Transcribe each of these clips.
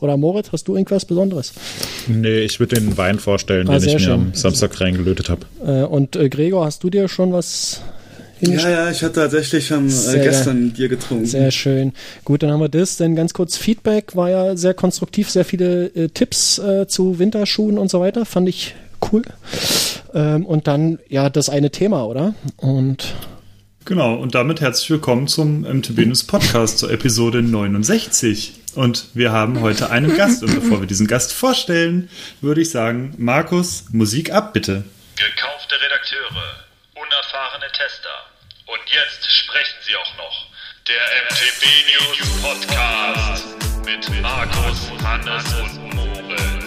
Oder Moritz, hast du irgendwas Besonderes? Nee, ich würde den Wein vorstellen, ah, den ich mir schön. am Samstag reingelötet habe. Äh, und äh, Gregor, hast du dir schon was ja, ja, ich hatte tatsächlich am, äh, gestern Bier getrunken. Sehr schön. Gut, dann haben wir das. Dann ganz kurz Feedback war ja sehr konstruktiv, sehr viele äh, Tipps äh, zu Winterschuhen und so weiter. Fand ich cool. Ähm, und dann ja das eine Thema, oder? Und Genau, und damit herzlich willkommen zum MTB News Podcast zur Episode 69. Und wir haben heute einen Gast. Und bevor wir diesen Gast vorstellen, würde ich sagen, Markus, Musik ab, bitte. Gekaufte Redakteure, unerfahrene Tester. Und jetzt sprechen sie auch noch. Der MTB News Podcast mit Markus, Hannes und Moritz.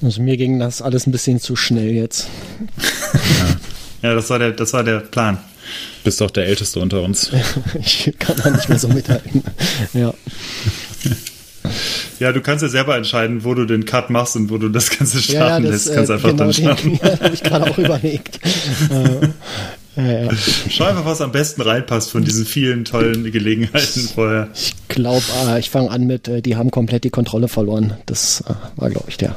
Also mir ging das alles ein bisschen zu schnell jetzt. Ja, das war der, das war der Plan. Bist doch der Älteste unter uns. ich kann da nicht mehr so mithalten. Ja. Ja, du kannst ja selber entscheiden, wo du den Cut machst und wo du das Ganze starten ja, ja, das, lässt. Kannst äh, einfach genau dann starten. ja, habe ich gerade auch überlegt. Äh, ja, ja. Schau einfach, was am besten reinpasst von diesen vielen tollen Gelegenheiten vorher. Ich glaube, äh, ich fange an mit, äh, die haben komplett die Kontrolle verloren. Das äh, war, glaube ich, der,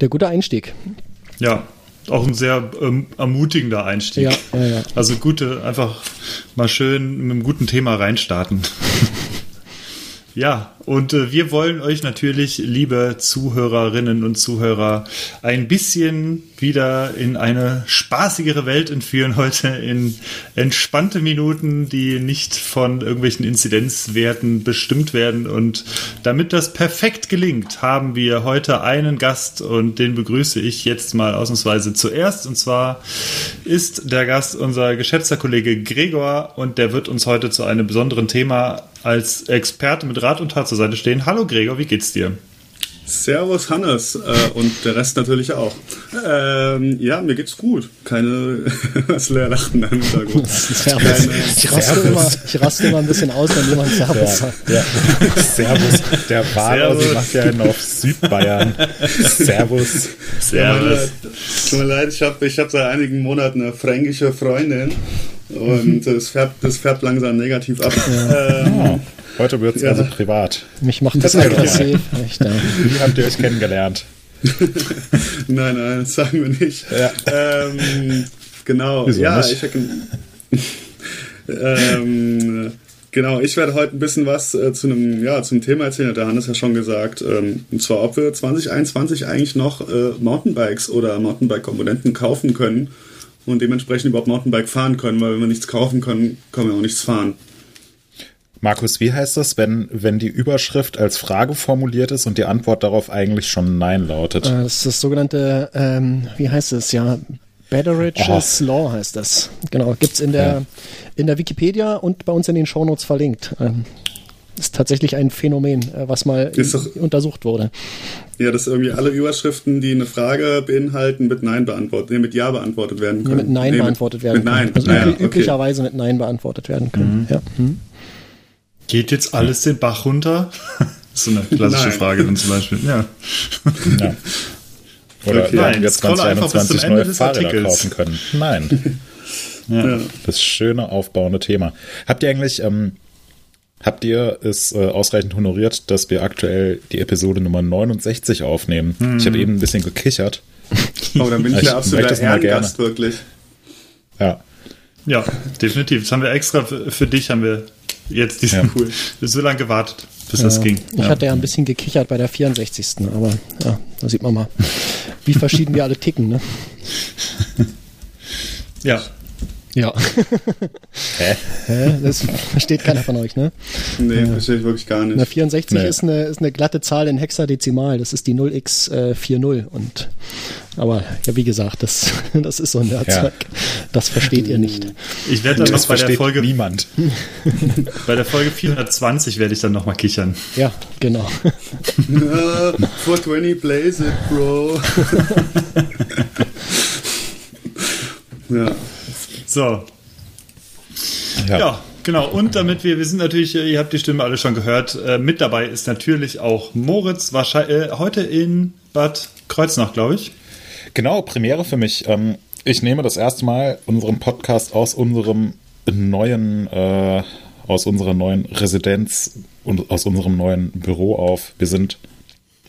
der gute Einstieg. Ja, auch ein sehr ähm, ermutigender Einstieg. Ja, ja, ja. Also gute, einfach mal schön mit einem guten Thema reinstarten. Ja, und äh, wir wollen euch natürlich, liebe Zuhörerinnen und Zuhörer, ein bisschen wieder in eine spaßigere Welt entführen heute in entspannte Minuten, die nicht von irgendwelchen Inzidenzwerten bestimmt werden. Und damit das perfekt gelingt, haben wir heute einen Gast und den begrüße ich jetzt mal ausnahmsweise zuerst. Und zwar ist der Gast unser geschätzter Kollege Gregor und der wird uns heute zu einem besonderen Thema als Experte mit Rat und Tat zur Seite stehen. Hallo Gregor, wie geht's dir? Servus Hannes äh, und der Rest natürlich auch. Ähm, ja, mir geht's gut. Keine was Leerlachen im Hintergrund. Servus. Ich raste, immer, ich raste immer ein bisschen aus, wenn jemand Servus sagt. Ja. Servus. Der Wahler, sie macht ja einen auf Südbayern. Servus. Servus. Tut mir leid, ich habe ich hab seit einigen Monaten eine fränkische Freundin und es färbt, das färbt langsam negativ ab. Ja. Ähm, oh. Heute wird es ja. also privat. Mich macht das aggressiv. Echt, ja. Wie habt ihr euch kennengelernt? nein, nein, das sagen wir nicht. Ja. Ähm, genau, Wieso ja, nicht? ich ähm, Genau, ich werde heute ein bisschen was äh, zu einem ja, zum Thema erzählen, hat der Hannes ja schon gesagt. Ähm, und zwar, ob wir 2021 eigentlich noch äh, Mountainbikes oder Mountainbike-Komponenten kaufen können und dementsprechend überhaupt Mountainbike fahren können, weil wenn wir nichts kaufen können, können wir auch nichts fahren. Markus, wie heißt das, wenn, wenn die Überschrift als Frage formuliert ist und die Antwort darauf eigentlich schon Nein lautet? Äh, das ist das sogenannte, ähm, wie heißt es, ja, Betteridge's Law heißt das. Genau, gibt's in der, ja. in der Wikipedia und bei uns in den Shownotes verlinkt. Ähm, ist tatsächlich ein Phänomen, äh, was mal doch, untersucht wurde. Ja, dass irgendwie alle Überschriften, die eine Frage beinhalten, mit Nein beantwortet, nee, mit Ja beantwortet werden können. Nee, mit Nein nee, beantwortet werden mit können. Nein. Also ja, okay. üblicherweise mit Nein beantwortet werden können. Mhm. Ja. Mhm. Geht jetzt alles den Bach runter? Das ist so eine klassische Nein. Frage dann zum Beispiel. Ja. ja. Oder okay. Nein, jetzt 2021 neue Fahrräder Artikels. kaufen können. Nein. ja. Das schöne aufbauende Thema. Habt ihr eigentlich, ähm, habt ihr es äh, ausreichend honoriert, dass wir aktuell die Episode Nummer 69 aufnehmen? Hm. Ich habe eben ein bisschen gekichert. Oh, dann bin ich, ich der absolute Ehrengast, wirklich. Ja. Ja, definitiv. Das haben wir extra für, für dich, haben wir Jetzt diesen ja. cool. So lange gewartet, bis ja. das ging. Ich ja. hatte ja ein bisschen gekichert bei der 64. Aber ja, da sieht man mal, wie verschieden wir alle ticken, ne? Ja. Ja. Hä? Hä? Das versteht keiner von euch, ne? Nee, äh, verstehe ich wirklich gar nicht. Eine 64 nee. ist, eine, ist eine glatte Zahl in Hexadezimal. Das ist die 0x40. Äh, und aber ja, wie gesagt, das, das ist so ein Nerdzeug. Ja. Das versteht ihr nicht. Ich werde dann das noch bei der Folge. Niemand. bei der Folge 420 werde ich dann nochmal kichern. Ja, genau. uh, 420 blaze it, bro. ja. So. Ja. ja. Genau, und damit wir, wir sind natürlich, ihr habt die Stimme alle schon gehört, äh, mit dabei ist natürlich auch Moritz, wahrscheinlich äh, heute in Bad Kreuznach, glaube ich. Genau, Premiere für mich. Ähm, ich nehme das erste Mal unseren Podcast aus unserem neuen, äh, aus unserer neuen Residenz aus unserem neuen Büro auf. Wir sind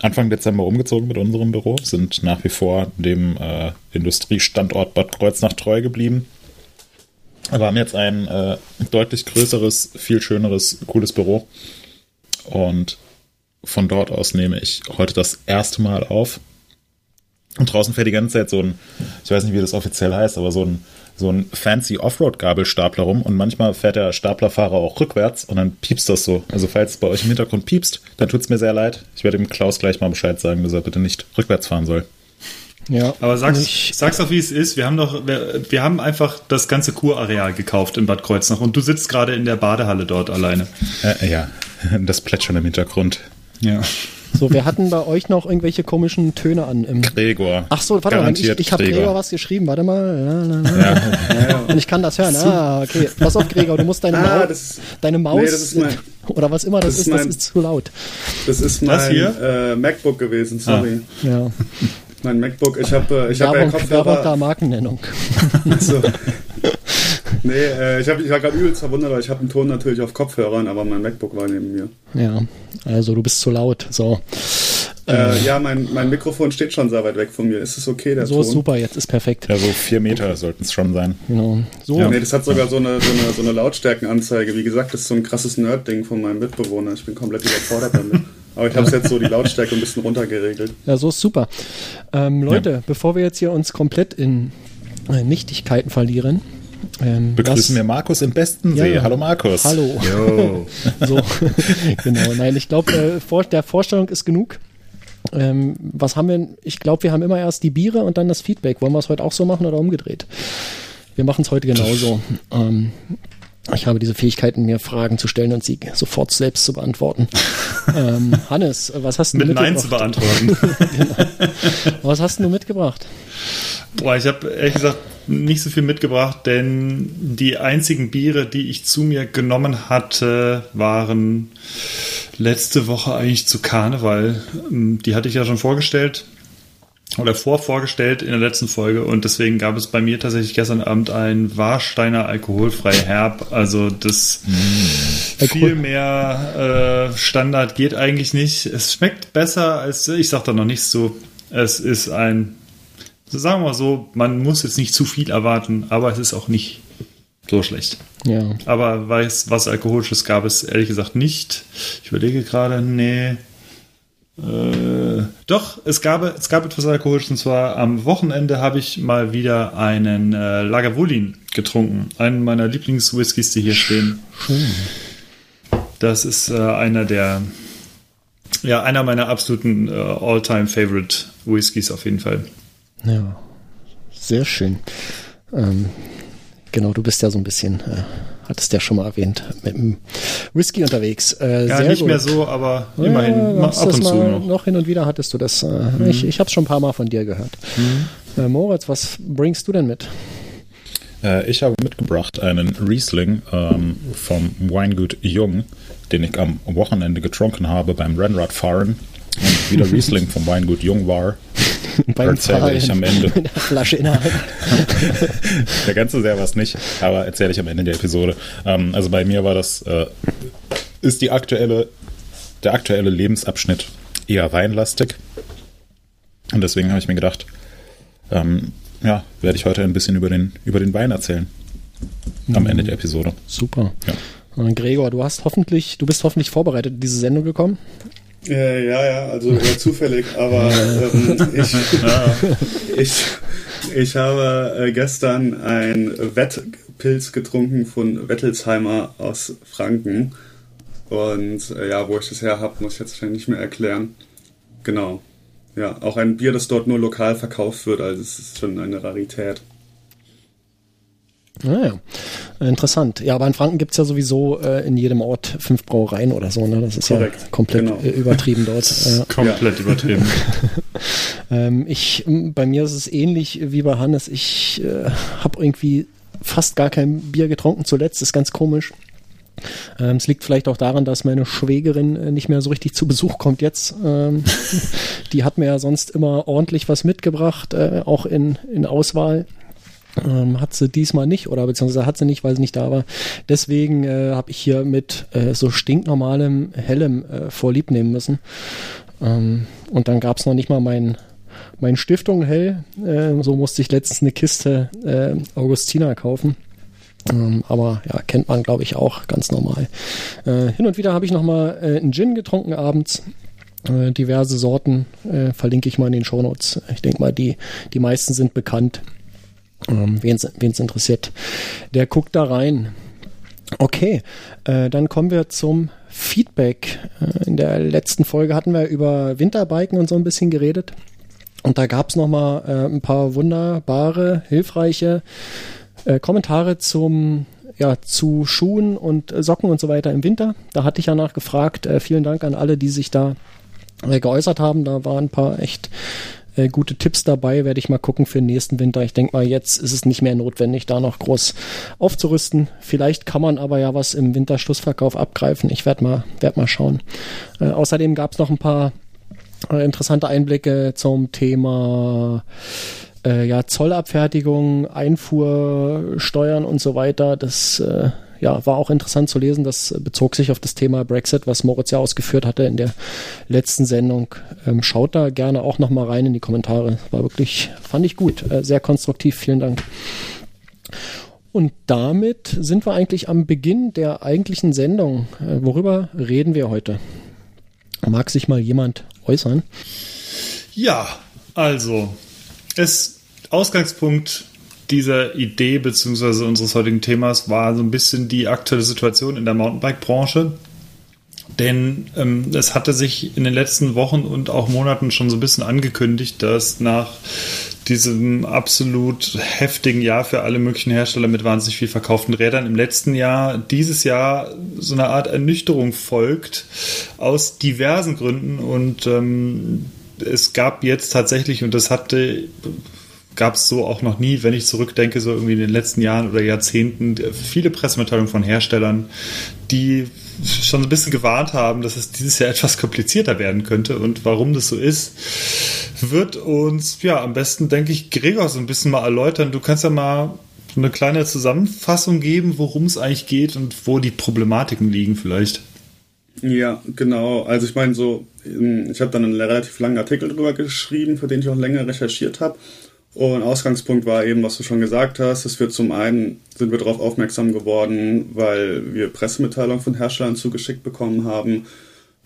Anfang Dezember umgezogen mit unserem Büro, sind nach wie vor dem äh, Industriestandort Bad Kreuznach treu geblieben. Aber haben jetzt ein äh, deutlich größeres, viel schöneres, cooles Büro. Und von dort aus nehme ich heute das erste Mal auf. Und draußen fährt die ganze Zeit so ein, ich weiß nicht, wie das offiziell heißt, aber so ein, so ein fancy Offroad-Gabelstapler rum. Und manchmal fährt der Staplerfahrer auch rückwärts und dann piepst das so. Also falls es bei euch im Hintergrund piepst, dann tut es mir sehr leid. Ich werde dem Klaus gleich mal Bescheid sagen, dass er bitte nicht rückwärts fahren soll. Ja. Aber sag's, ich, sag's doch, wie es ist. Wir haben doch, wir, wir haben einfach das ganze Kurareal gekauft in Bad Kreuznach und du sitzt gerade in der Badehalle dort alleine. Äh, ja, das Plätschern im Hintergrund. Ja. So, wir hatten bei euch noch irgendwelche komischen Töne an. Im Gregor. Ach so, warte mal, ich, ich habe Gregor was geschrieben, warte mal. Ja, ja. Und ich kann das hören. Ah, okay. Pass auf, Gregor, du musst deine, ah, Maus, ist, deine Maus nee, mein, oder was immer das, das ist, mein, das ist zu laut. Das ist mein äh, MacBook gewesen, sorry. Ah. Ja. Mein MacBook, ich habe äh, ich hab ja Kopfhörer. Werbung da Markennennung. so. Nee, äh, ich, hab, ich war gerade übelst verwundert, weil ich habe einen Ton natürlich auf Kopfhörern, aber mein MacBook war neben mir. Ja, also du bist zu laut. So. Äh, äh, ja, mein, mein Mikrofon steht schon sehr weit weg von mir. Ist es okay, der so Ton? So super, jetzt ist perfekt. Ja, so vier Meter okay. sollten es schon sein. Genau. So. Ja. Nee, das hat sogar so eine, so eine, so eine Lautstärkenanzeige. Wie gesagt, das ist so ein krasses Nerd-Ding von meinem Mitbewohner. Ich bin komplett überfordert damit. Aber ich habe es jetzt so die Lautstärke ein bisschen runtergeregelt. Ja, so ist super. Ähm, Leute, ja. bevor wir jetzt hier uns komplett in äh, Nichtigkeiten verlieren, ähm, Begrüßen wir Markus im besten ja, See. Hallo Markus. Hallo. so, genau. Nein, ich glaube, äh, der Vorstellung ist genug. Ähm, was haben wir? Ich glaube, wir haben immer erst die Biere und dann das Feedback. Wollen wir es heute auch so machen oder umgedreht? Wir machen es heute genauso. Ähm, ich habe diese Fähigkeiten, mir Fragen zu stellen und sie sofort selbst zu beantworten. ähm, Hannes, was hast du Mit mitgebracht? Nein zu beantworten. genau. Was hast du mitgebracht? Boah, ich habe ehrlich gesagt nicht so viel mitgebracht, denn die einzigen Biere, die ich zu mir genommen hatte, waren letzte Woche eigentlich zu Karneval. Die hatte ich ja schon vorgestellt oder vorvorgestellt in der letzten Folge und deswegen gab es bei mir tatsächlich gestern Abend ein Warsteiner alkoholfrei Herb. Also das mm. viel mehr äh, Standard geht eigentlich nicht. Es schmeckt besser als ich sag da noch nichts zu. Es ist ein, sagen wir mal so, man muss jetzt nicht zu viel erwarten, aber es ist auch nicht so schlecht. Ja. Aber weiß, was Alkoholisches gab es ehrlich gesagt nicht. Ich überlege gerade, nee. Äh, doch, es gab, es gab etwas Alkoholisches und zwar am Wochenende habe ich mal wieder einen äh, Lagavulin getrunken. Einen meiner Lieblingswhiskys, die hier stehen. Das ist äh, einer der, ja, einer meiner absoluten äh, all-time favorite Whiskys auf jeden Fall. Ja, sehr schön. Ähm, genau, du bist ja so ein bisschen äh, hattest ja schon mal erwähnt, mit dem Whisky unterwegs. Äh, ja, nicht gut. mehr so, aber immerhin ja, ab und zu noch. noch. hin und wieder hattest du das. Äh, mhm. Ich, ich habe es schon ein paar Mal von dir gehört. Mhm. Äh, Moritz, was bringst du denn mit? Äh, ich habe mitgebracht einen Riesling ähm, vom Weingut Jung, den ich am Wochenende getrunken habe beim Rennradfahren. Und wie der Riesling vom Weingut Jung war, erzähle ich am Ende. Mit der Flasche in der ganze sehr was nicht, aber erzähle ich am Ende der Episode. Ähm, also bei mir war das, äh, ist die aktuelle, der aktuelle Lebensabschnitt eher weinlastig. Und deswegen habe ich mir gedacht, ähm, ja, werde ich heute ein bisschen über den, über den Wein erzählen. Am Ende der Episode. Super. Ja. Und Gregor, du hast hoffentlich, du bist hoffentlich vorbereitet in diese Sendung gekommen. Äh, ja, ja, also eher zufällig, aber ähm, ich, ich, ich habe äh, gestern ein Wettpilz getrunken von Wettelsheimer aus Franken. Und äh, ja, wo ich das her habe, muss ich jetzt wahrscheinlich nicht mehr erklären. Genau. Ja, auch ein Bier, das dort nur lokal verkauft wird, also es ist schon eine Rarität. Naja, ah, interessant. Ja, aber in Franken gibt es ja sowieso äh, in jedem Ort fünf Brauereien oder so. Ne? Das ist Korrekt. ja komplett genau. Äh, übertrieben dort. Äh, komplett ja. übertrieben. ähm, ich, bei mir ist es ähnlich wie bei Hannes. Ich äh, habe irgendwie fast gar kein Bier getrunken zuletzt. Das ist ganz komisch. Ähm, es liegt vielleicht auch daran, dass meine Schwägerin äh, nicht mehr so richtig zu Besuch kommt jetzt. Ähm, die hat mir ja sonst immer ordentlich was mitgebracht, äh, auch in, in Auswahl. Ähm, hat sie diesmal nicht oder beziehungsweise hat sie nicht, weil sie nicht da war. Deswegen äh, habe ich hier mit äh, so stinknormalem hellem äh, vorlieb nehmen müssen. Ähm, und dann gab es noch nicht mal mein, mein Stiftung hell. Äh, so musste ich letztens eine Kiste äh, Augustina kaufen. Ähm, aber ja, kennt man, glaube ich, auch ganz normal. Äh, hin und wieder habe ich noch mal äh, einen Gin getrunken abends. Äh, diverse Sorten äh, verlinke ich mal in den Shownotes. Ich denke mal, die, die meisten sind bekannt. Ähm, Wen es interessiert, der guckt da rein. Okay, äh, dann kommen wir zum Feedback. Äh, in der letzten Folge hatten wir über Winterbiken und so ein bisschen geredet. Und da gab es nochmal äh, ein paar wunderbare, hilfreiche äh, Kommentare zum ja, zu Schuhen und Socken und so weiter im Winter. Da hatte ich ja nachgefragt. Äh, vielen Dank an alle, die sich da äh, geäußert haben. Da waren ein paar echt äh, gute Tipps dabei. Werde ich mal gucken für den nächsten Winter. Ich denke mal, jetzt ist es nicht mehr notwendig, da noch groß aufzurüsten. Vielleicht kann man aber ja was im Winterschlussverkauf abgreifen. Ich werde mal, werd mal schauen. Äh, außerdem gab es noch ein paar äh, interessante Einblicke zum Thema äh, ja, Zollabfertigung, Einfuhrsteuern und so weiter. Das äh, ja, war auch interessant zu lesen. Das bezog sich auf das Thema Brexit, was Moritz ja ausgeführt hatte in der letzten Sendung. Ähm, schaut da gerne auch nochmal rein in die Kommentare. War wirklich, fand ich gut, äh, sehr konstruktiv. Vielen Dank. Und damit sind wir eigentlich am Beginn der eigentlichen Sendung. Äh, worüber reden wir heute? Mag sich mal jemand äußern? Ja, also, es Ausgangspunkt dieser Idee bzw. unseres heutigen Themas war so ein bisschen die aktuelle Situation in der Mountainbike-Branche. Denn ähm, es hatte sich in den letzten Wochen und auch Monaten schon so ein bisschen angekündigt, dass nach diesem absolut heftigen Jahr für alle möglichen Hersteller mit wahnsinnig viel verkauften Rädern im letzten Jahr, dieses Jahr so eine Art Ernüchterung folgt aus diversen Gründen und ähm, es gab jetzt tatsächlich, und das hatte gab es so auch noch nie, wenn ich zurückdenke, so irgendwie in den letzten Jahren oder Jahrzehnten, viele Pressemitteilungen von Herstellern, die schon ein bisschen gewarnt haben, dass es dieses Jahr etwas komplizierter werden könnte. Und warum das so ist, wird uns, ja, am besten, denke ich, Gregor so ein bisschen mal erläutern. Du kannst ja mal eine kleine Zusammenfassung geben, worum es eigentlich geht und wo die Problematiken liegen vielleicht. Ja, genau. Also ich meine so, ich habe dann einen relativ langen Artikel drüber geschrieben, für den ich auch länger recherchiert habe. Und Ausgangspunkt war eben, was du schon gesagt hast, dass wir zum einen sind wir darauf aufmerksam geworden, weil wir Pressemitteilungen von Herstellern zugeschickt bekommen haben,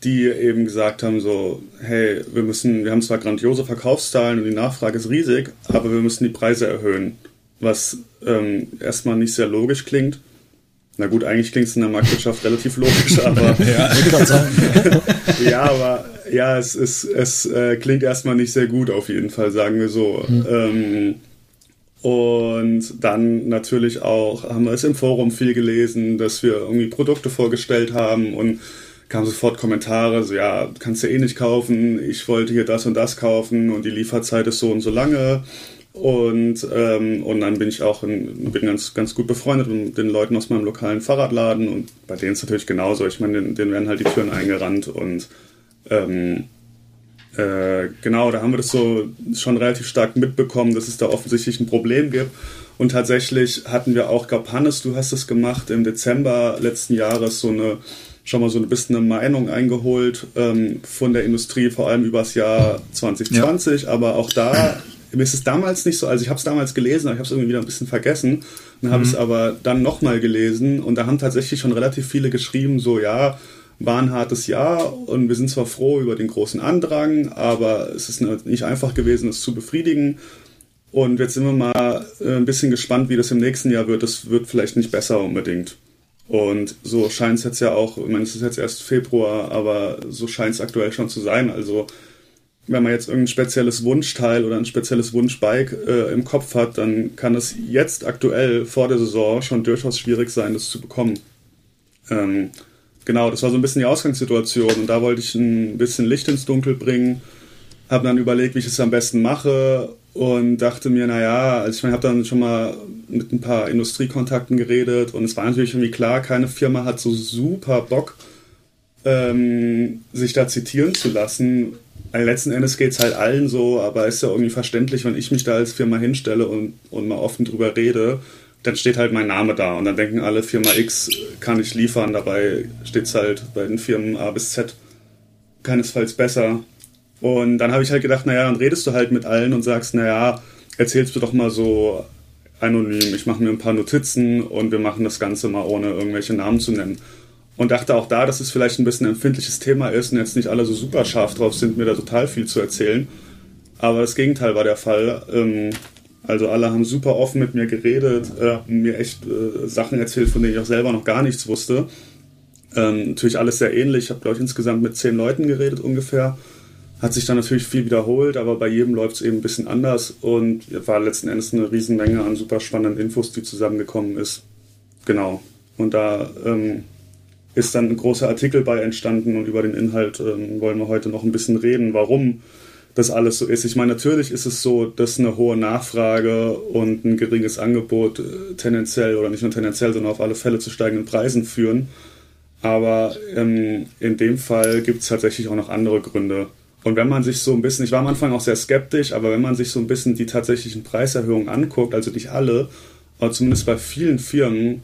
die eben gesagt haben so, hey, wir müssen, wir haben zwar grandiose Verkaufszahlen und die Nachfrage ist riesig, aber wir müssen die Preise erhöhen, was ähm, erstmal nicht sehr logisch klingt. Na gut, eigentlich klingt es in der Marktwirtschaft relativ logisch, aber ja, ja, aber ja, es, es, es äh, klingt erstmal nicht sehr gut auf jeden Fall, sagen wir so. Mhm. Ähm, und dann natürlich auch haben wir es im Forum viel gelesen, dass wir irgendwie Produkte vorgestellt haben und kamen sofort Kommentare, so ja, kannst du eh nicht kaufen, ich wollte hier das und das kaufen und die Lieferzeit ist so und so lange. Und, ähm, und dann bin ich auch in, bin ganz, ganz gut befreundet mit den Leuten aus meinem lokalen Fahrradladen und bei denen ist es natürlich genauso. Ich meine, denen, denen werden halt die Türen eingerannt und ähm, äh, genau, da haben wir das so schon relativ stark mitbekommen, dass es da offensichtlich ein Problem gibt. Und tatsächlich hatten wir auch, glaube Hannes, du hast es gemacht, im Dezember letzten Jahres so eine, schon mal so ein bisschen eine Meinung eingeholt ähm, von der Industrie, vor allem übers Jahr 2020. Ja. Aber auch da, mir ist es damals nicht so, also ich habe es damals gelesen, aber ich habe es irgendwie wieder ein bisschen vergessen. Dann habe mhm. es aber dann nochmal gelesen und da haben tatsächlich schon relativ viele geschrieben, so ja, war ein hartes Jahr und wir sind zwar froh über den großen Andrang, aber es ist nicht einfach gewesen, es zu befriedigen. Und jetzt sind wir mal äh, ein bisschen gespannt, wie das im nächsten Jahr wird. Das wird vielleicht nicht besser unbedingt. Und so scheint es jetzt ja auch, ich meine, es ist jetzt erst Februar, aber so scheint es aktuell schon zu sein. Also wenn man jetzt irgendein spezielles Wunschteil oder ein spezielles Wunschbike äh, im Kopf hat, dann kann es jetzt aktuell vor der Saison schon durchaus schwierig sein, das zu bekommen. Ähm, genau, das war so ein bisschen die Ausgangssituation und da wollte ich ein bisschen Licht ins Dunkel bringen. Habe dann überlegt, wie ich es am besten mache und dachte mir, naja, also ich meine, habe dann schon mal mit ein paar Industriekontakten geredet und es war natürlich irgendwie klar, keine Firma hat so super Bock, ähm, sich da zitieren zu lassen. Letzten Endes geht es halt allen so, aber ist ja irgendwie verständlich, wenn ich mich da als Firma hinstelle und, und mal offen drüber rede, dann steht halt mein Name da und dann denken alle, Firma X kann ich liefern, dabei steht es halt bei den Firmen A bis Z keinesfalls besser. Und dann habe ich halt gedacht, naja, dann redest du halt mit allen und sagst, naja, erzählst du doch mal so anonym, ich mache mir ein paar Notizen und wir machen das Ganze mal ohne irgendwelche Namen zu nennen. Und dachte auch da, dass es vielleicht ein bisschen ein empfindliches Thema ist und jetzt nicht alle so super scharf drauf sind, mir da total viel zu erzählen. Aber das Gegenteil war der Fall. Ähm, also alle haben super offen mit mir geredet, äh, mir echt äh, Sachen erzählt, von denen ich auch selber noch gar nichts wusste. Ähm, natürlich alles sehr ähnlich. Ich habe, glaube ich, insgesamt mit zehn Leuten geredet ungefähr. Hat sich dann natürlich viel wiederholt, aber bei jedem läuft es eben ein bisschen anders und war letzten Endes eine Riesenmenge an super spannenden Infos, die zusammengekommen ist. Genau. Und da ähm, ist dann ein großer Artikel bei entstanden und über den Inhalt ähm, wollen wir heute noch ein bisschen reden, warum das alles so ist. Ich meine, natürlich ist es so, dass eine hohe Nachfrage und ein geringes Angebot äh, tendenziell oder nicht nur tendenziell, sondern auf alle Fälle zu steigenden Preisen führen. Aber ähm, in dem Fall gibt es tatsächlich auch noch andere Gründe. Und wenn man sich so ein bisschen, ich war am Anfang auch sehr skeptisch, aber wenn man sich so ein bisschen die tatsächlichen Preiserhöhungen anguckt, also nicht alle, aber zumindest bei vielen Firmen,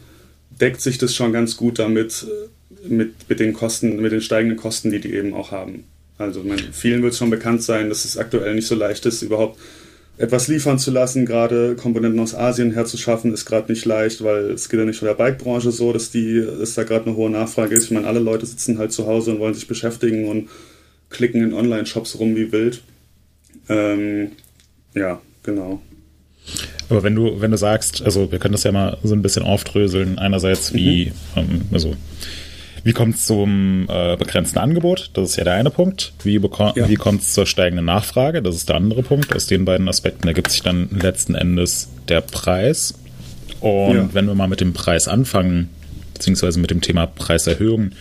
deckt sich das schon ganz gut damit, äh, mit, mit den Kosten, mit den steigenden Kosten, die die eben auch haben. Also man, vielen wird es schon bekannt sein, dass es aktuell nicht so leicht ist, überhaupt etwas liefern zu lassen. Gerade Komponenten aus Asien herzuschaffen, ist gerade nicht leicht, weil es geht ja nicht von der Bike-Branche so, dass, die, dass da gerade eine hohe Nachfrage ist. Ich meine, alle Leute sitzen halt zu Hause und wollen sich beschäftigen und klicken in Online-Shops rum wie wild. Ähm, ja, genau. Aber wenn du, wenn du sagst, also wir können das ja mal so ein bisschen aufdröseln, einerseits wie, mhm. ähm, also wie kommt es zum äh, begrenzten Angebot? Das ist ja der eine Punkt. Wie, ja. wie kommt es zur steigenden Nachfrage? Das ist der andere Punkt. Aus den beiden Aspekten ergibt sich dann letzten Endes der Preis. Und ja. wenn wir mal mit dem Preis anfangen, beziehungsweise mit dem Thema Preiserhöhung,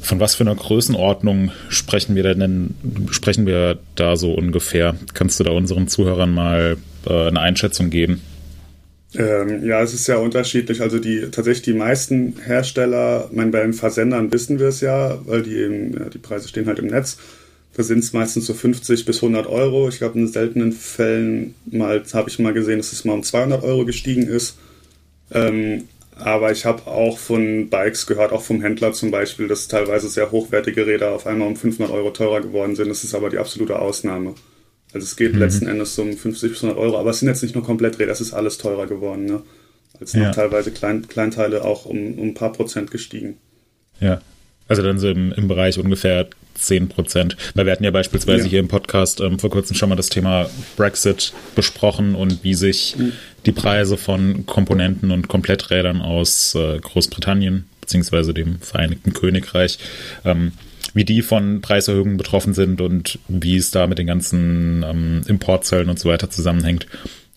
von was für einer Größenordnung sprechen wir denn, sprechen wir da so ungefähr? Kannst du da unseren Zuhörern mal äh, eine Einschätzung geben? Ähm, ja, es ist sehr unterschiedlich. Also die tatsächlich die meisten Hersteller, ich meine, bei den Versendern wissen wir es ja, weil die eben, ja, die Preise stehen halt im Netz. Da sind es meistens so 50 bis 100 Euro. Ich glaube, in seltenen Fällen mal habe ich mal gesehen, dass es mal um 200 Euro gestiegen ist. Ähm, aber ich habe auch von Bikes gehört, auch vom Händler zum Beispiel, dass teilweise sehr hochwertige Räder auf einmal um 500 Euro teurer geworden sind. Das ist aber die absolute Ausnahme. Also es geht mhm. letzten Endes um 50 bis 100 Euro, aber es sind jetzt nicht nur Kompletträder, es ist alles teurer geworden. Ne? Als ja. noch teilweise Klein, Kleinteile auch um, um ein paar Prozent gestiegen. Ja, also dann so im, im Bereich ungefähr 10 Prozent. Weil wir hatten ja beispielsweise ja. hier im Podcast ähm, vor kurzem schon mal das Thema Brexit besprochen und wie sich mhm. die Preise von Komponenten und Kompletträdern aus äh, Großbritannien beziehungsweise dem Vereinigten Königreich ähm, wie die von Preiserhöhungen betroffen sind und wie es da mit den ganzen ähm, Importzöllen und so weiter zusammenhängt.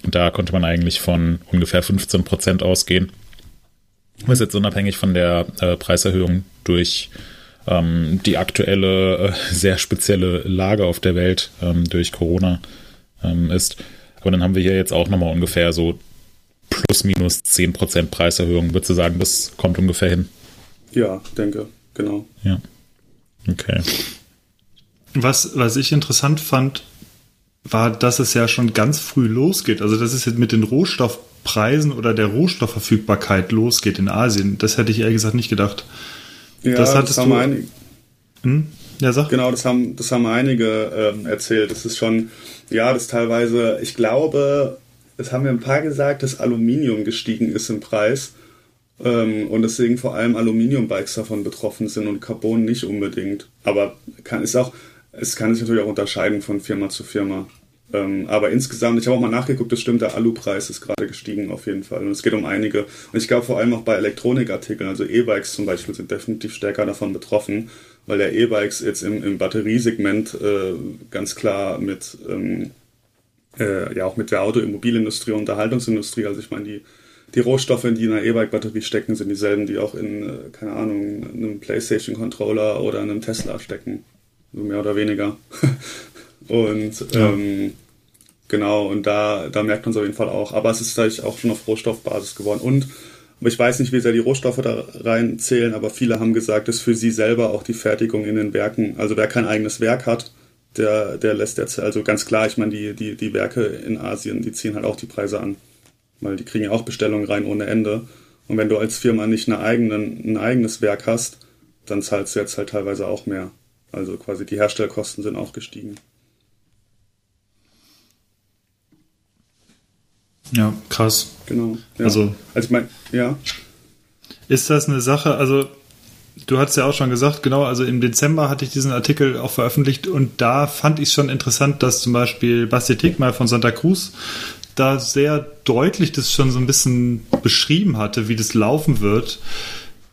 Und da konnte man eigentlich von ungefähr 15 Prozent ausgehen. Was jetzt unabhängig von der äh, Preiserhöhung durch ähm, die aktuelle äh, sehr spezielle Lage auf der Welt ähm, durch Corona ähm, ist. Aber dann haben wir hier jetzt auch nochmal ungefähr so plus minus 10 Prozent Preiserhöhung. Würdest du sagen, das kommt ungefähr hin? Ja, denke, genau. Ja. Okay. Was, was ich interessant fand, war, dass es ja schon ganz früh losgeht. Also, dass es jetzt mit den Rohstoffpreisen oder der Rohstoffverfügbarkeit losgeht in Asien. Das hätte ich ehrlich gesagt nicht gedacht. Ja, das, das haben du, einige. Hm? Ja, sag. Genau, das haben, das haben einige ähm, erzählt. Das ist schon, ja, das teilweise, ich glaube, das haben wir ein paar gesagt, dass Aluminium gestiegen ist im Preis. Ähm, und deswegen vor allem Aluminium-Bikes davon betroffen sind und Carbon nicht unbedingt. Aber kann, ist auch, es kann sich natürlich auch unterscheiden von Firma zu Firma. Ähm, aber insgesamt, ich habe auch mal nachgeguckt, das stimmt, der Alupreis ist gerade gestiegen auf jeden Fall. Und es geht um einige. Und ich glaube vor allem auch bei Elektronikartikeln, also E-Bikes zum Beispiel, sind definitiv stärker davon betroffen, weil der E-Bikes jetzt im, im Batteriesegment äh, ganz klar mit, ähm, äh, ja auch mit der Automobilindustrie und Unterhaltungsindustrie, also ich meine, die die Rohstoffe, die in einer E-Bike-Batterie stecken, sind dieselben, die auch in, äh, keine Ahnung, einem PlayStation-Controller oder einem Tesla stecken. So mehr oder weniger. und ja. ähm, genau, und da, da merkt man es auf jeden Fall auch. Aber es ist natürlich auch schon auf Rohstoffbasis geworden. Und ich weiß nicht, wie sehr die Rohstoffe da rein zählen, aber viele haben gesagt, dass für sie selber auch die Fertigung in den Werken, also wer kein eigenes Werk hat, der, der lässt jetzt, also ganz klar, ich meine, die, die, die Werke in Asien, die ziehen halt auch die Preise an. Weil die kriegen ja auch Bestellungen rein ohne Ende. Und wenn du als Firma nicht eine eigenen, ein eigenes Werk hast, dann zahlst du jetzt halt teilweise auch mehr. Also quasi die Herstellkosten sind auch gestiegen. Ja, krass. Genau. Ja. Also, also ich meine, ja. Ist das eine Sache, also du hast ja auch schon gesagt, genau, also im Dezember hatte ich diesen Artikel auch veröffentlicht und da fand ich schon interessant, dass zum Beispiel Basti Tick mal von Santa Cruz da sehr deutlich das schon so ein bisschen beschrieben hatte, wie das laufen wird.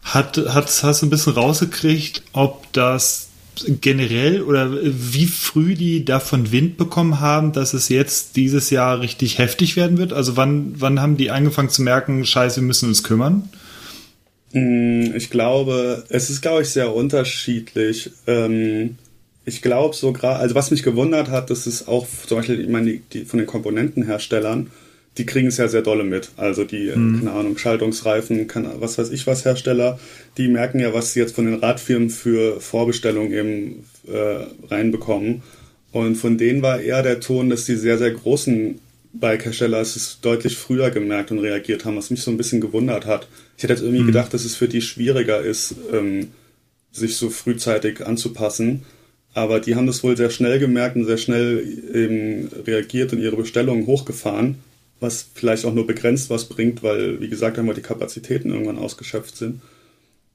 Hat, hat, hast du ein bisschen rausgekriegt, ob das generell oder wie früh die davon Wind bekommen haben, dass es jetzt dieses Jahr richtig heftig werden wird? Also wann, wann haben die angefangen zu merken, scheiße, wir müssen uns kümmern? Mm, ich glaube, es ist, glaube ich, sehr unterschiedlich. Ähm, ich glaube so gerade, also was mich gewundert hat, das ist auch zum Beispiel, ich meine, die, die von den Komponentenherstellern, die kriegen es ja sehr dolle mit. Also die, mhm. keine Ahnung, Schaltungsreifen, kann, was weiß ich was Hersteller, die merken ja, was sie jetzt von den Radfirmen für Vorbestellungen eben äh, reinbekommen. Und von denen war eher der Ton, dass die sehr, sehr großen Bike-Hersteller es deutlich früher gemerkt und reagiert haben, was mich so ein bisschen gewundert hat. Ich hätte jetzt irgendwie mhm. gedacht, dass es für die schwieriger ist, ähm, sich so frühzeitig anzupassen. Aber die haben das wohl sehr schnell gemerkt und sehr schnell eben reagiert und ihre Bestellungen hochgefahren, was vielleicht auch nur begrenzt was bringt, weil, wie gesagt, einmal die Kapazitäten irgendwann ausgeschöpft sind.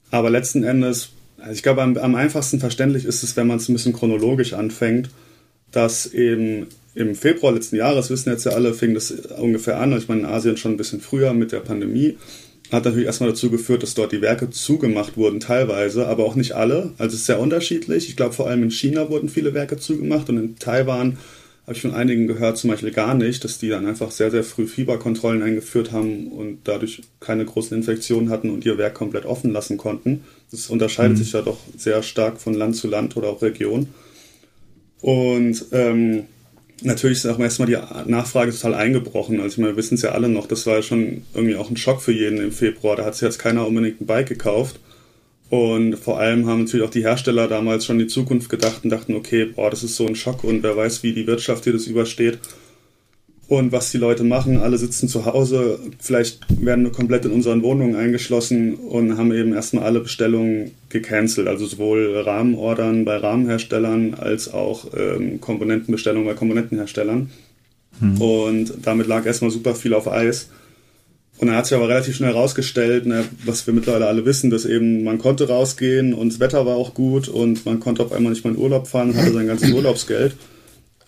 Aber letzten Endes, also ich glaube, am, am einfachsten verständlich ist es, wenn man es ein bisschen chronologisch anfängt, dass eben im Februar letzten Jahres, wissen jetzt ja alle, fing das ungefähr an. Ich meine, in Asien schon ein bisschen früher mit der Pandemie. Hat natürlich erstmal dazu geführt, dass dort die Werke zugemacht wurden, teilweise, aber auch nicht alle. Also es ist sehr unterschiedlich. Ich glaube, vor allem in China wurden viele Werke zugemacht und in Taiwan habe ich von einigen gehört, zum Beispiel gar nicht, dass die dann einfach sehr, sehr früh Fieberkontrollen eingeführt haben und dadurch keine großen Infektionen hatten und ihr Werk komplett offen lassen konnten. Das unterscheidet mhm. sich ja doch sehr stark von Land zu Land oder auch Region. Und ähm, natürlich ist auch erstmal die Nachfrage total eingebrochen. Also ich meine, wir wissen es ja alle noch, das war ja schon irgendwie auch ein Schock für jeden im Februar. Da hat sich jetzt keiner unbedingt ein Bike gekauft. Und vor allem haben natürlich auch die Hersteller damals schon die Zukunft gedacht und dachten, okay, boah, das ist so ein Schock und wer weiß, wie die Wirtschaft hier das übersteht und was die Leute machen. Alle sitzen zu Hause, vielleicht werden wir komplett in unseren Wohnungen eingeschlossen und haben eben erstmal alle Bestellungen gecancelt. Also sowohl Rahmenordern bei Rahmenherstellern als auch ähm, Komponentenbestellungen bei Komponentenherstellern. Hm. Und damit lag erstmal super viel auf Eis. Und dann hat sich aber relativ schnell herausgestellt, ne, was wir mittlerweile alle wissen, dass eben man konnte rausgehen und das Wetter war auch gut und man konnte auf einmal nicht mal in Urlaub fahren, hatte sein ganzes Urlaubsgeld.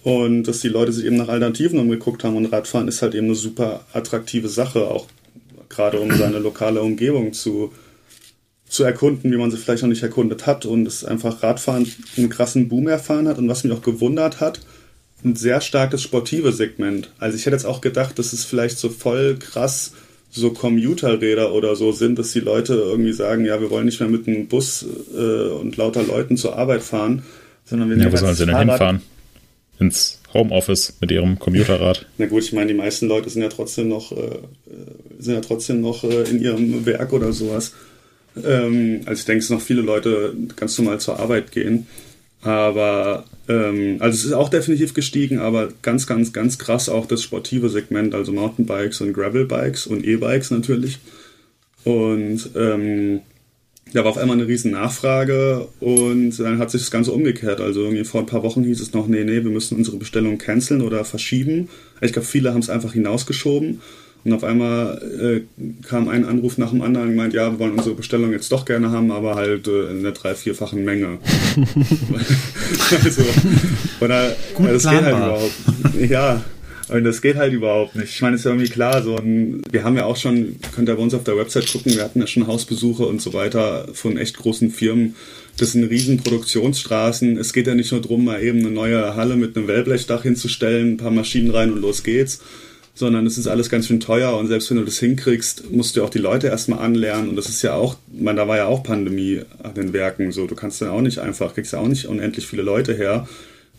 Und dass die Leute sich eben nach Alternativen umgeguckt haben und Radfahren ist halt eben eine super attraktive Sache, auch gerade um seine lokale Umgebung zu, zu erkunden, wie man sie vielleicht noch nicht erkundet hat. Und es einfach Radfahren einen krassen Boom erfahren hat. Und was mich auch gewundert hat, ein sehr starkes sportive Segment. Also ich hätte jetzt auch gedacht, dass es vielleicht so voll krass so Commuterräder oder so sind, dass die Leute irgendwie sagen, ja, wir wollen nicht mehr mit einem Bus äh, und lauter Leuten zur Arbeit fahren, sondern wir Ja, wo sollen sie denn hinfahren? Ins Homeoffice mit ihrem Computerrad. Na gut, ich meine, die meisten Leute sind ja trotzdem noch, äh, sind ja trotzdem noch äh, in ihrem Werk oder sowas. Ähm, also ich denke, es sind noch viele Leute ganz normal zur Arbeit gehen. Aber ähm, also es ist auch definitiv gestiegen, aber ganz, ganz, ganz krass auch das sportive Segment, also Mountainbikes und Gravelbikes und E-Bikes natürlich. Und ähm, da war auf einmal eine riesen Nachfrage und dann hat sich das Ganze umgekehrt. Also irgendwie vor ein paar Wochen hieß es noch, nee, nee, wir müssen unsere Bestellung canceln oder verschieben. Ich glaube, viele haben es einfach hinausgeschoben. Und auf einmal äh, kam ein Anruf nach dem anderen und meint, ja, wir wollen unsere Bestellung jetzt doch gerne haben, aber halt äh, in der drei-, vierfachen Menge. also, oder, Gut ja, das planbar. geht halt überhaupt. Ja, und das geht halt überhaupt nicht. Ich meine, ist ja irgendwie klar, so ein, wir haben ja auch schon, könnt ihr bei uns auf der Website gucken, wir hatten ja schon Hausbesuche und so weiter von echt großen Firmen. Das sind riesen Produktionsstraßen. Es geht ja nicht nur darum, mal eben eine neue Halle mit einem Wellblechdach hinzustellen, ein paar Maschinen rein und los geht's sondern es ist alles ganz schön teuer und selbst wenn du das hinkriegst, musst du auch die Leute erstmal anlernen und das ist ja auch, man, da war ja auch Pandemie an den Werken so, du kannst dann auch nicht einfach, kriegst ja auch nicht unendlich viele Leute her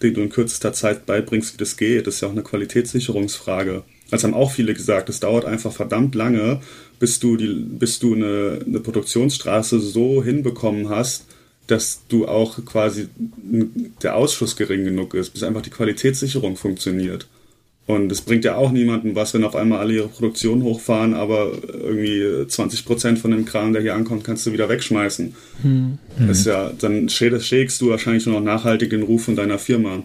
den du in kürzester Zeit beibringst, wie das geht. Das ist ja auch eine Qualitätssicherungsfrage. Also haben auch viele gesagt, es dauert einfach verdammt lange, bis du, die, bis du eine, eine Produktionsstraße so hinbekommen hast, dass du auch quasi der Ausschuss gering genug ist, bis einfach die Qualitätssicherung funktioniert. Und es bringt ja auch niemandem was, wenn auf einmal alle ihre Produktion hochfahren, aber irgendwie 20 Prozent von dem Kram, der hier ankommt, kannst du wieder wegschmeißen. Hm. Das ist ja, dann schädigst du wahrscheinlich nur noch nachhaltig den Ruf von deiner Firma.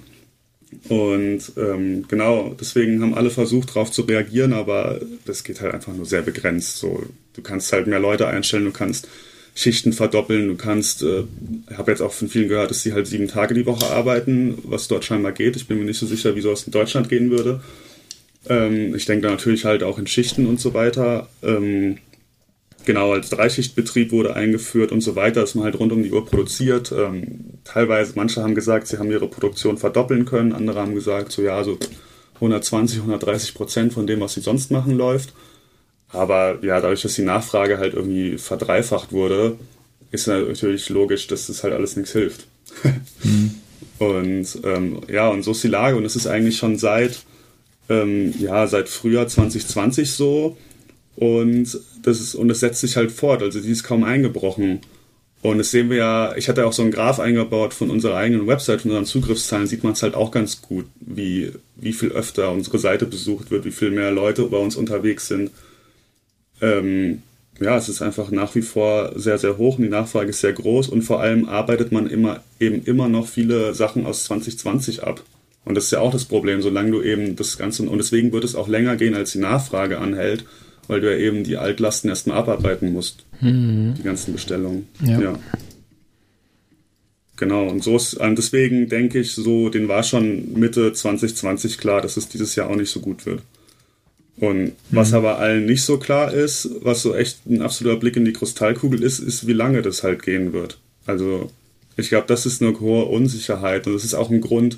Und ähm, genau, deswegen haben alle versucht, darauf zu reagieren, aber das geht halt einfach nur sehr begrenzt. So, du kannst halt mehr Leute einstellen, du kannst Schichten verdoppeln, du kannst, äh, ich habe jetzt auch von vielen gehört, dass sie halt sieben Tage die Woche arbeiten, was dort scheinbar geht. Ich bin mir nicht so sicher, wie sowas in Deutschland gehen würde. Ähm, ich denke da natürlich halt auch in Schichten und so weiter. Ähm, genau, als Dreischichtbetrieb wurde eingeführt und so weiter, dass man halt rund um die Uhr produziert. Ähm, teilweise, manche haben gesagt, sie haben ihre Produktion verdoppeln können, andere haben gesagt, so ja, so 120, 130 Prozent von dem, was sie sonst machen, läuft. Aber ja, dadurch, dass die Nachfrage halt irgendwie verdreifacht wurde, ist natürlich logisch, dass das halt alles nichts hilft. mhm. Und ähm, ja, und so ist die Lage. Und es ist eigentlich schon seit, ähm, ja, seit Frühjahr 2020 so. Und das ist, und es setzt sich halt fort. Also die ist kaum eingebrochen. Und das sehen wir ja, ich hatte auch so einen Graph eingebaut von unserer eigenen Website, von unseren Zugriffszahlen, sieht man es halt auch ganz gut, wie, wie viel öfter unsere Seite besucht wird, wie viel mehr Leute bei uns unterwegs sind. Ähm, ja, es ist einfach nach wie vor sehr, sehr hoch und die Nachfrage ist sehr groß und vor allem arbeitet man immer eben immer noch viele Sachen aus 2020 ab. Und das ist ja auch das Problem, solange du eben das Ganze, und deswegen wird es auch länger gehen, als die Nachfrage anhält, weil du ja eben die Altlasten erstmal abarbeiten musst. Mhm. Die ganzen Bestellungen. Ja. ja. Genau, und so ist, deswegen denke ich, so, den war schon Mitte 2020 klar, dass es dieses Jahr auch nicht so gut wird. Und was mhm. aber allen nicht so klar ist, was so echt ein absoluter Blick in die Kristallkugel ist, ist, wie lange das halt gehen wird. Also, ich glaube, das ist eine hohe Unsicherheit und das ist auch ein Grund,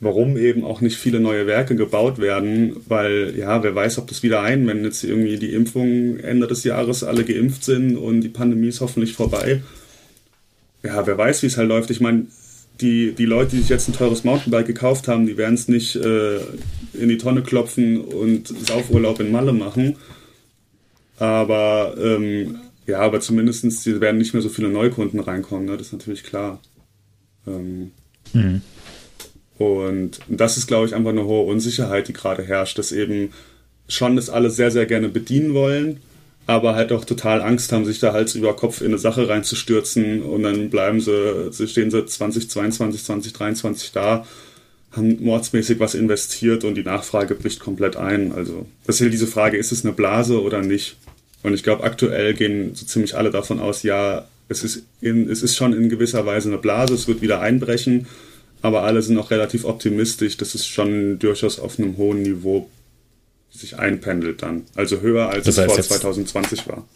warum eben auch nicht viele neue Werke gebaut werden, weil ja, wer weiß, ob das wieder ein, wenn jetzt irgendwie die Impfungen Ende des Jahres alle geimpft sind und die Pandemie ist hoffentlich vorbei. Ja, wer weiß, wie es halt läuft. Ich meine, die, die Leute, die sich jetzt ein teures Mountainbike gekauft haben, die werden es nicht äh, in die Tonne klopfen und Saufurlaub in Malle machen. Aber ähm, ja, aber zumindest werden nicht mehr so viele Neukunden reinkommen, ne? das ist natürlich klar. Ähm, mhm. Und das ist, glaube ich, einfach eine hohe Unsicherheit, die gerade herrscht, dass eben schon das alle sehr, sehr gerne bedienen wollen, aber halt auch total Angst haben, sich da Hals über Kopf in eine Sache reinzustürzen und dann bleiben sie, stehen sie 2022, 2023 da, haben mordsmäßig was investiert und die Nachfrage bricht komplett ein. Also, das ist diese Frage, ist es eine Blase oder nicht? Und ich glaube, aktuell gehen so ziemlich alle davon aus, ja, es ist, in, es ist schon in gewisser Weise eine Blase, es wird wieder einbrechen aber alle sind auch relativ optimistisch, dass es schon durchaus auf einem hohen Niveau sich einpendelt dann. Also höher als das heißt es vor jetzt, 2020 war.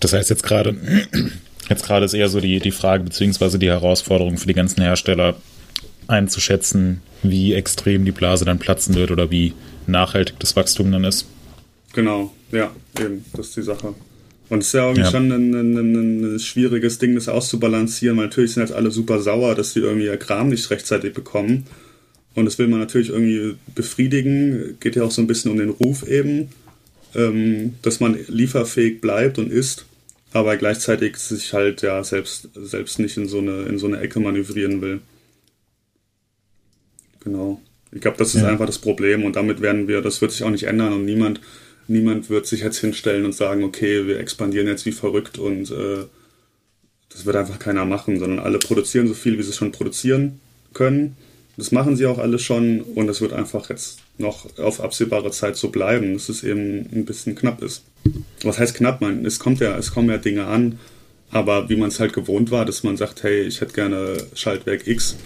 Das heißt jetzt gerade, jetzt gerade ist eher so die, die Frage beziehungsweise die Herausforderung für die ganzen Hersteller einzuschätzen, wie extrem die Blase dann platzen wird oder wie nachhaltig das Wachstum dann ist. Genau, ja, eben, das ist die Sache. Und es ist ja irgendwie ja. schon ein, ein, ein, ein, schwieriges Ding, das auszubalancieren, weil natürlich sind jetzt alle super sauer, dass sie irgendwie ihr Kram nicht rechtzeitig bekommen. Und das will man natürlich irgendwie befriedigen. Geht ja auch so ein bisschen um den Ruf eben, ähm, dass man lieferfähig bleibt und ist, aber gleichzeitig sich halt ja selbst, selbst nicht in so, eine, in so eine Ecke manövrieren will. Genau. Ich glaube, das ist ja. einfach das Problem und damit werden wir, das wird sich auch nicht ändern und niemand niemand wird sich jetzt hinstellen und sagen, okay, wir expandieren jetzt wie verrückt und äh, das wird einfach keiner machen, sondern alle produzieren so viel, wie sie schon produzieren können. Das machen sie auch alle schon und es wird einfach jetzt noch auf absehbare Zeit so bleiben, dass es eben ein bisschen knapp ist. Was heißt knapp? Man, es kommt ja, es kommen ja Dinge an, aber wie man es halt gewohnt war, dass man sagt, hey, ich hätte gerne Schaltwerk X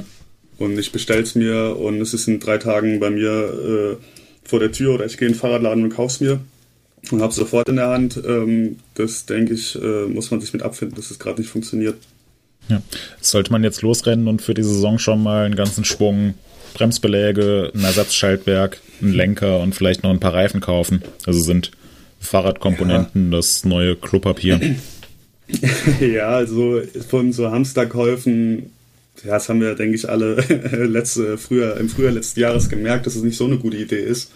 und ich bestell's mir und es ist in drei Tagen bei mir äh, vor der Tür oder ich gehe in den Fahrradladen und kauf's mir und habe sofort in der Hand. Ähm, das denke ich, äh, muss man sich mit abfinden, dass es gerade nicht funktioniert. Ja. Sollte man jetzt losrennen und für die Saison schon mal einen ganzen Schwung Bremsbeläge, ein Ersatzschaltwerk, einen Lenker und vielleicht noch ein paar Reifen kaufen. Also sind Fahrradkomponenten ja. das neue Klopapier. ja, also von so Hamsterkäufen, ja, das haben wir, denke ich, alle letzte, früher, im Frühjahr letzten Jahres gemerkt, dass es nicht so eine gute Idee ist.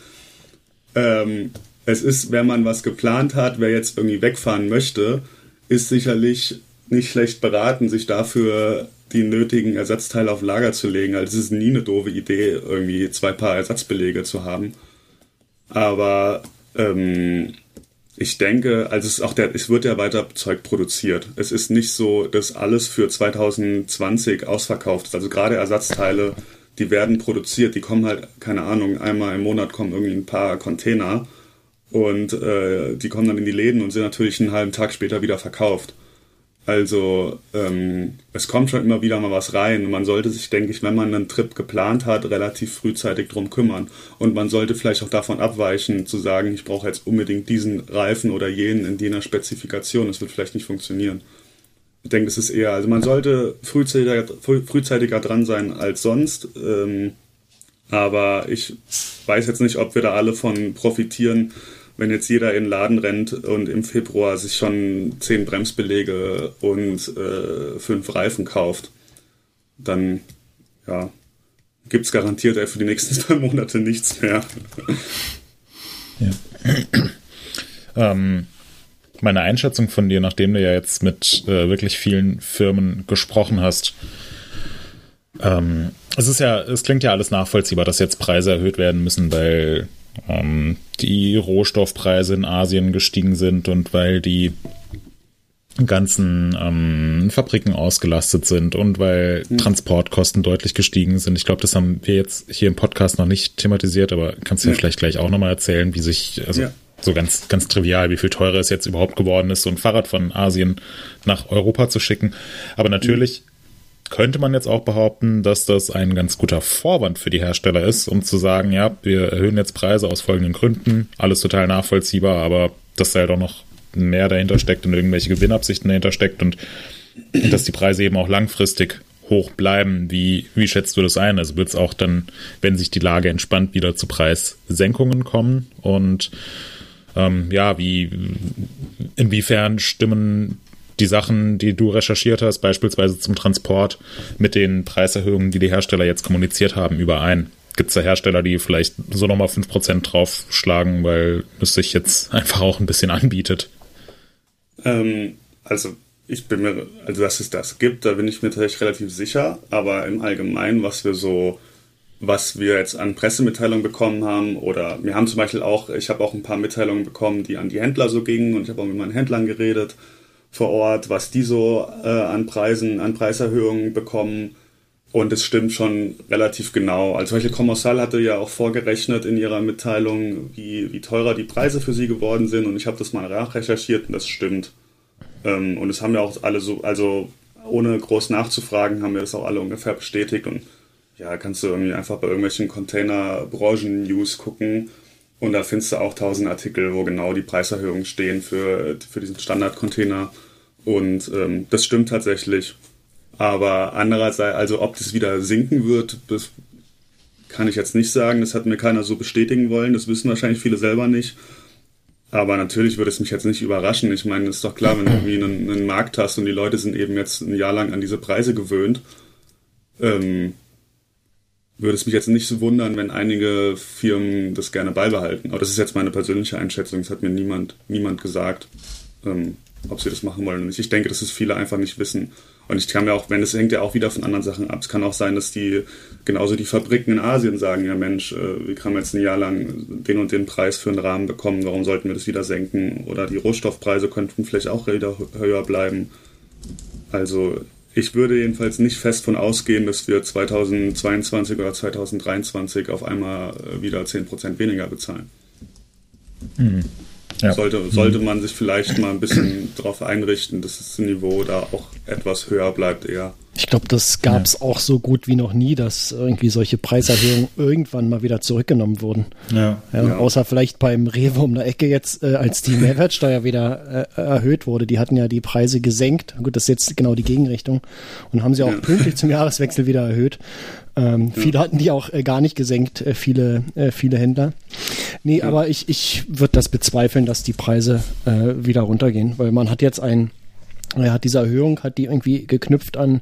Ähm, es ist, wenn man was geplant hat, wer jetzt irgendwie wegfahren möchte, ist sicherlich nicht schlecht beraten, sich dafür die nötigen Ersatzteile auf Lager zu legen. Also es ist nie eine doofe Idee, irgendwie zwei Paar Ersatzbelege zu haben. Aber ähm, ich denke, also es auch der, es wird ja weiter Zeug produziert. Es ist nicht so, dass alles für 2020 ausverkauft ist. Also gerade Ersatzteile, die werden produziert, die kommen halt, keine Ahnung, einmal im Monat kommen irgendwie ein paar Container und äh, die kommen dann in die Läden und sind natürlich einen halben Tag später wieder verkauft. Also ähm, es kommt schon immer wieder mal was rein man sollte sich, denke ich, wenn man einen Trip geplant hat, relativ frühzeitig drum kümmern. Und man sollte vielleicht auch davon abweichen, zu sagen, ich brauche jetzt unbedingt diesen Reifen oder jenen in jener Spezifikation. Das wird vielleicht nicht funktionieren. Ich denke, es ist eher, also man sollte frühzeitiger, frühzeitiger dran sein als sonst. Ähm, aber ich weiß jetzt nicht, ob wir da alle von profitieren, wenn jetzt jeder in den Laden rennt und im Februar sich schon zehn Bremsbelege und äh, fünf Reifen kauft, dann ja, gibt es garantiert für die nächsten zwei Monate nichts mehr. Ja. ähm, meine Einschätzung von dir, nachdem du ja jetzt mit äh, wirklich vielen Firmen gesprochen hast, ähm, es ist ja, es klingt ja alles nachvollziehbar, dass jetzt Preise erhöht werden müssen, weil die Rohstoffpreise in Asien gestiegen sind und weil die ganzen ähm, Fabriken ausgelastet sind und weil mhm. Transportkosten deutlich gestiegen sind. Ich glaube, das haben wir jetzt hier im Podcast noch nicht thematisiert, aber kannst du ja, ja vielleicht gleich auch nochmal erzählen, wie sich, also ja. so ganz, ganz trivial, wie viel teurer es jetzt überhaupt geworden ist, so ein Fahrrad von Asien nach Europa zu schicken. Aber natürlich mhm könnte man jetzt auch behaupten, dass das ein ganz guter Vorwand für die Hersteller ist, um zu sagen, ja, wir erhöhen jetzt Preise aus folgenden Gründen, alles total nachvollziehbar, aber dass da ja doch noch mehr dahinter steckt und irgendwelche Gewinnabsichten dahinter steckt und dass die Preise eben auch langfristig hoch bleiben. Wie, wie schätzt du das ein? Also wird es auch dann, wenn sich die Lage entspannt, wieder zu Preissenkungen kommen? Und ähm, ja, wie inwiefern stimmen die Sachen, die du recherchiert hast, beispielsweise zum Transport, mit den Preiserhöhungen, die die Hersteller jetzt kommuniziert haben, überein? Gibt es da Hersteller, die vielleicht so nochmal 5% draufschlagen, weil es sich jetzt einfach auch ein bisschen anbietet? Ähm, also ich bin mir, also dass es das gibt, da bin ich mir tatsächlich relativ sicher, aber im Allgemeinen, was wir so, was wir jetzt an Pressemitteilungen bekommen haben, oder wir haben zum Beispiel auch, ich habe auch ein paar Mitteilungen bekommen, die an die Händler so gingen und ich habe auch mit meinen Händlern geredet vor Ort, was die so äh, an Preisen, an Preiserhöhungen bekommen. Und es stimmt schon relativ genau. Also zum Beispiel Commercial hatte ja auch vorgerechnet in ihrer Mitteilung, wie, wie teurer die Preise für sie geworden sind. Und ich habe das mal nachrecherchiert und das stimmt. Ähm, und es haben ja auch alle so, also ohne groß nachzufragen, haben wir das auch alle ungefähr bestätigt. Und ja, kannst du irgendwie einfach bei irgendwelchen Container-Branchen-News gucken. Und da findest du auch tausend Artikel, wo genau die Preiserhöhungen stehen für, für diesen Standard-Container. Und ähm, das stimmt tatsächlich. Aber andererseits, also ob das wieder sinken wird, das kann ich jetzt nicht sagen. Das hat mir keiner so bestätigen wollen. Das wissen wahrscheinlich viele selber nicht. Aber natürlich würde es mich jetzt nicht überraschen. Ich meine, ist doch klar, wenn du irgendwie einen, einen, Markt hast und die Leute sind eben jetzt ein Jahr lang an diese Preise gewöhnt, ähm, würde es mich jetzt nicht so wundern, wenn einige Firmen das gerne beibehalten. Aber das ist jetzt meine persönliche Einschätzung. Das hat mir niemand, niemand gesagt. Ähm, ob sie das machen wollen oder nicht. Ich denke, dass es viele einfach nicht wissen. Und ich kann mir auch, wenn es hängt ja auch wieder von anderen Sachen ab. Es kann auch sein, dass die genauso die Fabriken in Asien sagen, ja Mensch, äh, wir haben jetzt ein Jahr lang den und den Preis für einen Rahmen bekommen, warum sollten wir das wieder senken? Oder die Rohstoffpreise könnten vielleicht auch wieder höher bleiben. Also ich würde jedenfalls nicht fest von ausgehen, dass wir 2022 oder 2023 auf einmal äh, wieder 10% weniger bezahlen. Mhm. Ja. Sollte, sollte man sich vielleicht mal ein bisschen darauf einrichten, dass das Niveau da auch etwas höher bleibt eher. Ich glaube, das gab es ja. auch so gut wie noch nie, dass irgendwie solche Preiserhöhungen irgendwann mal wieder zurückgenommen wurden. Ja. ja außer vielleicht beim Rewe um der Ecke jetzt, äh, als die Mehrwertsteuer wieder äh, erhöht wurde. Die hatten ja die Preise gesenkt. Gut, das ist jetzt genau die Gegenrichtung. Und haben sie auch pünktlich zum Jahreswechsel wieder erhöht. Ähm, ja. Viele hatten die auch äh, gar nicht gesenkt, äh, viele, äh, viele Händler. Nee, ja. aber ich, ich würde das bezweifeln, dass die Preise äh, wieder runtergehen, weil man hat jetzt ein, er hat diese Erhöhung, hat die irgendwie geknüpft an,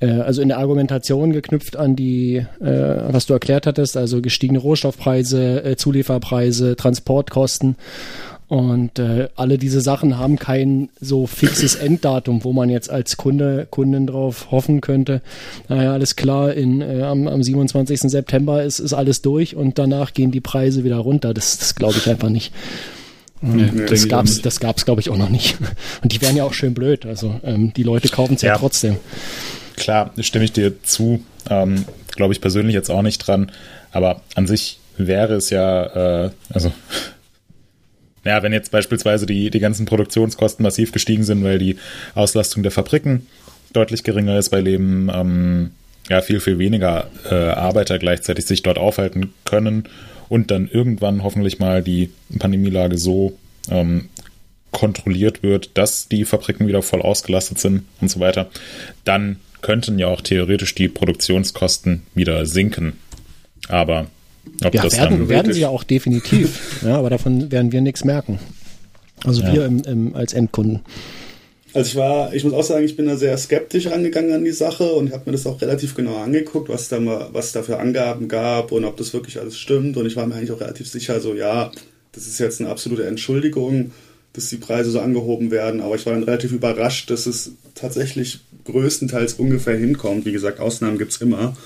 äh, also in der Argumentation geknüpft an die, äh, was du erklärt hattest, also gestiegene Rohstoffpreise, äh, Zulieferpreise, Transportkosten. Und äh, alle diese Sachen haben kein so fixes Enddatum, wo man jetzt als Kunde, Kunden drauf hoffen könnte. Naja, alles klar, in, äh, am, am 27. September ist, ist alles durch und danach gehen die Preise wieder runter. Das, das glaube ich einfach nicht. Nee, das gab's, das gab's, glaube ich, auch noch nicht. Und die wären ja auch schön blöd. Also ähm, die Leute kaufen es ja, ja, trotzdem. Klar, stimme ich dir zu. Ähm, glaube ich persönlich jetzt auch nicht dran. Aber an sich wäre es ja, äh, also ja, wenn jetzt beispielsweise die, die ganzen Produktionskosten massiv gestiegen sind, weil die Auslastung der Fabriken deutlich geringer ist, weil eben ähm, ja, viel, viel weniger äh, Arbeiter gleichzeitig sich dort aufhalten können und dann irgendwann hoffentlich mal die Pandemielage so ähm, kontrolliert wird, dass die Fabriken wieder voll ausgelastet sind und so weiter, dann könnten ja auch theoretisch die Produktionskosten wieder sinken. Aber ob ja, das werden, werden sie ja auch definitiv. ja, aber davon werden wir nichts merken. Also ja. wir im, im, als Endkunden. Also ich war, ich muss auch sagen, ich bin da sehr skeptisch angegangen an die Sache und habe mir das auch relativ genau angeguckt, was da mal, was da für Angaben gab und ob das wirklich alles stimmt. Und ich war mir eigentlich auch relativ sicher, so ja, das ist jetzt eine absolute Entschuldigung, dass die Preise so angehoben werden. Aber ich war dann relativ überrascht, dass es tatsächlich größtenteils ungefähr hinkommt. Wie gesagt, Ausnahmen gibt es immer.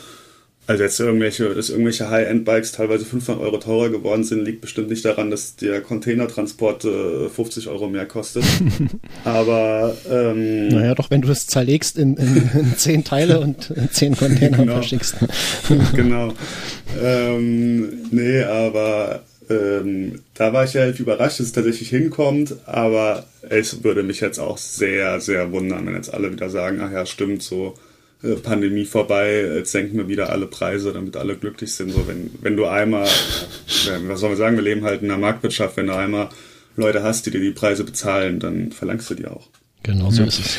Also jetzt irgendwelche, dass irgendwelche High-End-Bikes teilweise 500 Euro teurer geworden sind, liegt bestimmt nicht daran, dass der Containertransport äh, 50 Euro mehr kostet. Aber ähm, naja, doch wenn du es zerlegst in, in, in zehn Teile und in zehn Container genau. verschickst. genau. Ähm, nee, aber ähm, da war ich halt überrascht, dass es tatsächlich hinkommt, aber es würde mich jetzt auch sehr, sehr wundern, wenn jetzt alle wieder sagen, ach ja, stimmt so äh, Pandemie vorbei, jetzt senken wir wieder alle Preise, damit alle glücklich sind. So, wenn, wenn du einmal, was soll man sagen, wir leben halt in einer Marktwirtschaft, wenn du einmal Leute hast, die dir die Preise bezahlen, dann verlangst du die auch. Genau so ja. ist es.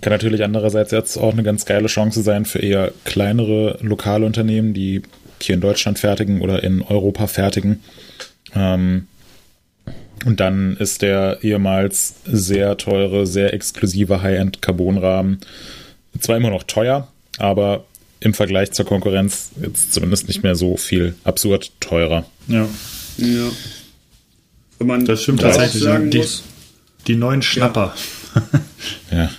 Kann natürlich andererseits jetzt auch eine ganz geile Chance sein für eher kleinere lokale Unternehmen, die hier in Deutschland fertigen oder in Europa fertigen. Ähm, und dann ist der ehemals sehr teure, sehr exklusive High-End-Carbonrahmen zwar immer noch teuer, aber im Vergleich zur Konkurrenz jetzt zumindest nicht mehr so viel absurd teurer. Ja. Ja. Wenn man das stimmt tatsächlich. Sagen die, muss, die neuen Schnapper. Ja. ja.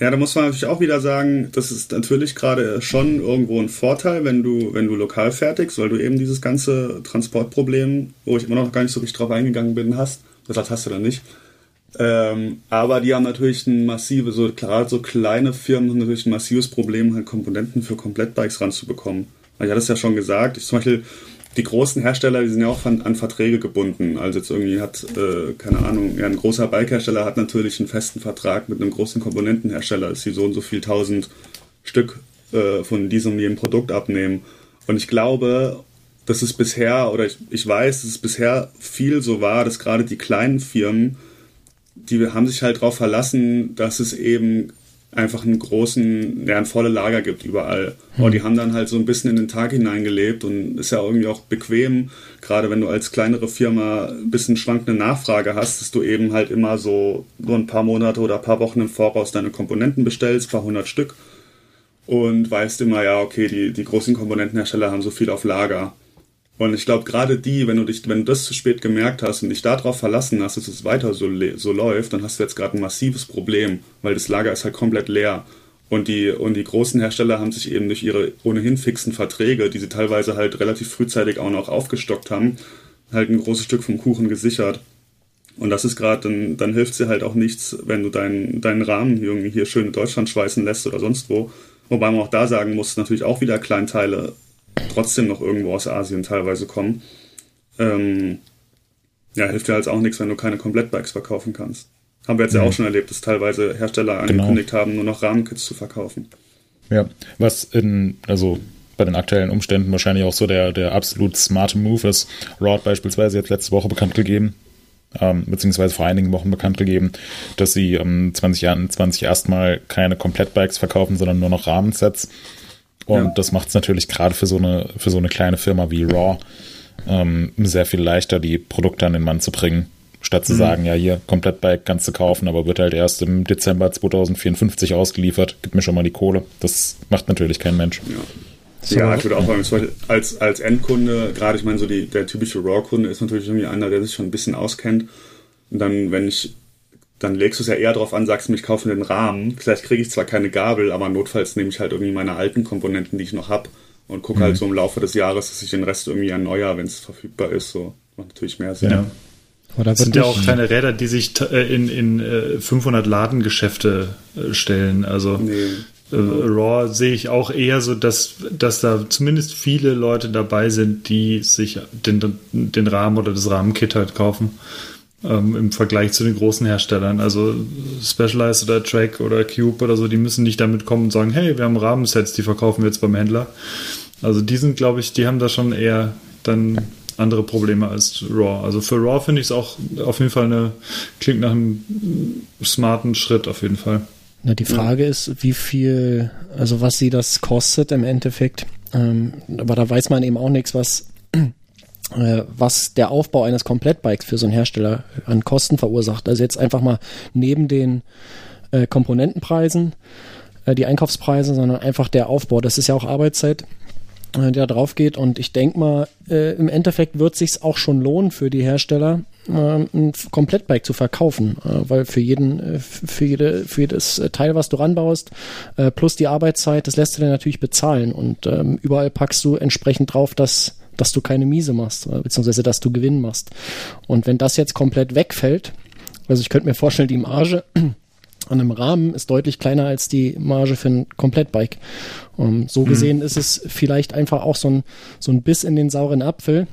Ja, da muss man natürlich auch wieder sagen, das ist natürlich gerade schon irgendwo ein Vorteil, wenn du, wenn du lokal fertigst, weil du eben dieses ganze Transportproblem, wo ich immer noch gar nicht so richtig drauf eingegangen bin, hast. Das hast du dann nicht. Ähm, aber die haben natürlich ein massives, so gerade so kleine Firmen haben natürlich ein massives Problem, halt Komponenten für Komplettbikes ranzubekommen. Ich hatte es ja schon gesagt, ich zum Beispiel die großen Hersteller, die sind ja auch an, an Verträge gebunden. Also jetzt irgendwie hat, äh, keine Ahnung, ja, ein großer Bikehersteller hat natürlich einen festen Vertrag mit einem großen Komponentenhersteller, dass sie so und so viel tausend Stück äh, von diesem jedem Produkt abnehmen. Und ich glaube, dass es bisher, oder ich, ich weiß, dass es bisher viel so war, dass gerade die kleinen Firmen die haben sich halt darauf verlassen, dass es eben einfach einen großen, ja, ein volle Lager gibt überall. Hm. Und die haben dann halt so ein bisschen in den Tag hineingelebt und ist ja irgendwie auch bequem, gerade wenn du als kleinere Firma ein bisschen schwankende Nachfrage hast, dass du eben halt immer so nur ein paar Monate oder ein paar Wochen im Voraus deine Komponenten bestellst, ein paar hundert Stück und weißt immer, ja, okay, die, die großen Komponentenhersteller haben so viel auf Lager. Und ich glaube, gerade die, wenn du dich, wenn du das zu spät gemerkt hast und dich darauf verlassen hast, dass es weiter so, so läuft, dann hast du jetzt gerade ein massives Problem, weil das Lager ist halt komplett leer. Und die, und die großen Hersteller haben sich eben durch ihre ohnehin fixen Verträge, die sie teilweise halt relativ frühzeitig auch noch aufgestockt haben, halt ein großes Stück vom Kuchen gesichert. Und das ist gerade, dann, dann hilft sie halt auch nichts, wenn du deinen, deinen Rahmen irgendwie hier schön in Deutschland schweißen lässt oder sonst wo. Wobei man auch da sagen muss, natürlich auch wieder Kleinteile trotzdem noch irgendwo aus Asien teilweise kommen. Ähm, ja, hilft dir halt auch nichts, wenn du keine Komplettbikes verkaufen kannst. Haben wir jetzt mhm. ja auch schon erlebt, dass teilweise Hersteller genau. angekündigt haben, nur noch Rahmenkits zu verkaufen. Ja, was in, also bei den aktuellen Umständen wahrscheinlich auch so der, der absolut smarte Move ist. Rod beispielsweise jetzt letzte Woche bekannt gegeben, ähm, beziehungsweise vor einigen Wochen bekannt gegeben, dass sie ähm, 2020 erstmal keine Komplettbikes verkaufen, sondern nur noch Rahmensets. Und ja. das macht es natürlich gerade für so eine, für so eine kleine Firma wie Raw ähm, sehr viel leichter, die Produkte an den Mann zu bringen. Statt zu mhm. sagen, ja, hier, komplett Bike kannst du kaufen, aber wird halt erst im Dezember 2054 ausgeliefert. Gib mir schon mal die Kohle. Das macht natürlich kein Mensch. Ja. So. Ja, ich würde auch sagen, als, als Endkunde, gerade ich meine, so die, der typische Raw-Kunde ist natürlich irgendwie einer, der sich schon ein bisschen auskennt. Und dann, wenn ich, dann legst du es ja eher darauf an, sagst mir, ich kaufe den Rahmen. Vielleicht kriege ich zwar keine Gabel, aber notfalls nehme ich halt irgendwie meine alten Komponenten, die ich noch habe und gucke halt mhm. halt so im Laufe des Jahres, dass ich den Rest irgendwie erneuere, wenn es verfügbar ist. So macht natürlich mehr Sinn. Ja. Oder das sind ja auch keine Räder, die sich äh, in, in 500 äh, Ladengeschäfte äh, stellen. Also nee. Raw sehe ich auch eher so, dass, dass da zumindest viele Leute dabei sind, die sich den, den Rahmen oder das Rahmenkit halt kaufen. Ähm, Im Vergleich zu den großen Herstellern. Also Specialized oder Track oder Cube oder so, die müssen nicht damit kommen und sagen, hey, wir haben Rahmensets, die verkaufen wir jetzt beim Händler. Also die sind, glaube ich, die haben da schon eher dann andere Probleme als Raw. Also für Raw finde ich es auch auf jeden Fall eine, klingt nach einem smarten Schritt auf jeden Fall. Na, die Frage ja. ist, wie viel, also was sie das kostet im Endeffekt. Ähm, aber da weiß man eben auch nichts, was, was der Aufbau eines Komplettbikes für so einen Hersteller an Kosten verursacht. Also jetzt einfach mal neben den äh, Komponentenpreisen, äh, die Einkaufspreise, sondern einfach der Aufbau. Das ist ja auch Arbeitszeit äh, der drauf geht. Und ich denke mal, äh, im Endeffekt wird sich auch schon lohnen für die Hersteller, äh, ein Komplettbike zu verkaufen, äh, weil für jeden, äh, für jede, für jedes Teil, was du ranbaust, äh, plus die Arbeitszeit, das lässt du dir natürlich bezahlen. Und ähm, überall packst du entsprechend drauf, dass dass du keine Miese machst, beziehungsweise dass du Gewinn machst. Und wenn das jetzt komplett wegfällt, also ich könnte mir vorstellen, die Marge an einem Rahmen ist deutlich kleiner als die Marge für ein Komplettbike. Um, so mhm. gesehen mhm. ist es vielleicht einfach auch so ein, so ein Biss in den sauren Apfel.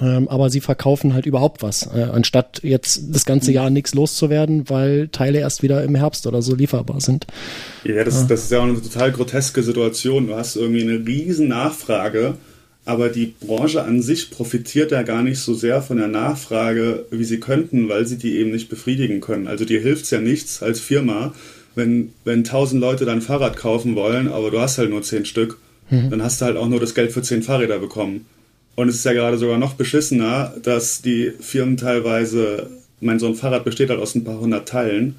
Ähm, aber sie verkaufen halt überhaupt was, äh, anstatt jetzt das ganze Jahr nichts loszuwerden, weil Teile erst wieder im Herbst oder so lieferbar sind. Ja, das, ja. das ist ja auch eine total groteske Situation. Du hast irgendwie eine riesen Nachfrage aber die Branche an sich profitiert ja gar nicht so sehr von der Nachfrage, wie sie könnten, weil sie die eben nicht befriedigen können. Also dir hilft es ja nichts als Firma, wenn, wenn tausend Leute dein Fahrrad kaufen wollen, aber du hast halt nur zehn Stück, mhm. dann hast du halt auch nur das Geld für zehn Fahrräder bekommen. Und es ist ja gerade sogar noch beschissener, dass die Firmen teilweise, mein so ein Fahrrad besteht halt aus ein paar hundert Teilen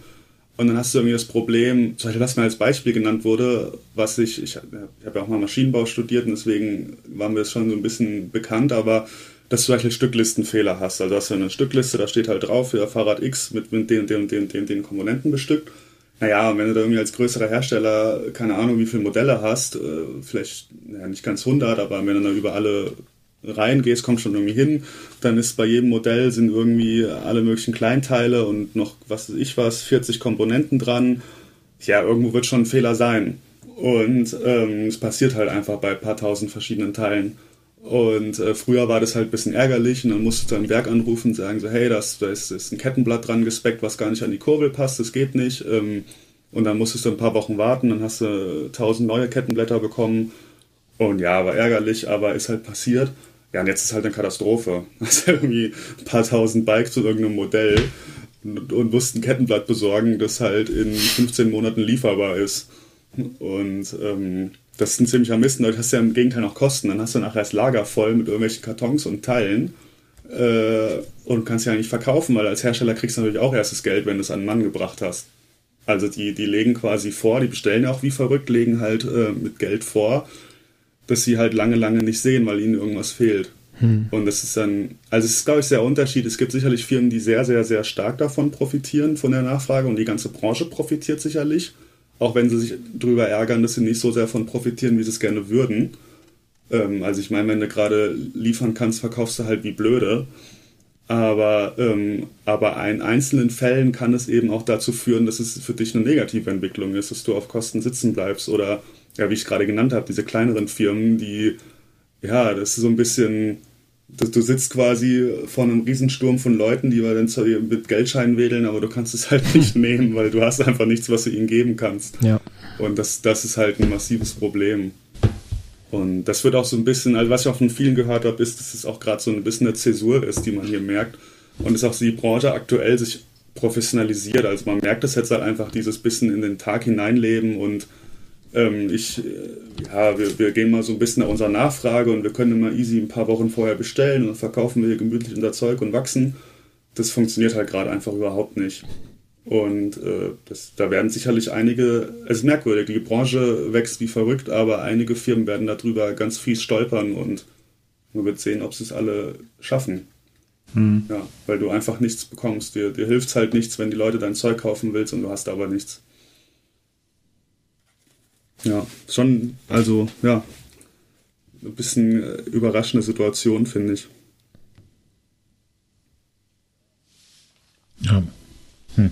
und dann hast du irgendwie das Problem, zum Beispiel, was mir als Beispiel genannt wurde, was ich, ich, ich habe ja auch mal Maschinenbau studiert und deswegen waren wir es schon so ein bisschen bekannt, aber dass du zum Beispiel Stücklistenfehler hast. Also hast du eine Stückliste, da steht halt drauf, für Fahrrad X mit, mit den, den, den, den, den Komponenten bestückt. Naja, wenn du da irgendwie als größerer Hersteller, keine Ahnung, wie viele Modelle hast, äh, vielleicht ja, nicht ganz 100, aber wenn du dann über alle reingehst, kommst schon irgendwie hin. Dann ist bei jedem Modell sind irgendwie alle möglichen Kleinteile und noch, was weiß ich was, 40 Komponenten dran. Ja, irgendwo wird schon ein Fehler sein. Und ähm, es passiert halt einfach bei ein paar tausend verschiedenen Teilen. Und äh, früher war das halt ein bisschen ärgerlich und dann musstest du ein Werk anrufen und sagen so, hey, das, da ist, ist ein Kettenblatt dran gespeckt, was gar nicht an die Kurbel passt, das geht nicht. Ähm, und dann musstest du ein paar Wochen warten, dann hast du tausend neue Kettenblätter bekommen. Und ja, war ärgerlich, aber ist halt passiert. Ja, und jetzt ist halt eine Katastrophe. Hast halt irgendwie ein paar tausend Bikes zu irgendeinem Modell und, und musst ein Kettenblatt besorgen, das halt in 15 Monaten lieferbar ist. Und ähm, das ist ein ziemlicher Mist. Und hast ja im Gegenteil noch Kosten. Dann hast du nachher das Lager voll mit irgendwelchen Kartons und Teilen äh, und kannst ja nicht verkaufen, weil als Hersteller kriegst du natürlich auch erst das Geld, wenn du es an einen Mann gebracht hast. Also die, die legen quasi vor, die bestellen ja auch wie verrückt, legen halt äh, mit Geld vor dass sie halt lange, lange nicht sehen, weil ihnen irgendwas fehlt. Hm. Und das ist dann, also es ist, glaube ich, sehr Unterschied. Es gibt sicherlich Firmen, die sehr, sehr, sehr stark davon profitieren, von der Nachfrage und die ganze Branche profitiert sicherlich. Auch wenn sie sich darüber ärgern, dass sie nicht so sehr davon profitieren, wie sie es gerne würden. Ähm, also ich meine, wenn du gerade liefern kannst, verkaufst du halt wie blöde. Aber, ähm, aber in einzelnen Fällen kann es eben auch dazu führen, dass es für dich eine negative Entwicklung ist, dass du auf Kosten sitzen bleibst oder ja, wie ich gerade genannt habe, diese kleineren Firmen, die, ja, das ist so ein bisschen, du, du sitzt quasi vor einem Riesensturm von Leuten, die dann mit Geldscheinen wedeln, aber du kannst es halt nicht nehmen, weil du hast einfach nichts, was du ihnen geben kannst. Ja. Und das, das ist halt ein massives Problem. Und das wird auch so ein bisschen, also was ich auch von vielen gehört habe, ist, dass es auch gerade so ein bisschen eine Zäsur ist, die man hier merkt. Und dass auch die Branche aktuell sich professionalisiert. Also man merkt es jetzt halt einfach dieses bisschen in den Tag hineinleben und ich, äh, ja, wir, wir, gehen mal so ein bisschen nach unserer Nachfrage und wir können immer easy ein paar Wochen vorher bestellen und dann verkaufen wir gemütlich unser Zeug und wachsen. Das funktioniert halt gerade einfach überhaupt nicht. Und äh, das, da werden sicherlich einige, es ist merkwürdig, die Branche wächst wie verrückt, aber einige Firmen werden darüber ganz fies stolpern und man wird sehen, ob sie es alle schaffen. Hm. Ja, weil du einfach nichts bekommst. Dir, dir hilft halt nichts, wenn die Leute dein Zeug kaufen willst und du hast aber nichts. Ja, schon, also, ja, ein bisschen äh, überraschende Situation, finde ich. Ja. Hm.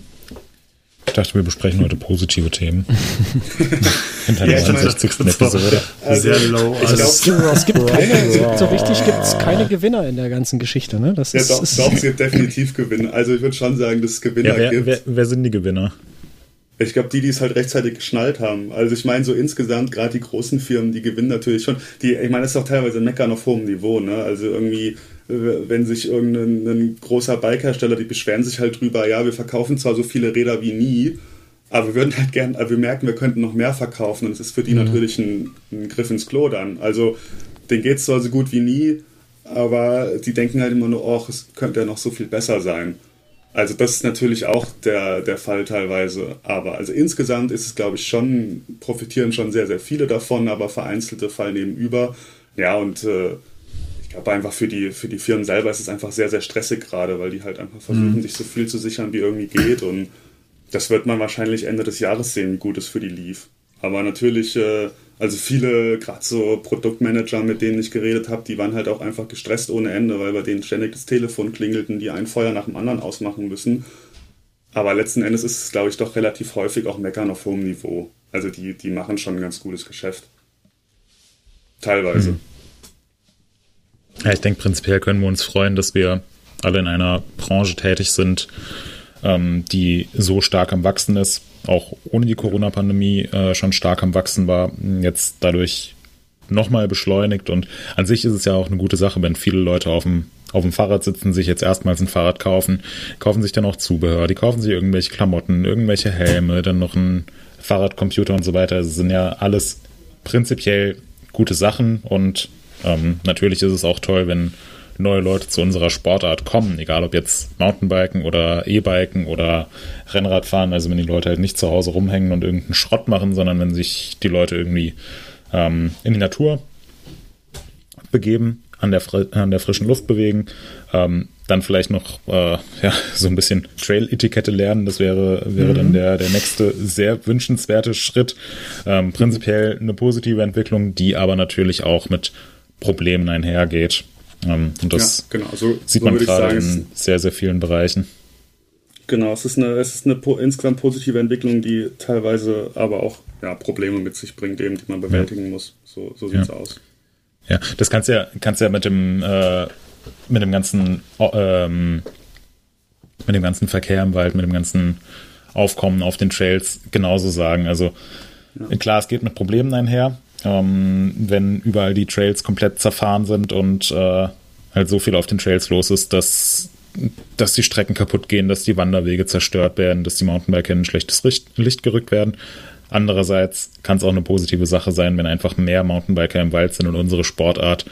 Ich dachte, wir besprechen heute positive Themen. In der ja, 69. Episode. Also, Sehr low. Ich glaub, es, gibt, es gibt keine, so richtig gibt es keine Gewinner in der ganzen Geschichte. Ne? Das ja, ist, doch, ist doch, es gibt definitiv Gewinner. Also ich würde schon sagen, dass es Gewinner ja, wer, gibt. Wer, wer sind die Gewinner? Ich glaube, die, die es halt rechtzeitig geschnallt haben. Also ich meine, so insgesamt, gerade die großen Firmen, die gewinnen natürlich schon. Die, ich meine, das ist auch teilweise Meckern auf hohem Niveau, ne? Also irgendwie, wenn sich irgendein ein großer Bikehersteller, die beschweren sich halt drüber, ja, wir verkaufen zwar so viele Räder wie nie, aber wir würden halt gern, wir merken, wir könnten noch mehr verkaufen und es ist für die mhm. natürlich ein, ein, Griff ins Klo dann. Also denen geht es zwar so gut wie nie, aber die denken halt immer nur, oh, es könnte ja noch so viel besser sein. Also das ist natürlich auch der, der Fall teilweise. Aber also insgesamt ist es, glaube ich, schon, profitieren schon sehr, sehr viele davon, aber vereinzelte fallen eben über. Ja, und äh, ich glaube einfach für die, für die Firmen selber ist es einfach sehr, sehr stressig gerade, weil die halt einfach versuchen, mhm. sich so viel zu sichern, wie irgendwie geht. Und das wird man wahrscheinlich Ende des Jahres sehen, wie gut es für die lief. Aber natürlich, äh, also viele, gerade so Produktmanager, mit denen ich geredet habe, die waren halt auch einfach gestresst ohne Ende, weil bei denen ständig das Telefon klingelten, die ein Feuer nach dem anderen ausmachen müssen. Aber letzten Endes ist es, glaube ich, doch relativ häufig auch Meckern auf hohem Niveau. Also die, die machen schon ein ganz gutes Geschäft. Teilweise. Hm. Ja, ich denke, prinzipiell können wir uns freuen, dass wir alle in einer Branche tätig sind, ähm, die so stark am Wachsen ist, auch ohne die Corona-Pandemie äh, schon stark am Wachsen war, jetzt dadurch nochmal beschleunigt. Und an sich ist es ja auch eine gute Sache, wenn viele Leute auf dem, auf dem Fahrrad sitzen, sich jetzt erstmals ein Fahrrad kaufen, kaufen sich dann auch Zubehör, die kaufen sich irgendwelche Klamotten, irgendwelche Helme, dann noch ein Fahrradcomputer und so weiter. Das sind ja alles prinzipiell gute Sachen und ähm, natürlich ist es auch toll, wenn neue Leute zu unserer Sportart kommen, egal ob jetzt Mountainbiken oder E-Biken oder Rennradfahren, also wenn die Leute halt nicht zu Hause rumhängen und irgendeinen Schrott machen, sondern wenn sich die Leute irgendwie ähm, in die Natur begeben, an der, an der frischen Luft bewegen, ähm, dann vielleicht noch äh, ja, so ein bisschen Trail-Etikette lernen. Das wäre, wäre mhm. dann der, der nächste sehr wünschenswerte Schritt. Ähm, prinzipiell eine positive Entwicklung, die aber natürlich auch mit Problemen einhergeht. Ähm, und das ja, genau. so, sieht so man gerade in sehr, sehr vielen Bereichen. Genau, es ist eine, es ist eine insgesamt positive Entwicklung, die teilweise aber auch ja, Probleme mit sich bringt, eben, die man bewältigen ja. muss. So, so sieht es aus. Ja, das kannst du ja, kannst ja mit dem, äh, mit dem ganzen, ähm, mit dem ganzen Verkehr im Wald, mit dem ganzen Aufkommen auf den Trails genauso sagen. Also klar, es geht mit Problemen einher, ähm, wenn überall die Trails komplett zerfahren sind und äh, halt so viel auf den Trails los ist, dass, dass die Strecken kaputt gehen, dass die Wanderwege zerstört werden, dass die Mountainbiker in ein schlechtes Licht gerückt werden. Andererseits kann es auch eine positive Sache sein, wenn einfach mehr Mountainbiker im Wald sind und unsere Sportart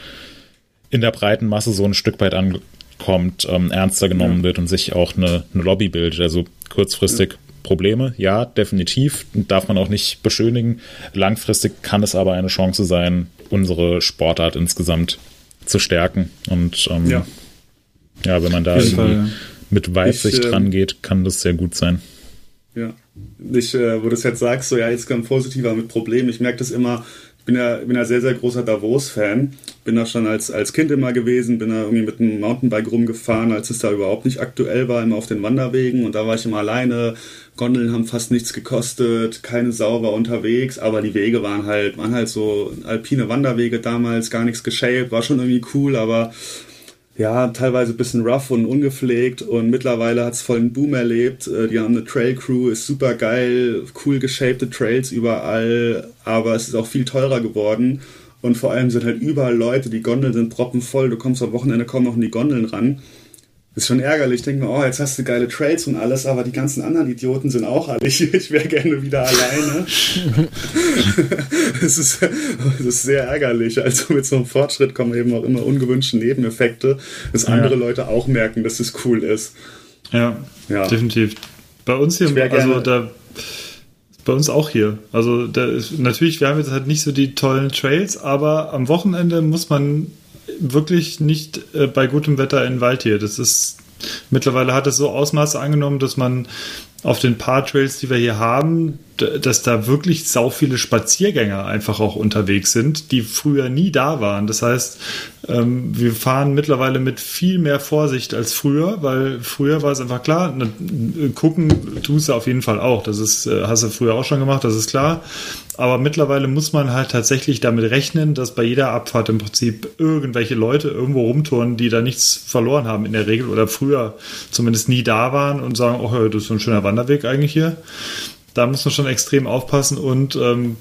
in der breiten Masse so ein Stück weit ankommt, ähm, ernster genommen ja. wird und sich auch eine, eine Lobby bildet. Also kurzfristig ja. Probleme, ja, definitiv, darf man auch nicht beschönigen. Langfristig kann es aber eine Chance sein, unsere Sportart insgesamt zu stärken. Und ähm, ja. ja. wenn man da irgendwie Fall. mit Weitsicht ich, dran geht, kann das sehr gut sein. Ja, ich, äh, wo du es jetzt sagst, so ja, jetzt kommt positiver mit Problemen. Ich merke das immer, bin ja, bin ja sehr, sehr großer Davos-Fan. Bin da schon als, als Kind immer gewesen, bin da irgendwie mit einem Mountainbike rumgefahren, als es da überhaupt nicht aktuell war, immer auf den Wanderwegen. Und da war ich immer alleine. Gondeln haben fast nichts gekostet, keine Sau war unterwegs, aber die Wege waren halt, waren halt so alpine Wanderwege damals, gar nichts geshaped, war schon irgendwie cool, aber ja, teilweise ein bisschen rough und ungepflegt und mittlerweile hat es voll einen Boom erlebt. Äh, die haben eine Trail Crew, ist super geil, cool geshapte Trails überall, aber es ist auch viel teurer geworden und vor allem sind halt überall Leute, die Gondeln sind proppenvoll, du kommst am Wochenende kaum noch in die Gondeln ran ist schon ärgerlich. Ich denke mir, oh, jetzt hast du geile Trails und alles, aber die ganzen anderen Idioten sind auch alle hier. Ich wäre gerne wieder alleine. Es ist, ist sehr ärgerlich. Also mit so einem Fortschritt kommen eben auch immer ungewünschte Nebeneffekte, dass ja. andere Leute auch merken, dass es cool ist. Ja, ja. definitiv. Bei uns hier, also da, bei uns auch hier. Also da ist, natürlich, wir haben jetzt halt nicht so die tollen Trails, aber am Wochenende muss man wirklich nicht äh, bei gutem Wetter in den Wald hier. Das ist mittlerweile hat es so Ausmaße angenommen, dass man auf den paar Trails, die wir hier haben, dass da wirklich sau viele Spaziergänger einfach auch unterwegs sind, die früher nie da waren. Das heißt, ähm, wir fahren mittlerweile mit viel mehr Vorsicht als früher, weil früher war es einfach klar, ne, gucken tust du auf jeden Fall auch. Das ist, äh, hast du früher auch schon gemacht, das ist klar. Aber mittlerweile muss man halt tatsächlich damit rechnen, dass bei jeder Abfahrt im Prinzip irgendwelche Leute irgendwo rumtouren, die da nichts verloren haben in der Regel oder früher zumindest nie da waren und sagen, oh, das ist ein schöner Wanderweg eigentlich hier. Da muss man schon extrem aufpassen und ähm,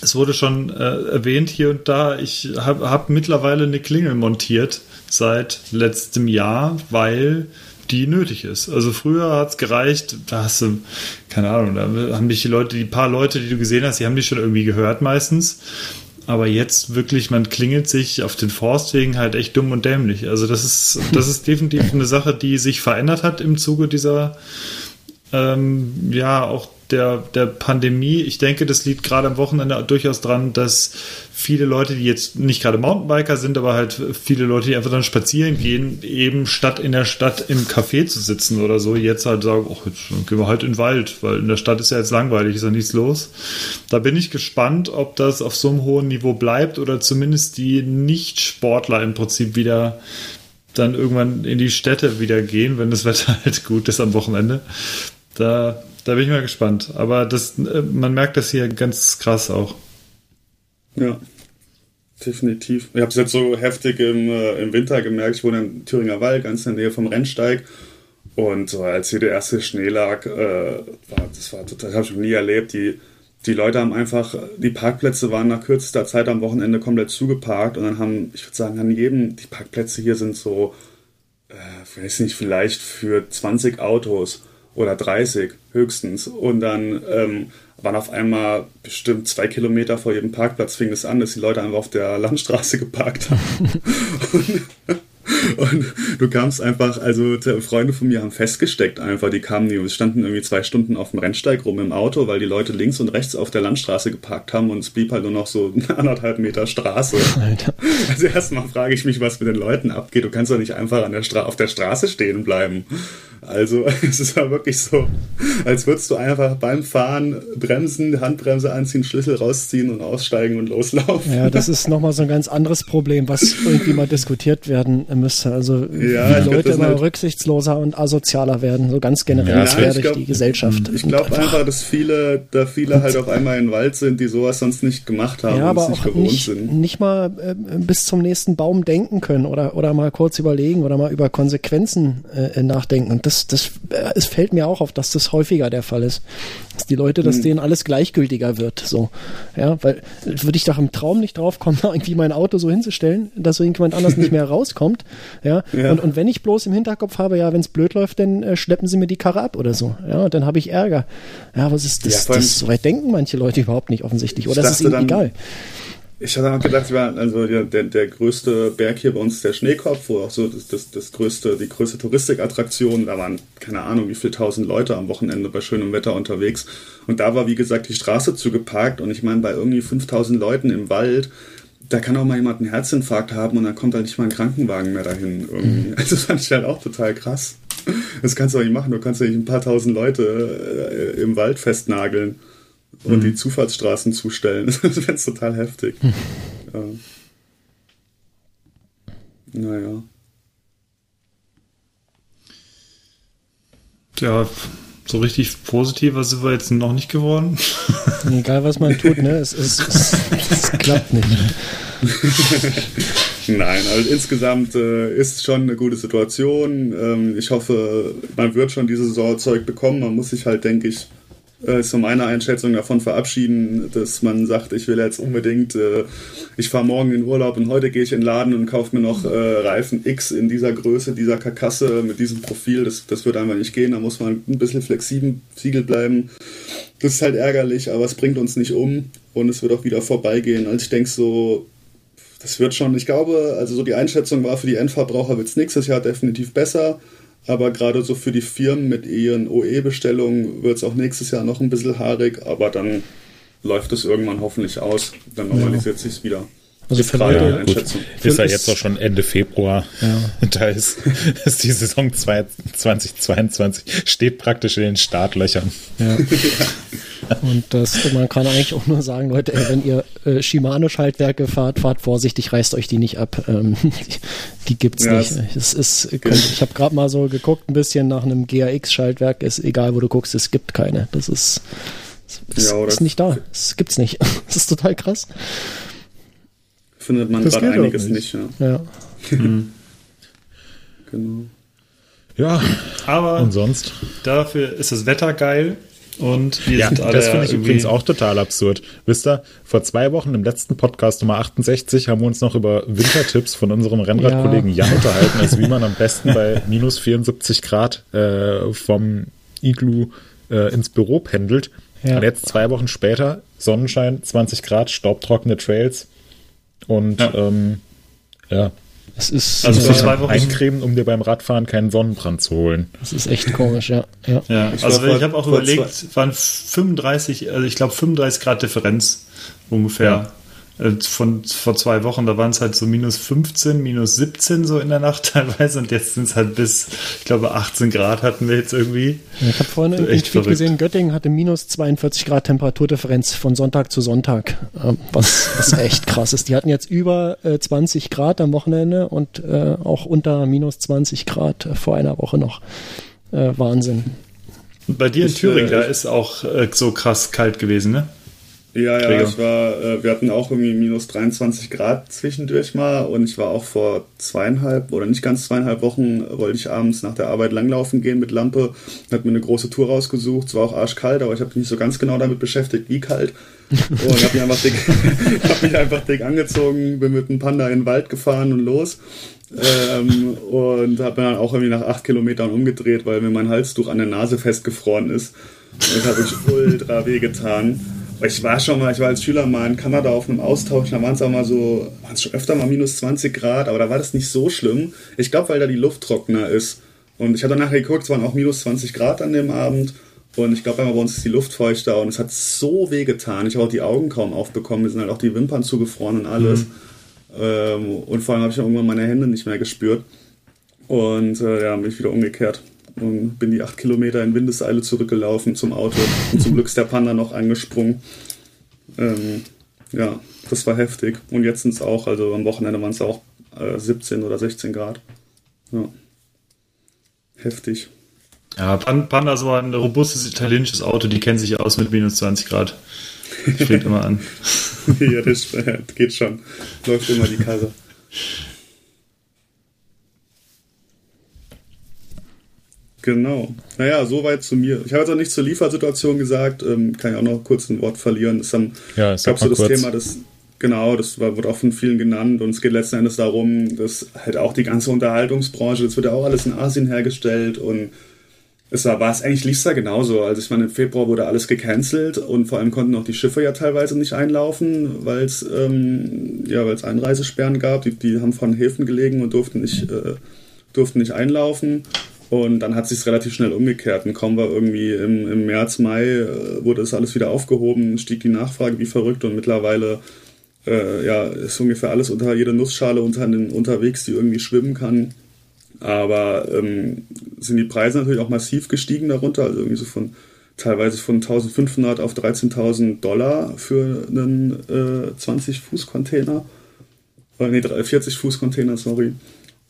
es wurde schon äh, erwähnt hier und da, ich habe hab mittlerweile eine Klingel montiert seit letztem Jahr, weil die nötig ist. Also früher hat es gereicht, da hast du, keine Ahnung, da haben dich die Leute, die paar Leute, die du gesehen hast, die haben dich schon irgendwie gehört meistens. Aber jetzt wirklich, man klingelt sich auf den Forstwegen halt echt dumm und dämlich. Also das ist, das ist definitiv eine Sache, die sich verändert hat im Zuge dieser ähm, ja auch der, der Pandemie. Ich denke, das liegt gerade am Wochenende durchaus dran, dass viele Leute, die jetzt nicht gerade Mountainbiker sind, aber halt viele Leute, die einfach dann spazieren gehen, eben statt in der Stadt im Café zu sitzen oder so, jetzt halt sagen, oh, jetzt gehen wir halt in den Wald, weil in der Stadt ist ja jetzt langweilig, ist ja nichts los. Da bin ich gespannt, ob das auf so einem hohen Niveau bleibt oder zumindest die Nicht-Sportler im Prinzip wieder dann irgendwann in die Städte wieder gehen, wenn das Wetter halt gut ist am Wochenende. Da, da bin ich mal gespannt. Aber das, äh, man merkt das hier ganz krass auch. Ja, definitiv. Ich habe es jetzt so heftig im, äh, im Winter gemerkt. Ich wohne im Thüringer Wald, ganz in der Nähe vom Rennsteig. Und so, als hier der erste Schnee lag, äh, war, das war total, habe ich noch nie erlebt. Die, die Leute haben einfach, die Parkplätze waren nach kürzester Zeit am Wochenende komplett zugeparkt und dann haben, ich würde sagen, an jedem, die Parkplätze hier sind so, äh, weiß nicht, vielleicht für 20 Autos oder 30 höchstens. Und dann ähm, waren auf einmal bestimmt zwei Kilometer vor jedem Parkplatz fing es an, dass die Leute einfach auf der Landstraße geparkt haben. und, und du kamst einfach, also Freunde von mir haben festgesteckt einfach, die kamen nie und standen irgendwie zwei Stunden auf dem Rennsteig rum im Auto, weil die Leute links und rechts auf der Landstraße geparkt haben und es blieb halt nur noch so anderthalb Meter Straße. Alter. Also erstmal frage ich mich, was mit den Leuten abgeht. Du kannst doch nicht einfach an der Stra auf der Straße stehen bleiben. Also es ist ja wirklich so, als würdest du einfach beim Fahren bremsen, Handbremse anziehen, Schlüssel rausziehen und aussteigen und loslaufen. Ja, das ist nochmal so ein ganz anderes Problem, was irgendwie mal diskutiert werden müsste. Also ja, wie Leute immer halt rücksichtsloser und asozialer werden, so ganz generell ja, quer durch die Gesellschaft. Ich glaube einfach, dass viele, da viele halt auf einmal in den Wald sind, die sowas sonst nicht gemacht haben ja, aber nicht auch nicht, sind. nicht mal äh, bis zum nächsten Baum denken können oder, oder mal kurz überlegen oder mal über Konsequenzen äh, nachdenken. Und das, das, äh, es fällt mir auch auf, dass das häufiger der Fall ist. Dass die Leute, dass mhm. denen alles gleichgültiger wird. So. Ja, weil würde ich doch im Traum nicht drauf kommen, irgendwie mein Auto so hinzustellen, dass so irgendjemand anders nicht mehr rauskommt. Ja? ja. Und, und wenn ich bloß im Hinterkopf habe, ja, wenn es blöd läuft, dann äh, schleppen sie mir die Karre ab oder so. Ja, und dann habe ich Ärger. Ja, was ist das? Ja, das so weit denken manche Leute überhaupt nicht offensichtlich. Oder ist es ihnen dann, egal? Ich auch gedacht, also der, der größte Berg hier bei uns ist der Schneekopf, wo auch so das, das, das größte, die größte Touristikattraktion, da waren keine Ahnung, wie viele tausend Leute am Wochenende bei schönem Wetter unterwegs. Und da war, wie gesagt, die Straße zugeparkt und ich meine, bei irgendwie 5000 Leuten im Wald, da kann auch mal jemand einen Herzinfarkt haben und dann kommt halt nicht mal ein Krankenwagen mehr dahin. Irgendwie. Mhm. Also das fand ich halt auch total krass. Das kannst du auch nicht machen. Du kannst ja nicht ein paar tausend Leute äh, im Wald festnageln und mhm. die Zufahrtsstraßen zustellen. Das wäre total heftig. Mhm. Ja. Naja. Ja, so richtig positiver sind wir jetzt noch nicht geworden. Egal, was man tut, ne? Es, es, es, es klappt nicht. Nein, also insgesamt äh, ist schon eine gute Situation. Ähm, ich hoffe, man wird schon dieses Sorgzeug bekommen. Man muss sich halt, denke ich, ist so meine Einschätzung davon verabschieden, dass man sagt, ich will jetzt unbedingt, äh, ich fahre morgen in Urlaub und heute gehe ich in den Laden und kaufe mir noch äh, Reifen X in dieser Größe, dieser Karkasse mit diesem Profil. Das, das wird einfach nicht gehen. Da muss man ein bisschen flexibel bleiben. Das ist halt ärgerlich, aber es bringt uns nicht um und es wird auch wieder vorbeigehen. Also ich denke so, das wird schon, ich glaube, also so die Einschätzung war, für die Endverbraucher wird es nächstes Jahr definitiv besser. Aber gerade so für die Firmen mit ihren OE-Bestellungen wird es auch nächstes Jahr noch ein bisschen haarig, aber dann läuft es irgendwann hoffentlich aus. Dann normalisiert ja. sich wieder. Also für Leute, ja, ist ja jetzt auch schon Ende Februar. Ja. Da ist, ist die Saison 2022 steht praktisch in den Startlöchern. Ja. Und das, man kann eigentlich auch nur sagen, Leute, wenn ihr äh, Shimano-Schaltwerke fahrt, fahrt vorsichtig, reißt euch die nicht ab. Ähm, die, die gibt's ja, nicht. Es ist, ich habe gerade mal so geguckt, ein bisschen nach einem GAX-Schaltwerk, ist egal, wo du guckst, es gibt keine. Das ist, ist, ja, ist nicht da. Es gibt's nicht. Das ist total krass findet man gerade einiges nicht. nicht. ja. ja. Mhm. genau. Ja, aber und sonst? Dafür ist das Wetter geil. Und wir ja, sind alle das finde ich übrigens auch total absurd. Wisst ihr, vor zwei Wochen im letzten Podcast Nummer 68 haben wir uns noch über Wintertipps von unserem Rennradkollegen ja. Jan unterhalten, also wie man am besten bei minus 74 Grad äh, vom Iglu äh, ins Büro pendelt. Ja. Und jetzt zwei Wochen später, Sonnenschein, 20 Grad, staubtrockene Trails. Und ja, ähm, ja. Es ist also für zwei Wochen eincremen, um dir beim Radfahren keinen Sonnenbrand zu holen. Das ist echt komisch, ja. Ja, ja also ich, ich habe auch überlegt, waren 35, also ich glaube 35 Grad Differenz ungefähr. Ja. Äh, von vor zwei Wochen, da waren es halt so minus 15, minus 17 so in der Nacht teilweise und jetzt sind es halt bis, ich glaube, 18 Grad hatten wir jetzt irgendwie. Ich habe vorhin echt Tweet gesehen, Göttingen hatte minus 42 Grad Temperaturdifferenz von Sonntag zu Sonntag, ähm, was, was echt krass ist. Die hatten jetzt über 20 äh, Grad am Wochenende und äh, auch unter minus 20 Grad vor einer Woche noch. Wahnsinn. Bei dir in Thüringen, da ist auch so krass kalt gewesen, ne? Ja, ja, ich war, äh, wir hatten auch irgendwie minus 23 Grad zwischendurch mal und ich war auch vor zweieinhalb oder nicht ganz zweieinhalb Wochen, wollte ich abends nach der Arbeit langlaufen gehen mit Lampe, hat mir eine große Tour rausgesucht, es war auch arschkalt, aber ich habe mich nicht so ganz genau damit beschäftigt, wie kalt und habe mich, einfach dick, hab mich einfach dick angezogen, bin mit dem Panda in den Wald gefahren und los. ähm, und habe dann auch irgendwie nach acht Kilometern umgedreht, weil mir mein Halstuch an der Nase festgefroren ist. Und das hat mich ultra wehgetan. Ich war schon mal, ich war als Schüler mal in Kanada auf einem Austausch, da waren es auch mal so, waren es schon öfter mal minus 20 Grad, aber da war das nicht so schlimm. Ich glaube, weil da die Luft trockener ist. Und ich habe dann nachher geguckt, es waren auch minus 20 Grad an dem Abend. Und ich glaube, bei uns ist die Luft feuchter und es hat so weh getan. Ich habe auch die Augen kaum aufbekommen, mir sind halt auch die Wimpern zugefroren und alles. Mhm. Ähm, und vor allem habe ich irgendwann meine Hände nicht mehr gespürt. Und äh, ja, bin ich wieder umgekehrt und bin die acht Kilometer in Windeseile zurückgelaufen zum Auto. Und zum Glück ist der Panda noch angesprungen. Ähm, ja, das war heftig. Und jetzt sind es auch, also am Wochenende waren es auch äh, 17 oder 16 Grad. Ja. Heftig. Ja, Panda ist aber ein robustes italienisches Auto, die kennen sich aus mit minus 20 Grad. Fängt immer an. ja, das geht schon. Läuft immer die Karre. Genau. Naja, soweit zu mir. Ich habe jetzt auch nicht zur Liefersituation gesagt, ähm, kann ich auch noch kurz ein Wort verlieren. Es haben, ja, gab so das kurz. Thema, das, genau, das war, wird auch von vielen genannt und es geht letzten Endes darum, dass halt auch die ganze Unterhaltungsbranche, das wird ja auch alles in Asien hergestellt und es war, war es eigentlich lief es da genauso. Also ich meine, im Februar wurde alles gecancelt und vor allem konnten auch die Schiffe ja teilweise nicht einlaufen, weil es ähm, ja, weil es Einreisesperren gab. Die, die haben von Häfen gelegen und durften nicht, äh, durften nicht einlaufen. Und dann hat sich relativ schnell umgekehrt. Und kaum war irgendwie im, im März, Mai, äh, wurde das alles wieder aufgehoben, stieg die Nachfrage wie verrückt und mittlerweile äh, ja, ist ungefähr alles unter jeder Nussschale unter unterwegs, die irgendwie schwimmen kann. Aber ähm, sind die Preise natürlich auch massiv gestiegen darunter, also irgendwie so von teilweise von 1500 auf 13.000 Dollar für einen äh, 20-Fuß-Container. Äh, nee, 40-Fuß-Container, sorry.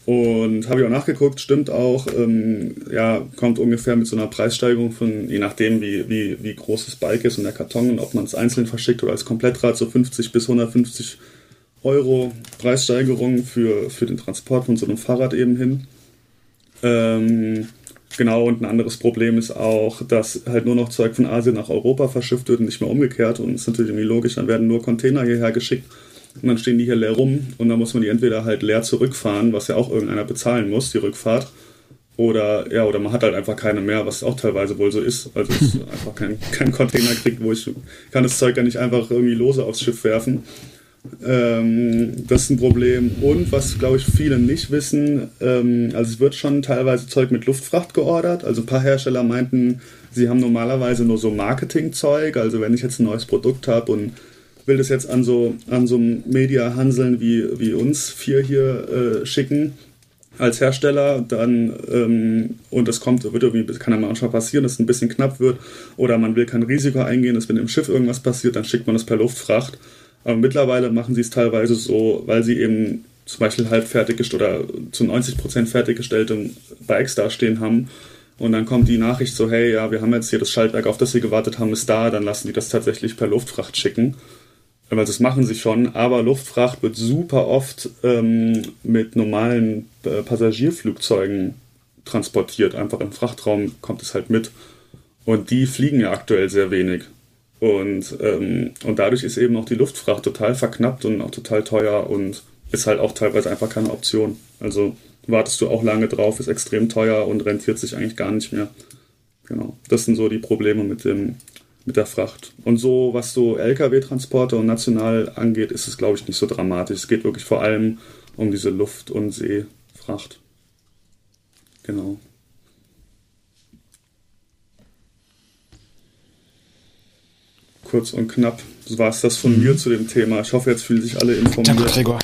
Und habe ich auch nachgeguckt, stimmt auch, ähm, ja, kommt ungefähr mit so einer Preissteigerung von, je nachdem, wie, wie, wie groß das Bike ist und der Karton und ob man es einzeln verschickt oder als Komplettrad, so 50 bis 150 Euro Preissteigerung für, für den Transport von so einem Fahrrad eben hin. Ähm, genau, und ein anderes Problem ist auch, dass halt nur noch Zeug von Asien nach Europa verschifft wird und nicht mehr umgekehrt. Und das ist natürlich irgendwie logisch, dann werden nur Container hierher geschickt und dann stehen die hier leer rum und dann muss man die entweder halt leer zurückfahren, was ja auch irgendeiner bezahlen muss, die Rückfahrt. Oder ja, oder man hat halt einfach keine mehr, was auch teilweise wohl so ist. Also es einfach kein, kein Container kriegt, wo ich kann das Zeug ja nicht einfach irgendwie lose aufs Schiff werfen. Ähm, das ist ein Problem. Und was, glaube ich, viele nicht wissen, ähm, also es wird schon teilweise Zeug mit Luftfracht geordert. Also ein paar Hersteller meinten, sie haben normalerweise nur so Marketingzeug. Also wenn ich jetzt ein neues Produkt habe und will das jetzt an so, an so Media-Hanseln wie, wie uns vier hier äh, schicken als Hersteller, dann ähm, und es kommt, wird irgendwie, kann ja manchmal passieren, dass es ein bisschen knapp wird oder man will kein Risiko eingehen, dass wenn im Schiff irgendwas passiert, dann schickt man das per Luftfracht. Aber mittlerweile machen sie es teilweise so, weil sie eben zum Beispiel halb fertig oder zu 90 Prozent fertiggestellte Bikes dastehen haben. Und dann kommt die Nachricht so, hey, ja, wir haben jetzt hier das Schaltwerk, auf das sie gewartet haben, ist da, dann lassen die das tatsächlich per Luftfracht schicken. Weil das machen sie schon, aber Luftfracht wird super oft ähm, mit normalen äh, Passagierflugzeugen transportiert. Einfach im Frachtraum kommt es halt mit. Und die fliegen ja aktuell sehr wenig. Und, ähm, und dadurch ist eben auch die Luftfracht total verknappt und auch total teuer und ist halt auch teilweise einfach keine Option. Also wartest du auch lange drauf, ist extrem teuer und rentiert sich eigentlich gar nicht mehr. Genau. Das sind so die Probleme mit dem mit der Fracht. Und so, was so Lkw-Transporte und national angeht, ist es, glaube ich, nicht so dramatisch. Es geht wirklich vor allem um diese Luft- und Seefracht. Genau. Kurz und knapp so war es das von mhm. mir zu dem Thema. Ich hoffe, jetzt fühlen sich alle informiert. Danke, Gregor.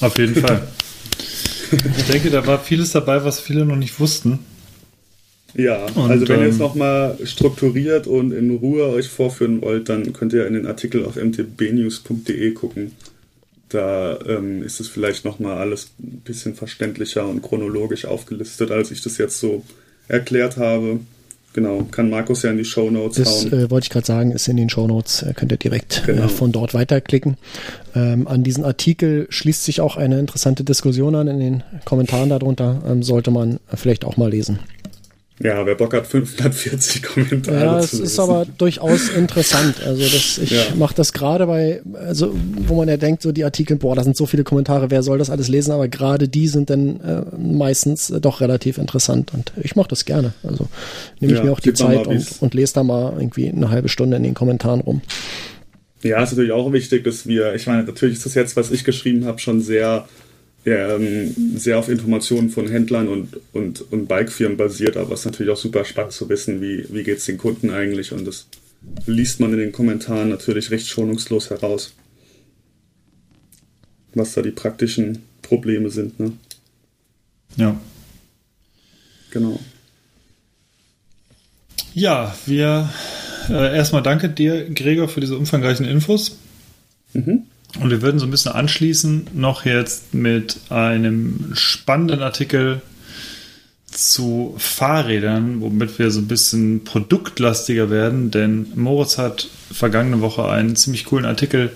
Auf jeden Fall. ich denke, da war vieles dabei, was viele noch nicht wussten. Ja, und, also wenn ihr es ähm, nochmal strukturiert und in Ruhe euch vorführen wollt, dann könnt ihr in den Artikel auf mtbnews.de gucken. Da ähm, ist es vielleicht nochmal alles ein bisschen verständlicher und chronologisch aufgelistet, als ich das jetzt so erklärt habe. Genau, kann Markus ja in die Show Notes Das äh, wollte ich gerade sagen, ist in den Show Notes, äh, könnt ihr direkt äh, genau. äh, von dort weiterklicken. Ähm, an diesen Artikel schließt sich auch eine interessante Diskussion an in den Kommentaren darunter, ähm, sollte man vielleicht auch mal lesen. Ja, wer Bock hat, 540 Kommentare ja, es ist aber durchaus interessant. Also das, ich ja. mache das gerade bei, also wo man ja denkt, so die Artikel, boah, da sind so viele Kommentare, wer soll das alles lesen? Aber gerade die sind dann äh, meistens äh, doch relativ interessant und ich mache das gerne. Also nehme ich ja, mir auch die Zeit und, und lese da mal irgendwie eine halbe Stunde in den Kommentaren rum. Ja, ist natürlich auch wichtig, dass wir, ich meine, natürlich ist das jetzt, was ich geschrieben habe, schon sehr ähm, sehr auf Informationen von Händlern und, und, und Bikefirmen basiert, aber es ist natürlich auch super spannend zu wissen, wie, wie geht es den Kunden eigentlich und das liest man in den Kommentaren natürlich recht schonungslos heraus, was da die praktischen Probleme sind. Ne? Ja. Genau. Ja, wir äh, erstmal danke dir, Gregor, für diese umfangreichen Infos. Mhm. Und wir würden so ein bisschen anschließen, noch jetzt mit einem spannenden Artikel zu Fahrrädern, womit wir so ein bisschen produktlastiger werden, denn Moritz hat vergangene Woche einen ziemlich coolen Artikel,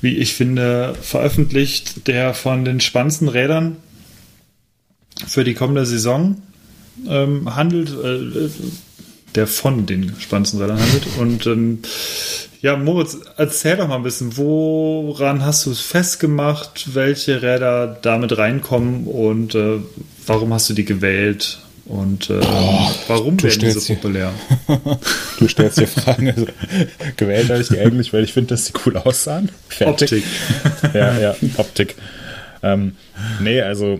wie ich finde, veröffentlicht, der von den spannendsten Rädern für die kommende Saison ähm, handelt, äh, der von den spannendsten Rädern handelt. Und ähm, ja, Moritz, erzähl doch mal ein bisschen, woran hast du es festgemacht, welche Räder damit reinkommen und äh, warum hast du die gewählt und äh, oh, warum werden die so populär? du stellst dir Fragen. Also, gewählt habe ich die eigentlich, weil ich finde, dass sie cool aussahen. Fertig. Optik. ja, ja, Optik. Ähm, nee, also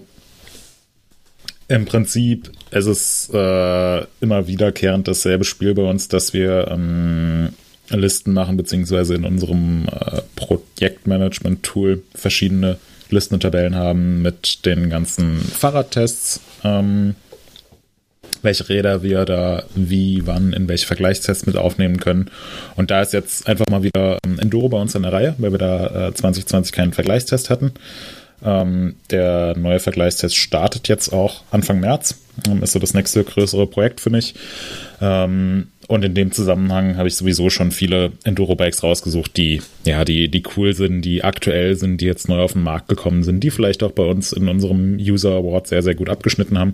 im Prinzip es ist äh, immer wiederkehrend dasselbe Spiel bei uns, dass wir ähm, Listen machen, beziehungsweise in unserem äh, Projektmanagement-Tool verschiedene Listen und Tabellen haben mit den ganzen Fahrradtests, ähm, welche Räder wir da wie, wann, in welche Vergleichstests mit aufnehmen können. Und da ist jetzt einfach mal wieder ähm, Enduro bei uns in der Reihe, weil wir da äh, 2020 keinen Vergleichstest hatten. Ähm, der neue Vergleichstest startet jetzt auch Anfang März. Ähm, ist so das nächste größere Projekt für mich. Ähm, und in dem Zusammenhang habe ich sowieso schon viele Enduro-Bikes rausgesucht, die, ja, die, die cool sind, die aktuell sind, die jetzt neu auf den Markt gekommen sind, die vielleicht auch bei uns in unserem User Award sehr, sehr gut abgeschnitten haben.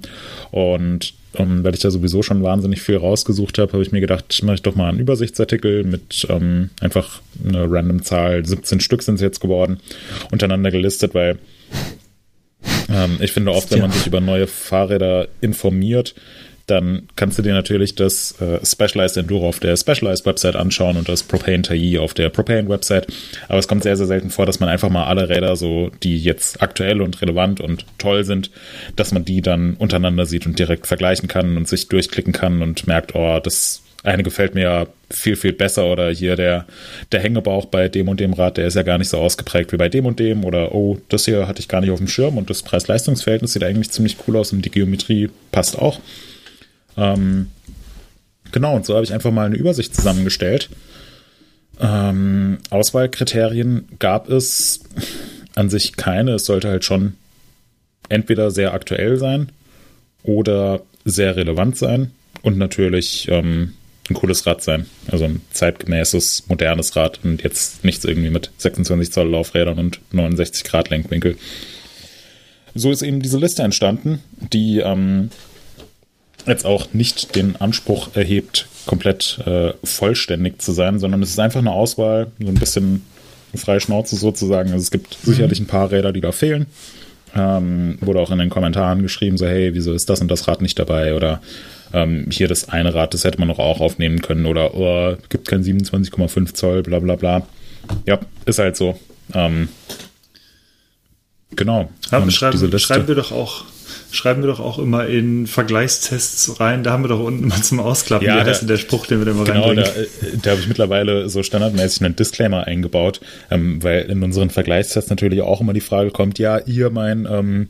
Und um, weil ich da sowieso schon wahnsinnig viel rausgesucht habe, habe ich mir gedacht, mache ich doch mal einen Übersichtsartikel mit ähm, einfach eine random Zahl, 17 Stück sind es jetzt geworden, untereinander gelistet, weil ähm, ich finde oft, wenn man sich über neue Fahrräder informiert, dann kannst du dir natürlich das äh, Specialized Enduro auf der Specialized Website anschauen und das Propane Tai auf der Propane Website. Aber es kommt sehr, sehr selten vor, dass man einfach mal alle Räder so, die jetzt aktuell und relevant und toll sind, dass man die dann untereinander sieht und direkt vergleichen kann und sich durchklicken kann und merkt, oh, das eine gefällt mir ja viel, viel besser oder hier der, der Hängebauch bei dem und dem Rad, der ist ja gar nicht so ausgeprägt wie bei dem und dem oder oh, das hier hatte ich gar nicht auf dem Schirm und das Preis-Leistungs-Verhältnis sieht eigentlich ziemlich cool aus und die Geometrie passt auch. Ähm, genau, und so habe ich einfach mal eine Übersicht zusammengestellt. Ähm, Auswahlkriterien gab es an sich keine. Es sollte halt schon entweder sehr aktuell sein oder sehr relevant sein und natürlich ähm, ein cooles Rad sein. Also ein zeitgemäßes, modernes Rad und jetzt nichts irgendwie mit 26 Zoll Laufrädern und 69 Grad Lenkwinkel. So ist eben diese Liste entstanden, die ähm, jetzt auch nicht den Anspruch erhebt, komplett äh, vollständig zu sein, sondern es ist einfach eine Auswahl, so ein bisschen freie Schnauze sozusagen. Also es gibt mhm. sicherlich ein paar Räder, die da fehlen. Ähm, wurde auch in den Kommentaren geschrieben, so hey, wieso ist das und das Rad nicht dabei oder ähm, hier das eine Rad, das hätte man noch auch aufnehmen können oder oh, gibt kein 27,5 Zoll, bla bla bla. Ja, ist halt so. Ähm, genau. Ja, schreiben, schreiben wir doch auch schreiben wir doch auch immer in Vergleichstests rein. Da haben wir doch unten immer zum Ausklappen. Ja, heißt denn der Spruch, den wir da immer genau, reinbringen? Da, äh, da habe ich mittlerweile so standardmäßig einen Disclaimer eingebaut, ähm, weil in unseren Vergleichstests natürlich auch immer die Frage kommt, ja, ihr mein ähm,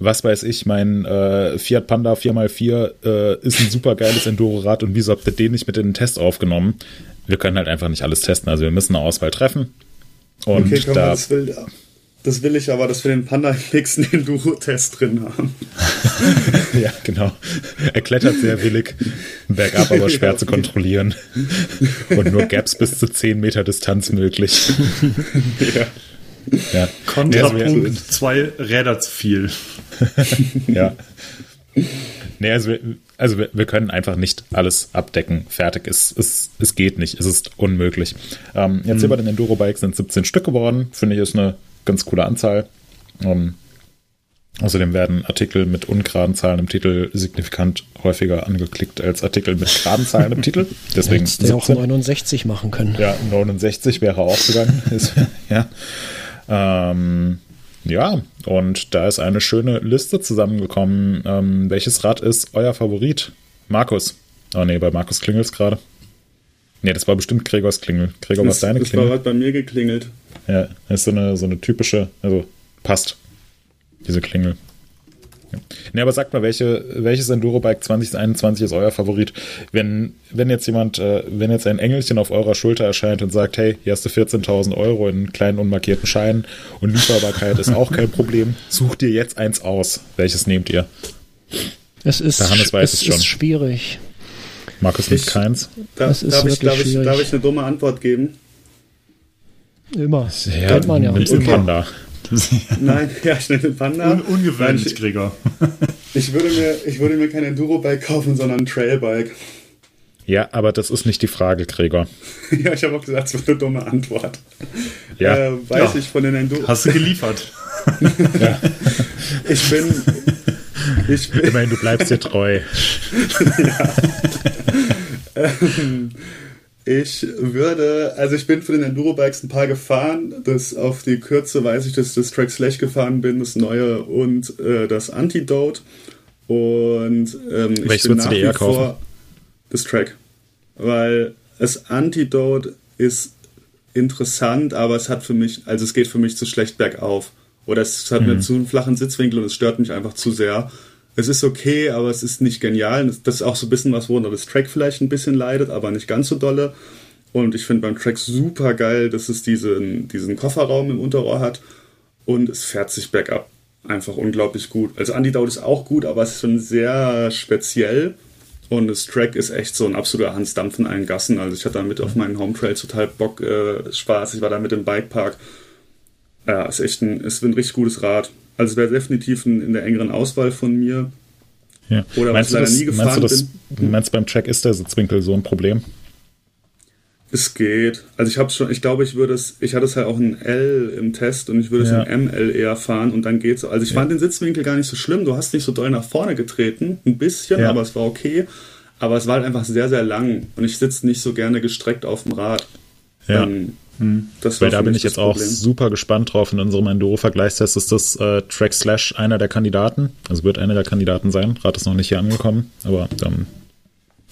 was weiß ich, mein äh, Fiat Panda 4x4 äh, ist ein super geiles Enduro-Rad und wieso habt ihr den nicht mit in den Test aufgenommen? Wir können halt einfach nicht alles testen, also wir müssen eine Auswahl treffen. Und okay, da, das, will, ich aber, dass wir den Panda im nächsten Enduro-Test drin haben. ja, genau. Er klettert sehr willig, bergab aber schwer zu kontrollieren. Und nur Gaps bis zu 10 Meter Distanz möglich. ja. Ja. Kontrapunkt, also, zwei Räder zu viel. ja. Nee, also, wir, also wir, wir, können einfach nicht alles abdecken. Fertig. Es, es, es geht nicht. Es ist unmöglich. Ähm, jetzt mhm. hier bei den Enduro-Bikes sind 17 Stück geworden. Finde ich, ist eine ganz coole Anzahl. Ähm, außerdem werden Artikel mit ungeraden Zahlen im Titel signifikant häufiger angeklickt als Artikel mit geraden Zahlen im Titel. Deswegen Hättest du auch 69 machen können. Ja, 69 wäre auch gegangen. ja. Ähm, ja, und da ist eine schöne Liste zusammengekommen. Ähm, welches Rad ist euer Favorit? Markus. Oh nee, bei Markus klingelt es gerade. Nee, das war bestimmt Gregors Klingel. Gregor, was deine Klingel? Das war bei mir geklingelt. Ja, ist so eine, so eine typische, also passt, diese Klingel. Ne, aber sagt mal, welche, welches Enduro-Bike 2021 ist euer Favorit? Wenn, wenn jetzt jemand, äh, wenn jetzt ein Engelchen auf eurer Schulter erscheint und sagt, hey, hier hast du 14.000 Euro in kleinen unmarkierten Scheinen und Lieferbarkeit ist auch kein Problem, such dir jetzt eins aus. Welches nehmt ihr? Es ist, Hannes weiß es, es ist schwierig. Markus nicht keins? Da, darf, ich, darf, ich, darf ich eine dumme Antwort geben? Immer. Ja, Kennt man ja. Immer. Panda. Nein, ja, ich nehme Panda. Un ungewöhnlich, Gregor. ich, würde mir, ich würde mir kein Enduro-Bike kaufen, sondern ein Trail-Bike. Ja, aber das ist nicht die Frage, Gregor. ja, ich habe auch gesagt, es wird eine dumme Antwort. Ja. Äh, weiß ja. ich von den Enduro. Hast du geliefert? ja. Ich bin. Ich bin Immerhin, du bleibst dir treu. ja. ähm, ich würde, also ich bin für den Enduro-Bikes ein paar gefahren. Das auf die Kürze weiß ich, dass ich das Track Slash gefahren bin, das neue und äh, das Antidote. Und ähm, Welches würdest du dir eher kaufen? Das Track. Weil das Antidote ist interessant, aber es hat für mich, also es geht für mich zu schlecht bergauf. Oder es hat mhm. mir zu einen flachen Sitzwinkel und es stört mich einfach zu sehr es ist okay, aber es ist nicht genial. Das ist auch so ein bisschen was, worunter das Track vielleicht ein bisschen leidet, aber nicht ganz so dolle. Und ich finde beim Track super geil, dass es diesen, diesen Kofferraum im Unterrohr hat und es fährt sich bergab. Einfach unglaublich gut. Also Antidote ist auch gut, aber es ist schon sehr speziell. Und das Track ist echt so ein absoluter Hans Dampf in allen Gassen. Also ich hatte damit auf meinen Home Trails total Bock, äh, Spaß. Ich war da mit dem Bikepark. Ja, ist echt ein, ist ein richtig gutes Rad. Also wäre definitiv ein, in der engeren Auswahl von mir. Ja. Oder meinst was ich leider das, nie gefahren meinst du das, bin. Meinst du beim Track ist der Sitzwinkel so ein Problem? Es geht. Also ich habe schon, ich glaube, ich würde es, ich hatte es ja auch ein L im Test und ich würde ja. es im ML eher fahren und dann geht's. Also ich ja. fand den Sitzwinkel gar nicht so schlimm. Du hast nicht so doll nach vorne getreten, ein bisschen, ja. aber es war okay. Aber es war halt einfach sehr, sehr lang und ich sitze nicht so gerne gestreckt auf dem Rad. Ja. Ähm, hm. Weil da bin ich jetzt auch super gespannt drauf. In unserem Enduro-Vergleichstest ist das äh, Track Slash einer der Kandidaten. Also wird einer der Kandidaten sein. Rat ist noch nicht hier angekommen, aber ähm,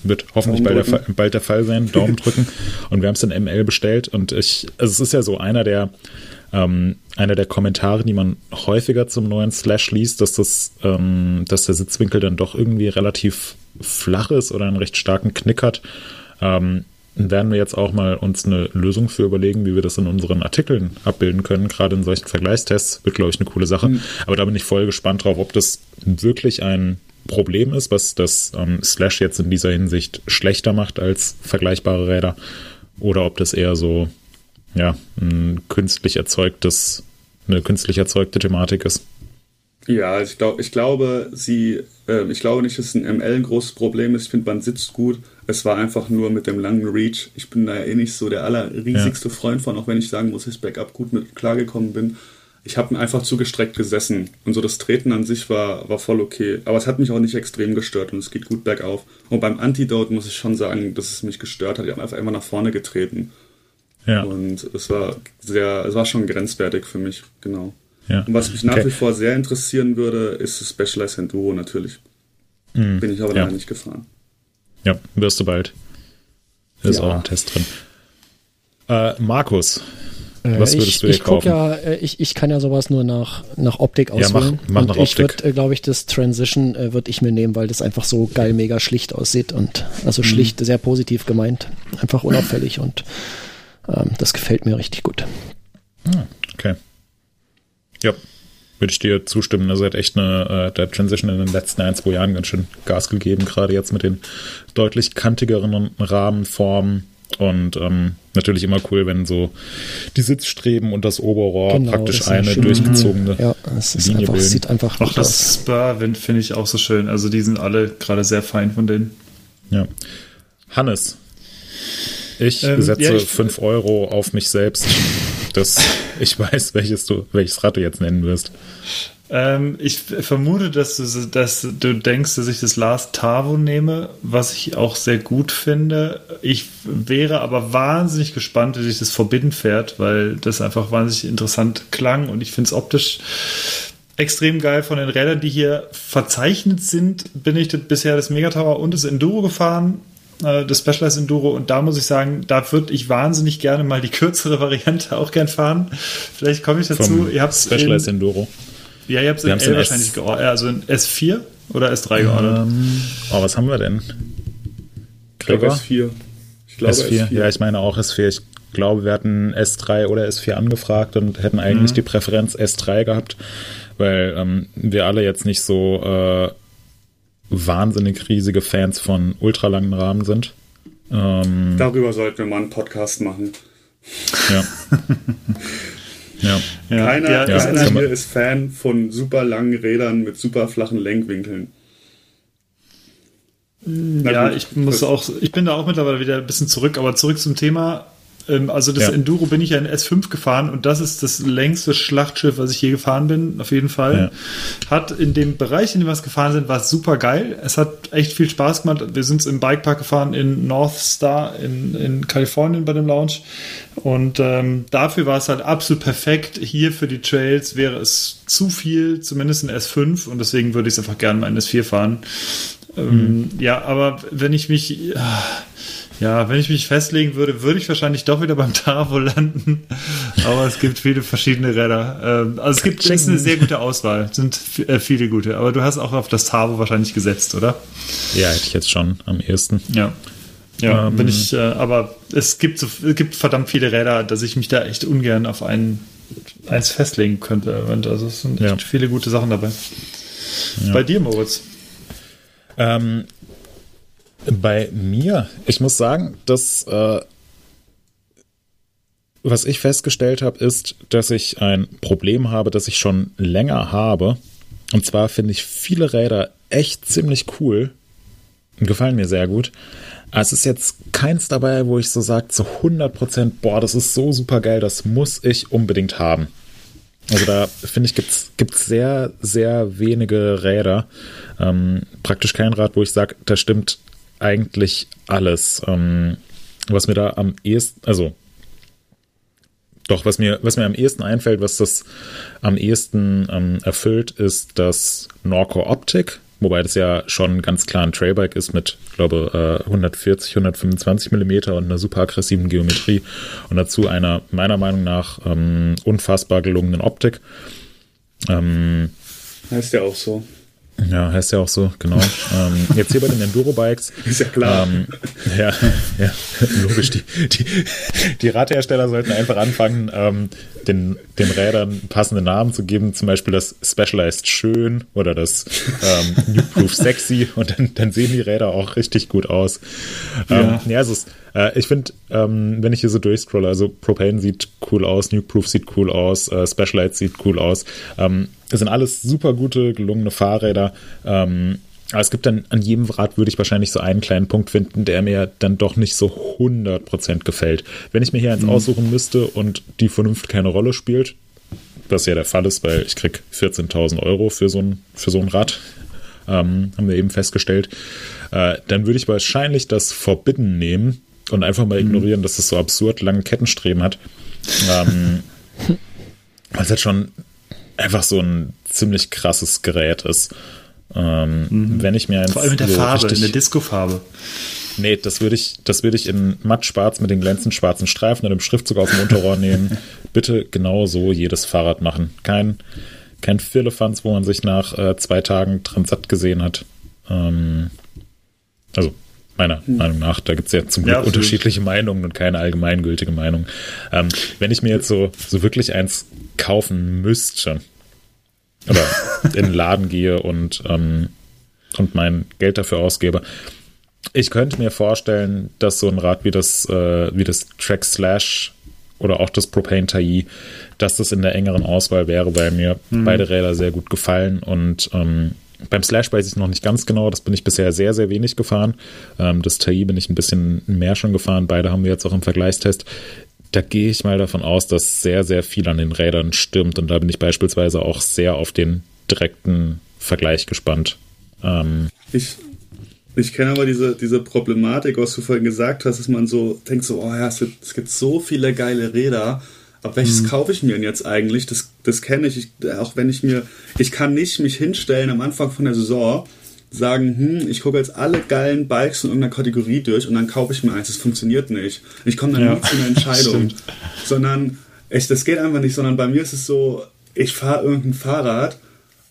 wird hoffentlich bald der, bald der, Fall sein. Daumen drücken. Und wir haben es in ML bestellt. Und ich, also es ist ja so einer der, ähm, einer der Kommentare, die man häufiger zum neuen Slash liest, dass das, ähm, dass der Sitzwinkel dann doch irgendwie relativ flach ist oder einen recht starken Knick hat. Ähm, werden wir jetzt auch mal uns eine Lösung für überlegen, wie wir das in unseren Artikeln abbilden können. Gerade in solchen Vergleichstests wird, glaube ich, eine coole Sache. Mhm. Aber da bin ich voll gespannt drauf, ob das wirklich ein Problem ist, was das ähm, Slash jetzt in dieser Hinsicht schlechter macht als vergleichbare Räder oder ob das eher so ja, ein künstlich erzeugtes, eine künstlich erzeugte Thematik ist. Ja, ich, glaub, ich glaube, sie, äh, ich glaube nicht, dass ein ML ein großes Problem ist. Ich finde, man sitzt gut. Es war einfach nur mit dem langen Reach. Ich bin da ja eh nicht so der allerriesigste ja. Freund von, auch wenn ich sagen muss, dass ich Backup gut mit klargekommen bin ich habe einfach zu gestreckt gesessen. Und so das Treten an sich war, war voll okay. Aber es hat mich auch nicht extrem gestört und es geht gut bergauf. Und beim Antidote muss ich schon sagen, dass es mich gestört hat. Ich habe einfach immer nach vorne getreten. Ja. Und es war sehr, es war schon grenzwertig für mich, genau. Ja. Und was mich nach okay. wie vor sehr interessieren würde, ist das Specialized Enduro natürlich. Mhm. Bin ich aber ja. leider nicht gefahren. Ja, wirst du bald. Da ist ja. auch ein Test drin. Äh, Markus, äh, Was würdest ich, du dir ich kaufen? Ja, äh, ich, ich kann ja sowas nur nach, nach Optik auswählen. Ja, mach, mach nach und ich würde, äh, glaube ich, das Transition äh, würde ich mir nehmen, weil das einfach so geil, mega schlicht aussieht und also mhm. schlicht, sehr positiv gemeint. Einfach unauffällig und ähm, das gefällt mir richtig gut. Ah, okay. Ja, würde ich dir zustimmen. Also hat echt eine, äh, der Transition in den letzten ein, zwei Jahren ganz schön Gas gegeben, gerade jetzt mit den deutlich kantigeren Rahmenformen und ähm, natürlich immer cool, wenn so die Sitzstreben und das Oberrohr genau, praktisch das eine schön, durchgezogene ja, es ist Linie einfach, bilden. sieht einfach Auch das Spur finde ich auch so schön. Also die sind alle gerade sehr fein von denen. Ja. Hannes, ich ähm, setze ja, 5 Euro auf mich selbst, dass ich weiß, welches du, welches Rad du jetzt nennen wirst. Ähm, ich vermute, dass du, dass du denkst, dass ich das Last Tavo nehme, was ich auch sehr gut finde. Ich wäre aber wahnsinnig gespannt, wie sich das Forbidden fährt, weil das einfach wahnsinnig interessant klang und ich finde es optisch extrem geil von den Rädern, die hier verzeichnet sind. Bin ich bisher das Megatower und das Enduro gefahren das Specialized Enduro und da muss ich sagen, da würde ich wahnsinnig gerne mal die kürzere Variante auch gern fahren. Vielleicht komme ich dazu. Vom ihr habt Specialized Enduro. Ja, ihr habt es in L wahrscheinlich geordnet. Also in S4 oder S3 geordnet? Ähm, oh, was haben wir denn? Gregor? S4. Ich glaube S4. S4. Ja, ich meine auch S4. Ich glaube, wir hatten S3 oder S4 angefragt und hätten eigentlich mhm. die Präferenz S3 gehabt, weil ähm, wir alle jetzt nicht so äh, wahnsinnig riesige Fans von ultralangen Rahmen sind. Ähm, Darüber sollten wir mal einen Podcast machen. Ja. Ja. Keiner, ja, keiner ja, hier ist Fan von super langen Rädern mit super flachen Lenkwinkeln. ja, ich muss auch, ich bin da auch mittlerweile wieder ein bisschen zurück, aber zurück zum Thema. Ähm, also das ja. Enduro bin ich ja in S5 gefahren und das ist das längste Schlachtschiff, was ich je gefahren bin, auf jeden Fall. Ja. Hat in dem Bereich, in dem wir es gefahren sind, war es super geil. Es hat echt viel Spaß gemacht. Wir sind im Bikepark gefahren in North Star in, in Kalifornien bei dem Lounge und ähm, dafür war es halt absolut perfekt. Hier für die Trails wäre es zu viel, zumindest in S5 und deswegen würde ich es einfach gerne mal in S4 fahren. Ähm, mhm. Ja, aber wenn ich mich... Äh, ja, wenn ich mich festlegen würde, würde ich wahrscheinlich doch wieder beim Tavo landen. Aber es gibt viele verschiedene Räder. Ähm, also es gibt es ist eine sehr gute Auswahl. Es sind äh, viele gute. Aber du hast auch auf das Tavo wahrscheinlich gesetzt, oder? Ja, hätte ich jetzt schon am ehesten. Ja. Ja, ähm, bin ich, äh, aber es gibt, so, es gibt verdammt viele Räder, dass ich mich da echt ungern auf einen, eins festlegen könnte. Also es sind echt ja. viele gute Sachen dabei. Ja. Bei dir, Moritz? Ähm, bei mir, ich muss sagen, dass äh, was ich festgestellt habe, ist, dass ich ein Problem habe, das ich schon länger habe. Und zwar finde ich viele Räder echt ziemlich cool gefallen mir sehr gut. Es ist jetzt keins dabei, wo ich so sage, zu 100 Prozent, boah, das ist so super geil, das muss ich unbedingt haben. Also da finde ich, gibt es sehr, sehr wenige Räder. Ähm, praktisch kein Rad, wo ich sage, da stimmt eigentlich alles. Ähm, was mir da am ehesten, also doch, was mir, was mir am ehesten einfällt, was das am ehesten ähm, erfüllt, ist das Norco Optik, wobei das ja schon ganz klar ein Trailbike ist mit, glaube 140, 125 Millimeter und einer super aggressiven Geometrie und dazu einer meiner Meinung nach ähm, unfassbar gelungenen Optik. Ähm, heißt ja auch so. Ja, heißt ja auch so, genau. ähm, jetzt hier bei den Enduro-Bikes. Ist ja klar. Ähm, ja, ja, logisch. Die, die, die Radhersteller sollten einfach anfangen, ähm, den, den Rädern passende Namen zu geben, zum Beispiel das Specialized Schön oder das ähm, New Proof Sexy und dann, dann sehen die Räder auch richtig gut aus. Ja, ähm, ja also es, äh, ich finde, ähm, wenn ich hier so durchscrolle, also Propane sieht cool aus, New Proof sieht cool aus, äh, Specialized sieht cool aus. Ähm, das sind alles super gute, gelungene Fahrräder. Ähm, aber es gibt dann an jedem Rad würde ich wahrscheinlich so einen kleinen Punkt finden, der mir dann doch nicht so 100% gefällt. Wenn ich mir hier eins mhm. aussuchen müsste und die Vernunft keine Rolle spielt, was ja der Fall ist, weil ich krieg 14.000 Euro für so ein, für so ein Rad, ähm, haben wir eben festgestellt, äh, dann würde ich wahrscheinlich das Forbidden nehmen und einfach mal mhm. ignorieren, dass es so absurd lange Kettenstreben hat. Ähm, weil es halt schon einfach so ein ziemlich krasses Gerät ist. Ähm, mhm. Wenn ich mir Vor allem mit der so Farbe, richtig, in der Disco-Farbe. Nee, das würde ich, das würde ich in matt schwarz mit den glänzend schwarzen Streifen und dem Schriftzug auf dem Unterrohr nehmen. Bitte genau so jedes Fahrrad machen. Kein, kein Firlefanz, wo man sich nach äh, zwei Tagen dran satt gesehen hat. Ähm, also, meiner hm. Meinung nach. Da gibt es ja zum Glück ja, unterschiedliche Meinungen und keine allgemeingültige Meinung. Ähm, wenn ich mir jetzt so, so wirklich eins kaufen müsste, oder in den Laden gehe und, ähm, und mein Geld dafür ausgebe. Ich könnte mir vorstellen, dass so ein Rad wie das, äh, wie das Track Slash oder auch das Propane Tai, dass das in der engeren Auswahl wäre, weil mir mhm. beide Räder sehr gut gefallen und ähm, beim Slash weiß ich noch nicht ganz genau, das bin ich bisher sehr, sehr wenig gefahren. Ähm, das Tai bin ich ein bisschen mehr schon gefahren, beide haben wir jetzt auch im Vergleichstest da gehe ich mal davon aus, dass sehr, sehr viel an den Rädern stimmt. Und da bin ich beispielsweise auch sehr auf den direkten Vergleich gespannt. Ähm, ich ich kenne aber diese, diese Problematik, was du vorhin gesagt hast, dass man so denkt, so, oh ja, es gibt, es gibt so viele geile Räder. Aber welches mhm. kaufe ich mir denn jetzt eigentlich? Das, das kenne ich, ich. Auch wenn ich mir, ich kann nicht mich hinstellen am Anfang von der Saison sagen, hm, ich gucke jetzt alle geilen Bikes in irgendeiner Kategorie durch und dann kaufe ich mir eins. Das funktioniert nicht. Ich komme dann ja, nie zu einer Entscheidung. sondern, ich, das geht einfach nicht, sondern bei mir ist es so, ich fahre irgendein Fahrrad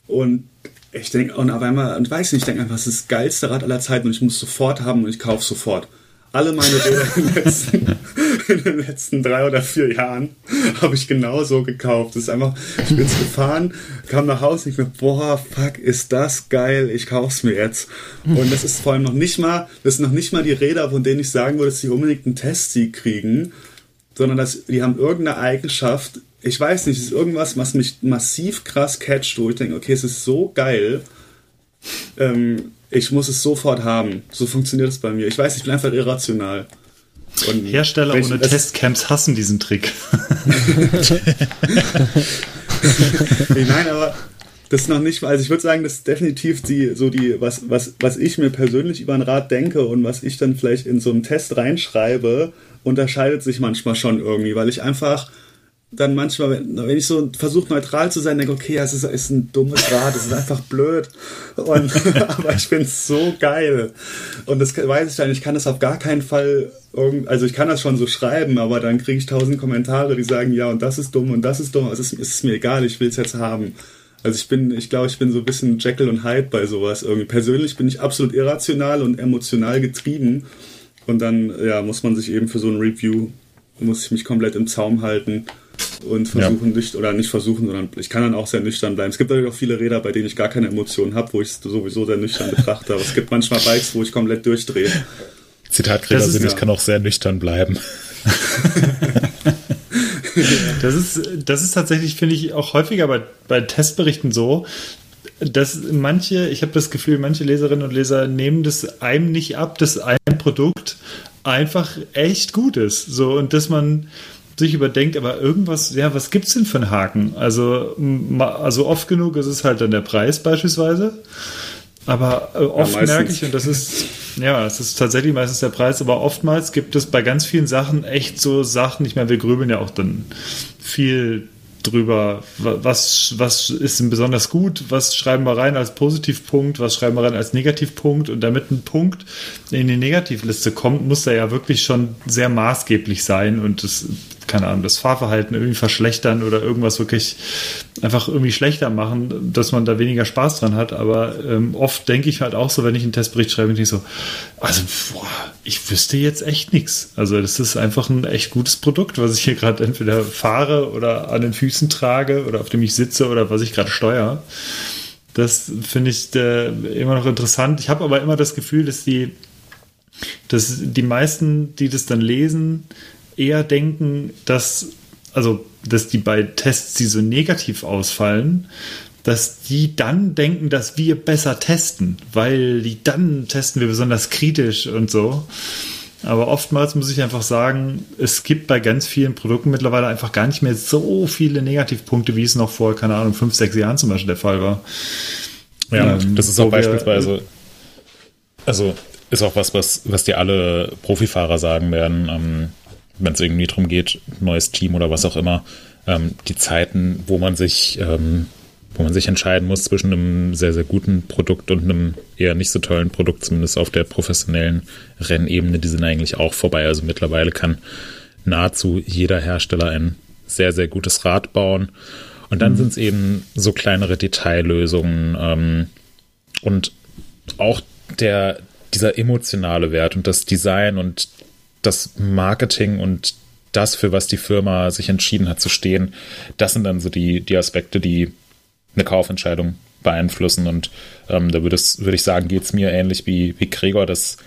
und ich denke, und auf einmal, und weiß nicht, ich denke einfach, es ist das geilste Rad aller Zeiten und ich muss sofort haben und ich kaufe sofort alle meine Räder in den letzten, in den letzten drei oder vier Jahren habe ich genauso gekauft. Das ist einfach, ich bin gefahren, kam nach Hause und ich mir, boah, fuck, ist das geil, ich kauf's mir jetzt. Und das ist vor allem noch nicht mal, das sind noch nicht mal die Räder, von denen ich sagen würde, dass sie unbedingt einen Testsieg kriegen, sondern dass die haben irgendeine Eigenschaft, ich weiß nicht, es ist irgendwas, was mich massiv krass catcht, wo ich denke, okay, es ist so geil. Ähm, ich muss es sofort haben. So funktioniert es bei mir. Ich weiß, ich bin einfach irrational. Und Hersteller ohne Testcamps hassen diesen Trick. Nein, aber das ist noch nicht, also ich würde sagen, das ist definitiv die, so die, was, was, was ich mir persönlich über ein Rad denke und was ich dann vielleicht in so einen Test reinschreibe, unterscheidet sich manchmal schon irgendwie, weil ich einfach dann manchmal, wenn, ich so versuche neutral zu sein, denke, okay, es ist, ist ein dummes Rad, es ist einfach blöd. Und, aber ich finde es so geil. Und das weiß ich dann, ich kann das auf gar keinen Fall, also ich kann das schon so schreiben, aber dann kriege ich tausend Kommentare, die sagen, ja, und das ist dumm und das ist dumm. Es ist, es ist mir egal, ich will es jetzt haben. Also ich bin, ich glaube, ich bin so ein bisschen Jekyll und Hyde bei sowas irgendwie. Persönlich bin ich absolut irrational und emotional getrieben. Und dann, ja, muss man sich eben für so ein Review, muss ich mich komplett im Zaum halten und versuchen ja. nicht, oder nicht versuchen, sondern ich kann dann auch sehr nüchtern bleiben. Es gibt natürlich auch viele Räder, bei denen ich gar keine Emotionen habe, wo ich es sowieso sehr nüchtern betrachte, aber es gibt manchmal Bikes, wo ich komplett durchdrehe. Zitatgräber sind, ja. ich kann auch sehr nüchtern bleiben. das ist, das ist tatsächlich, finde ich, auch häufiger bei, bei Testberichten so, dass manche, ich habe das Gefühl, manche Leserinnen und Leser nehmen das einem nicht ab, dass ein Produkt einfach echt gut ist. So, und dass man, sich überdenkt, aber irgendwas, ja, was gibt es denn für einen Haken? Also, also oft genug ist es halt dann der Preis beispielsweise. Aber äh, oft ja, merke ich, und das ist, ja, es ist tatsächlich meistens der Preis, aber oftmals gibt es bei ganz vielen Sachen echt so Sachen, ich meine, wir grübeln ja auch dann viel drüber, was, was ist denn besonders gut, was schreiben wir rein als Positivpunkt, was schreiben wir rein als Negativpunkt und damit ein Punkt in die Negativliste kommt, muss er ja wirklich schon sehr maßgeblich sein und das keine Ahnung, das Fahrverhalten irgendwie verschlechtern oder irgendwas wirklich einfach irgendwie schlechter machen, dass man da weniger Spaß dran hat. Aber ähm, oft denke ich halt auch so, wenn ich einen Testbericht schreibe, denke ich so, also boah, ich wüsste jetzt echt nichts. Also das ist einfach ein echt gutes Produkt, was ich hier gerade entweder fahre oder an den Füßen trage oder auf dem ich sitze oder was ich gerade steuere. Das finde ich äh, immer noch interessant. Ich habe aber immer das Gefühl, dass die, dass die meisten, die das dann lesen, eher denken, dass, also, dass die bei Tests, die so negativ ausfallen, dass die dann denken, dass wir besser testen, weil die dann testen wir besonders kritisch und so. Aber oftmals muss ich einfach sagen, es gibt bei ganz vielen Produkten mittlerweile einfach gar nicht mehr so viele Negativpunkte, wie es noch vor, keine Ahnung, fünf, sechs Jahren zum Beispiel der Fall war. Ja, ähm, das ist auch beispielsweise, also ist auch was, was, was dir alle Profifahrer sagen werden. Ähm, wenn es irgendwie darum geht, neues Team oder was auch immer, ähm, die Zeiten, wo man sich, ähm, wo man sich entscheiden muss zwischen einem sehr, sehr guten Produkt und einem eher nicht so tollen Produkt, zumindest auf der professionellen Rennebene, die sind eigentlich auch vorbei. Also mittlerweile kann nahezu jeder Hersteller ein sehr, sehr gutes Rad bauen. Und dann mhm. sind es eben so kleinere Detaillösungen ähm, und auch der, dieser emotionale Wert und das Design und das Marketing und das, für was die Firma sich entschieden hat zu stehen, das sind dann so die, die Aspekte, die eine Kaufentscheidung beeinflussen. Und ähm, da würde würd ich sagen, geht es mir ähnlich wie, wie Gregor, dass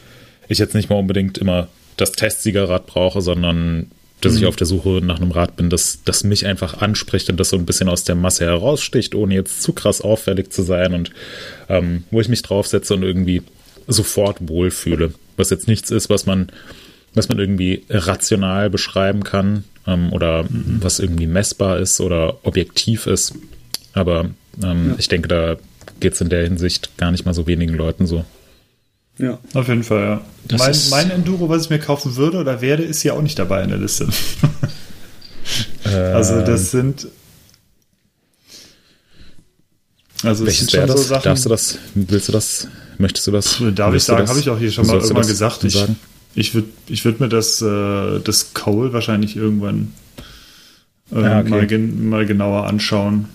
ich jetzt nicht mal unbedingt immer das Testsiegerrad brauche, sondern dass mhm. ich auf der Suche nach einem Rad bin, das, das mich einfach anspricht und das so ein bisschen aus der Masse heraussticht, ohne jetzt zu krass auffällig zu sein und ähm, wo ich mich draufsetze und irgendwie sofort wohlfühle. Was jetzt nichts ist, was man was man irgendwie rational beschreiben kann ähm, oder mhm. was irgendwie messbar ist oder objektiv ist. Aber ähm, ja. ich denke, da geht es in der Hinsicht gar nicht mal so wenigen Leuten so. Ja, auf jeden Fall, ja. Mein, mein, Enduro, was ich mir kaufen würde oder werde, ist ja auch nicht dabei in der Liste. also das ähm. sind also Welches wäre das? So Darfst du das? Willst du das? Möchtest du das? Darf ich sagen, habe ich auch hier schon mal irgendwann gesagt. Ich, sagen? Ich würde ich würd mir das, äh, das Cole wahrscheinlich irgendwann äh, ja, okay. mal, gen mal genauer anschauen.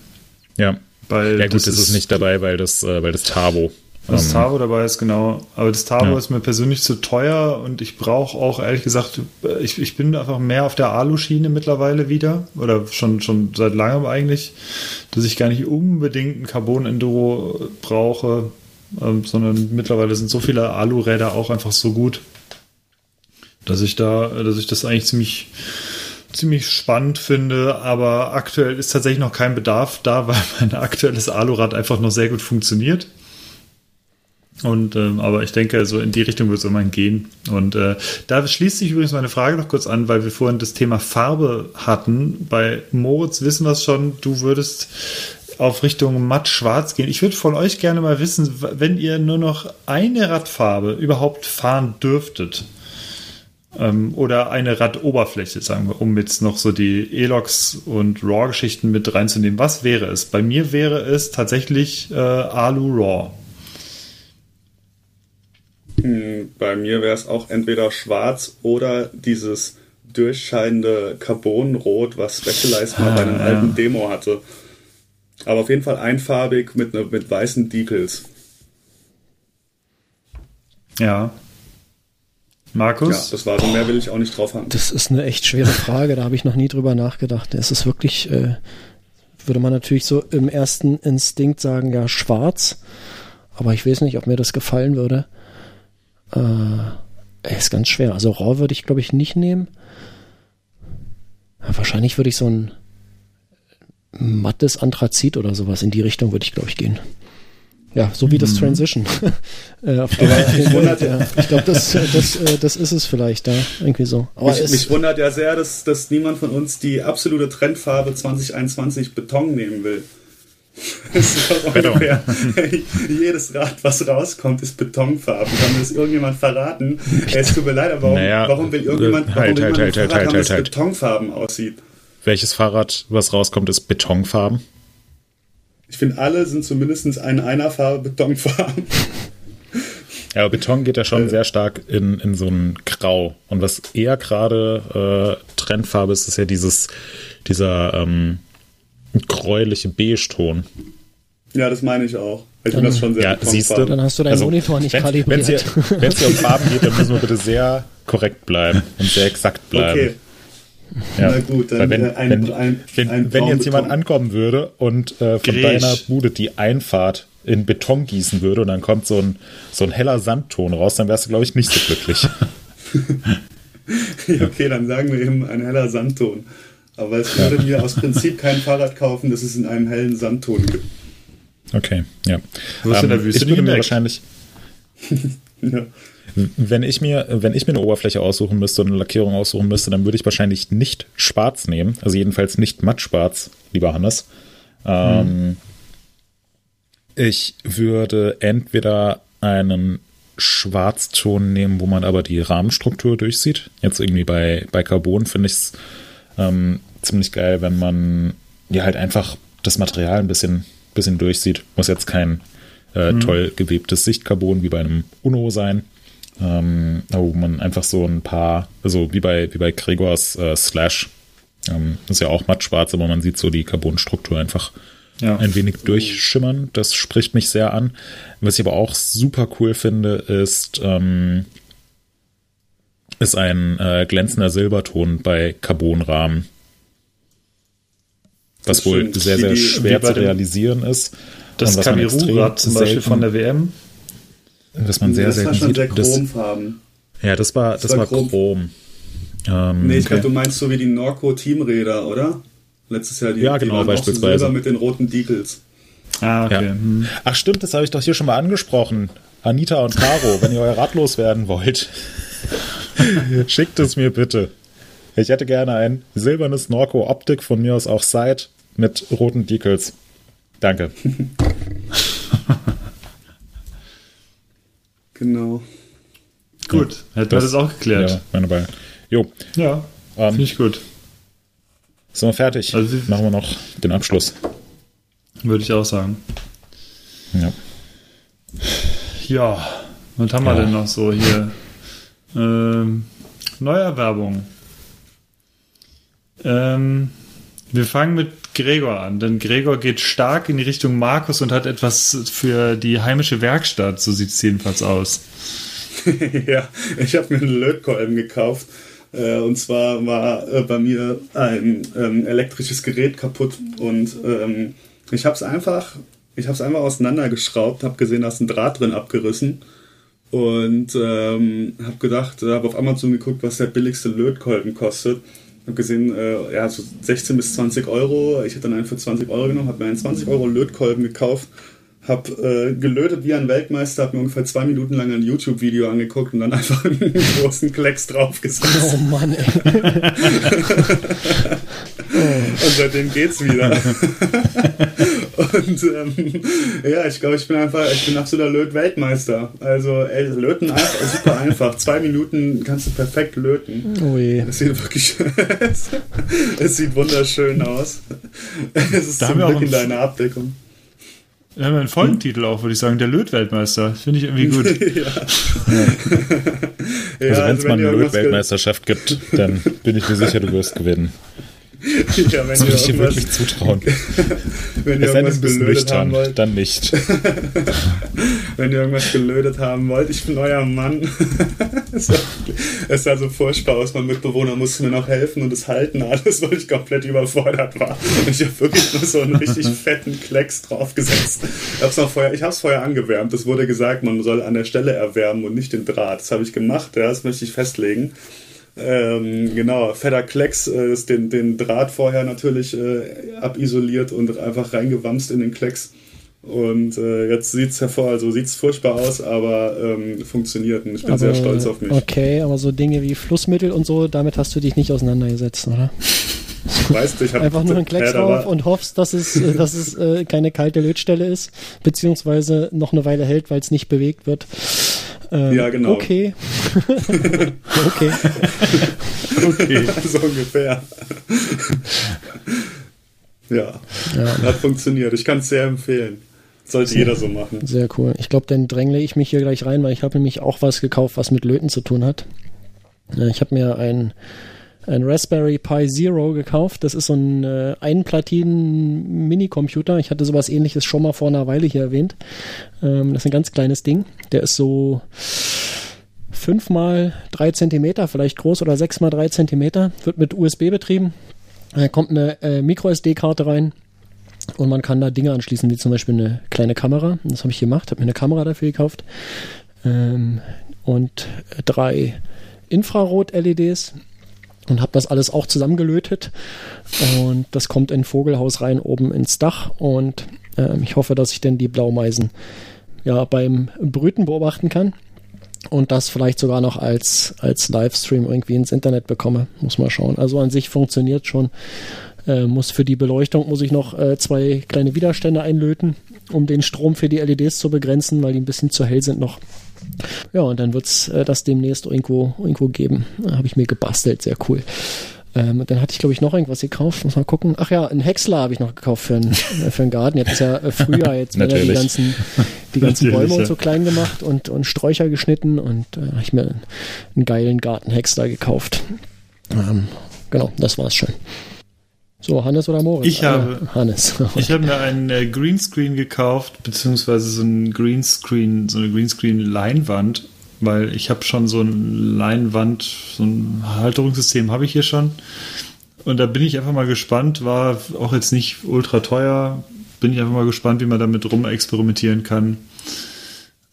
Ja. Weil ja gut, das, das ist, nicht dabei, weil das, äh, weil das Tavo. Das ähm, Tavo dabei ist, genau. Aber das Tavo ja. ist mir persönlich zu teuer und ich brauche auch, ehrlich gesagt, ich, ich bin einfach mehr auf der Alu-Schiene mittlerweile wieder. Oder schon, schon seit langem eigentlich, dass ich gar nicht unbedingt ein Carbon-Enduro brauche, ähm, sondern mittlerweile sind so viele Alu-Räder auch einfach so gut, dass ich da, dass ich das eigentlich ziemlich, ziemlich spannend finde, aber aktuell ist tatsächlich noch kein Bedarf da, weil mein aktuelles Alurad einfach noch sehr gut funktioniert. Und ähm, aber ich denke, so in die Richtung wird es irgendwann gehen. Und äh, da schließt sich übrigens meine Frage noch kurz an, weil wir vorhin das Thema Farbe hatten. Bei Moritz wissen wir es schon, du würdest auf Richtung matt-schwarz gehen. Ich würde von euch gerne mal wissen, wenn ihr nur noch eine Radfarbe überhaupt fahren dürftet, ähm, oder eine Radoberfläche, sagen wir, um jetzt noch so die Elox und Raw-Geschichten mit reinzunehmen. Was wäre es? Bei mir wäre es tatsächlich äh, Alu Raw. Hm, bei mir wäre es auch entweder schwarz oder dieses durchscheinende Carbonrot, was Specialized mal bei einem ah, ja. alten Demo hatte. Aber auf jeden Fall einfarbig mit, ne, mit weißen Decals. Ja, Markus? Ja, das war so. Mehr will ich auch nicht drauf haben. Das ist eine echt schwere Frage. Da habe ich noch nie drüber nachgedacht. Es ist wirklich, äh, würde man natürlich so im ersten Instinkt sagen, ja, schwarz. Aber ich weiß nicht, ob mir das gefallen würde. Äh, ist ganz schwer. Also Raw würde ich, glaube ich, nicht nehmen. Ja, wahrscheinlich würde ich so ein mattes Anthrazit oder sowas in die Richtung würde ich, glaube ich, gehen. Ja, so wie das mhm. Transition. äh, auf der, ich ja. ich glaube, das, das, äh, das ist es vielleicht da. Irgendwie so. Aber mich, mich wundert ja sehr, dass, dass niemand von uns die absolute Trendfarbe 2021 Beton nehmen will. ungefähr, jedes Rad, was rauskommt, ist Betonfarben. Kann mir das irgendjemand verraten? Es tut mir leid, aber warum, naja, warum will irgendjemand, warum halt, will halt, halt, halt, halt, halt, halt, Betonfarben aussieht? welches Fahrrad, was rauskommt, ist Betonfarben? Ich finde, alle sind zumindest in einer Farbe Betonfarben. Ja, aber Beton geht ja schon äh, sehr stark in, in so ein Grau. Und was eher gerade äh, Trendfarbe ist, ist ja dieses, dieser ähm, gräuliche Beige-Ton. Ja, das meine ich auch. Ich finde das schon sehr ja, siehst du, Dann hast du deinen also, Monitor nicht wenn, kalibriert. Wenn es hier um Farben geht, dann müssen wir bitte sehr korrekt bleiben und sehr exakt bleiben. Okay. Ja. Na gut, dann wenn, ein, wenn, ein, wenn, ein wenn jetzt jemand ankommen würde und äh, von Griech. deiner Bude die Einfahrt in Beton gießen würde und dann kommt so ein, so ein heller Sandton raus, dann wärst du, glaube ich, nicht so glücklich. okay, dann sagen wir eben ein heller Sandton. Aber ich würde mir aus Prinzip kein Fahrrad kaufen, das es in einem hellen Sandton gibt. Okay, ja. Was ähm, in der Wüste ich würde mir wahrscheinlich. ja. Wenn ich mir, wenn ich mir eine Oberfläche aussuchen müsste und eine Lackierung aussuchen müsste, dann würde ich wahrscheinlich nicht schwarz nehmen. Also jedenfalls nicht matt schwarz, lieber Hannes. Ähm, hm. Ich würde entweder einen Schwarzton nehmen, wo man aber die Rahmenstruktur durchsieht. Jetzt irgendwie bei, bei Carbon finde ich es ähm, ziemlich geil, wenn man ja halt einfach das Material ein bisschen, bisschen durchsieht. Muss jetzt kein äh, mhm. toll gewebtes Sichtcarbon wie bei einem Uno sein. Ähm, wo man einfach so ein paar, also wie bei, wie bei Gregors äh, Slash, ähm, ist ja auch matt schwarz, aber man sieht so die Carbonstruktur einfach ja. ein wenig durchschimmern. Das spricht mich sehr an. Was ich aber auch super cool finde, ist, ähm, ist ein äh, glänzender Silberton bei Carbonrahmen. Was wohl sehr, sehr schwer zu realisieren ist. Das Kamiru-Rad zum Beispiel von der WM. Was man sehr, sehr sieht. Sehr chromfarben. ja, das war, das, das war, war Chrom. Chrom. Ähm, nee, ich okay. glaube, du meinst so wie die Norco Teamräder, oder? Letztes Jahr die, ja, genau, die beispielsweise. mit den roten Decals. Ah, okay. Ja. Hm. Ach stimmt, das habe ich doch hier schon mal angesprochen. Anita und Caro, wenn ihr euer Rad loswerden wollt, schickt es mir bitte. Ich hätte gerne ein silbernes Norco Optik, von mir aus auch Side, mit roten Decals. Danke. genau. Gut, ja, hätten wir das auch geklärt. Ja, meine Beine. Jo. Ja, ähm, finde ich gut. Sind wir fertig? Also, Machen wir noch den Abschluss. Würde ich auch sagen. Ja. Ja, was haben ja. wir denn noch so hier? Ähm, Neuerwerbung. Ähm, wir fangen mit Gregor an, denn Gregor geht stark in die Richtung Markus und hat etwas für die heimische Werkstatt, so sieht es jedenfalls aus. ja, ich habe mir einen Lötkolben gekauft äh, und zwar war äh, bei mir ein ähm, elektrisches Gerät kaputt und ähm, ich habe es einfach, ich habe einfach auseinandergeschraubt, habe gesehen, da ist ein Draht drin abgerissen und ähm, habe gedacht, habe auf Amazon geguckt, was der billigste Lötkolben kostet. Habe gesehen, äh, ja, so 16 bis 20 Euro. Ich hätte dann einen für 20 Euro genommen, habe mir einen 20 Euro Lötkolben gekauft hab äh, gelötet wie ein Weltmeister, hab mir ungefähr zwei Minuten lang ein YouTube-Video angeguckt und dann einfach einen großen Klecks draufgesetzt. Oh Mann, ey. und seitdem geht's wieder. und ähm, ja, ich glaube, ich bin einfach, ich bin absoluter Löt-Weltmeister. Also, ey, löten einfach, super einfach. Zwei Minuten kannst du perfekt löten. Oh je. Es sieht wirklich, es sieht wunderschön aus. Es ist da zum Glück in deiner Abdeckung. Wir haben einen Folgentitel auch, würde ich sagen, der Lötweltmeister. Finde ich irgendwie gut. ja. ja. Also, wenn es also, mal eine Lötweltmeisterschaft gibt, dann bin ich mir sicher, du wirst gewinnen. Ja, wenn würde ich dir wirklich zutrauen. wenn ihr irgendwas gelötet haben wollt. Dann nicht. wenn ihr irgendwas gelötet haben wollt, ich bin euer Mann. es sah so furchtbar aus. Mein Mitbewohner musste mir noch helfen und es halten alles, weil ich komplett überfordert war. Und ich habe wirklich nur so einen richtig fetten Klecks draufgesetzt. Ich habe es vorher, ich habe es vorher angewärmt. Es wurde gesagt, man soll an der Stelle erwärmen und nicht den Draht. Das habe ich gemacht. Ja, das möchte ich festlegen. Ähm, genau, fetter Klecks äh, ist den, den Draht vorher natürlich äh, abisoliert und einfach reingewamst in den Klecks. Und äh, jetzt sieht es hervor, also sieht es furchtbar aus, aber ähm, funktioniert und ich bin aber, sehr stolz auf mich. Okay, aber so Dinge wie Flussmittel und so, damit hast du dich nicht auseinandergesetzt, oder? Weißt du, ich Einfach nur einen Klecks drauf und hoffst, dass es, äh, dass es äh, keine kalte Lötstelle ist, beziehungsweise noch eine Weile hält, weil es nicht bewegt wird. Ähm, ja, genau. Okay. okay. okay. so ungefähr. ja. ja. Hat funktioniert. Ich kann es sehr empfehlen. Sollte sehr, jeder so machen. Sehr cool. Ich glaube, dann drängle ich mich hier gleich rein, weil ich habe nämlich auch was gekauft, was mit Löten zu tun hat. Ich habe mir ein, ein Raspberry Pi Zero gekauft. Das ist so ein äh, Einplatinen-Minicomputer. Ich hatte sowas ähnliches schon mal vor einer Weile hier erwähnt. Ähm, das ist ein ganz kleines Ding. Der ist so fünf mal drei Zentimeter, vielleicht groß oder sechs mal drei Zentimeter. Wird mit USB betrieben. Da kommt eine äh, Micro-SD-Karte rein und man kann da Dinge anschließen, wie zum Beispiel eine kleine Kamera. Das habe ich gemacht, habe mir eine Kamera dafür gekauft. Ähm, und drei Infrarot-LEDs und habe das alles auch zusammengelötet. Und das kommt in Vogelhaus rein oben ins Dach. Und äh, ich hoffe, dass ich denn die Blaumeisen ja beim Brüten beobachten kann. Und das vielleicht sogar noch als, als Livestream irgendwie ins Internet bekomme. Muss mal schauen. Also an sich funktioniert schon. Äh, muss für die Beleuchtung muss ich noch äh, zwei kleine Widerstände einlöten, um den Strom für die LEDs zu begrenzen, weil die ein bisschen zu hell sind noch. Ja, und dann wird's äh, das demnächst irgendwo, irgendwo geben. Habe ich mir gebastelt, sehr cool. Ähm, dann hatte ich, glaube ich, noch irgendwas gekauft. Muss mal gucken. Ach ja, ein Häcksler habe ich noch gekauft für einen, äh, für einen Garten. Jetzt ist ja äh, früher jetzt werden die ganzen, die ganzen Bäume ja. und so klein gemacht und, und Sträucher geschnitten und äh, habe ich mir einen, einen geilen Gartenhäcksler gekauft. Ähm, genau, das war's schon. So, Hannes oder Moritz? Ich habe, ah, Hannes. ich habe mir einen äh, Greenscreen gekauft, beziehungsweise so ein Greenscreen, so eine Greenscreen-Leinwand, weil ich habe schon so ein Leinwand, so ein Halterungssystem habe ich hier schon. Und da bin ich einfach mal gespannt, war auch jetzt nicht ultra teuer, bin ich einfach mal gespannt, wie man damit rumexperimentieren kann.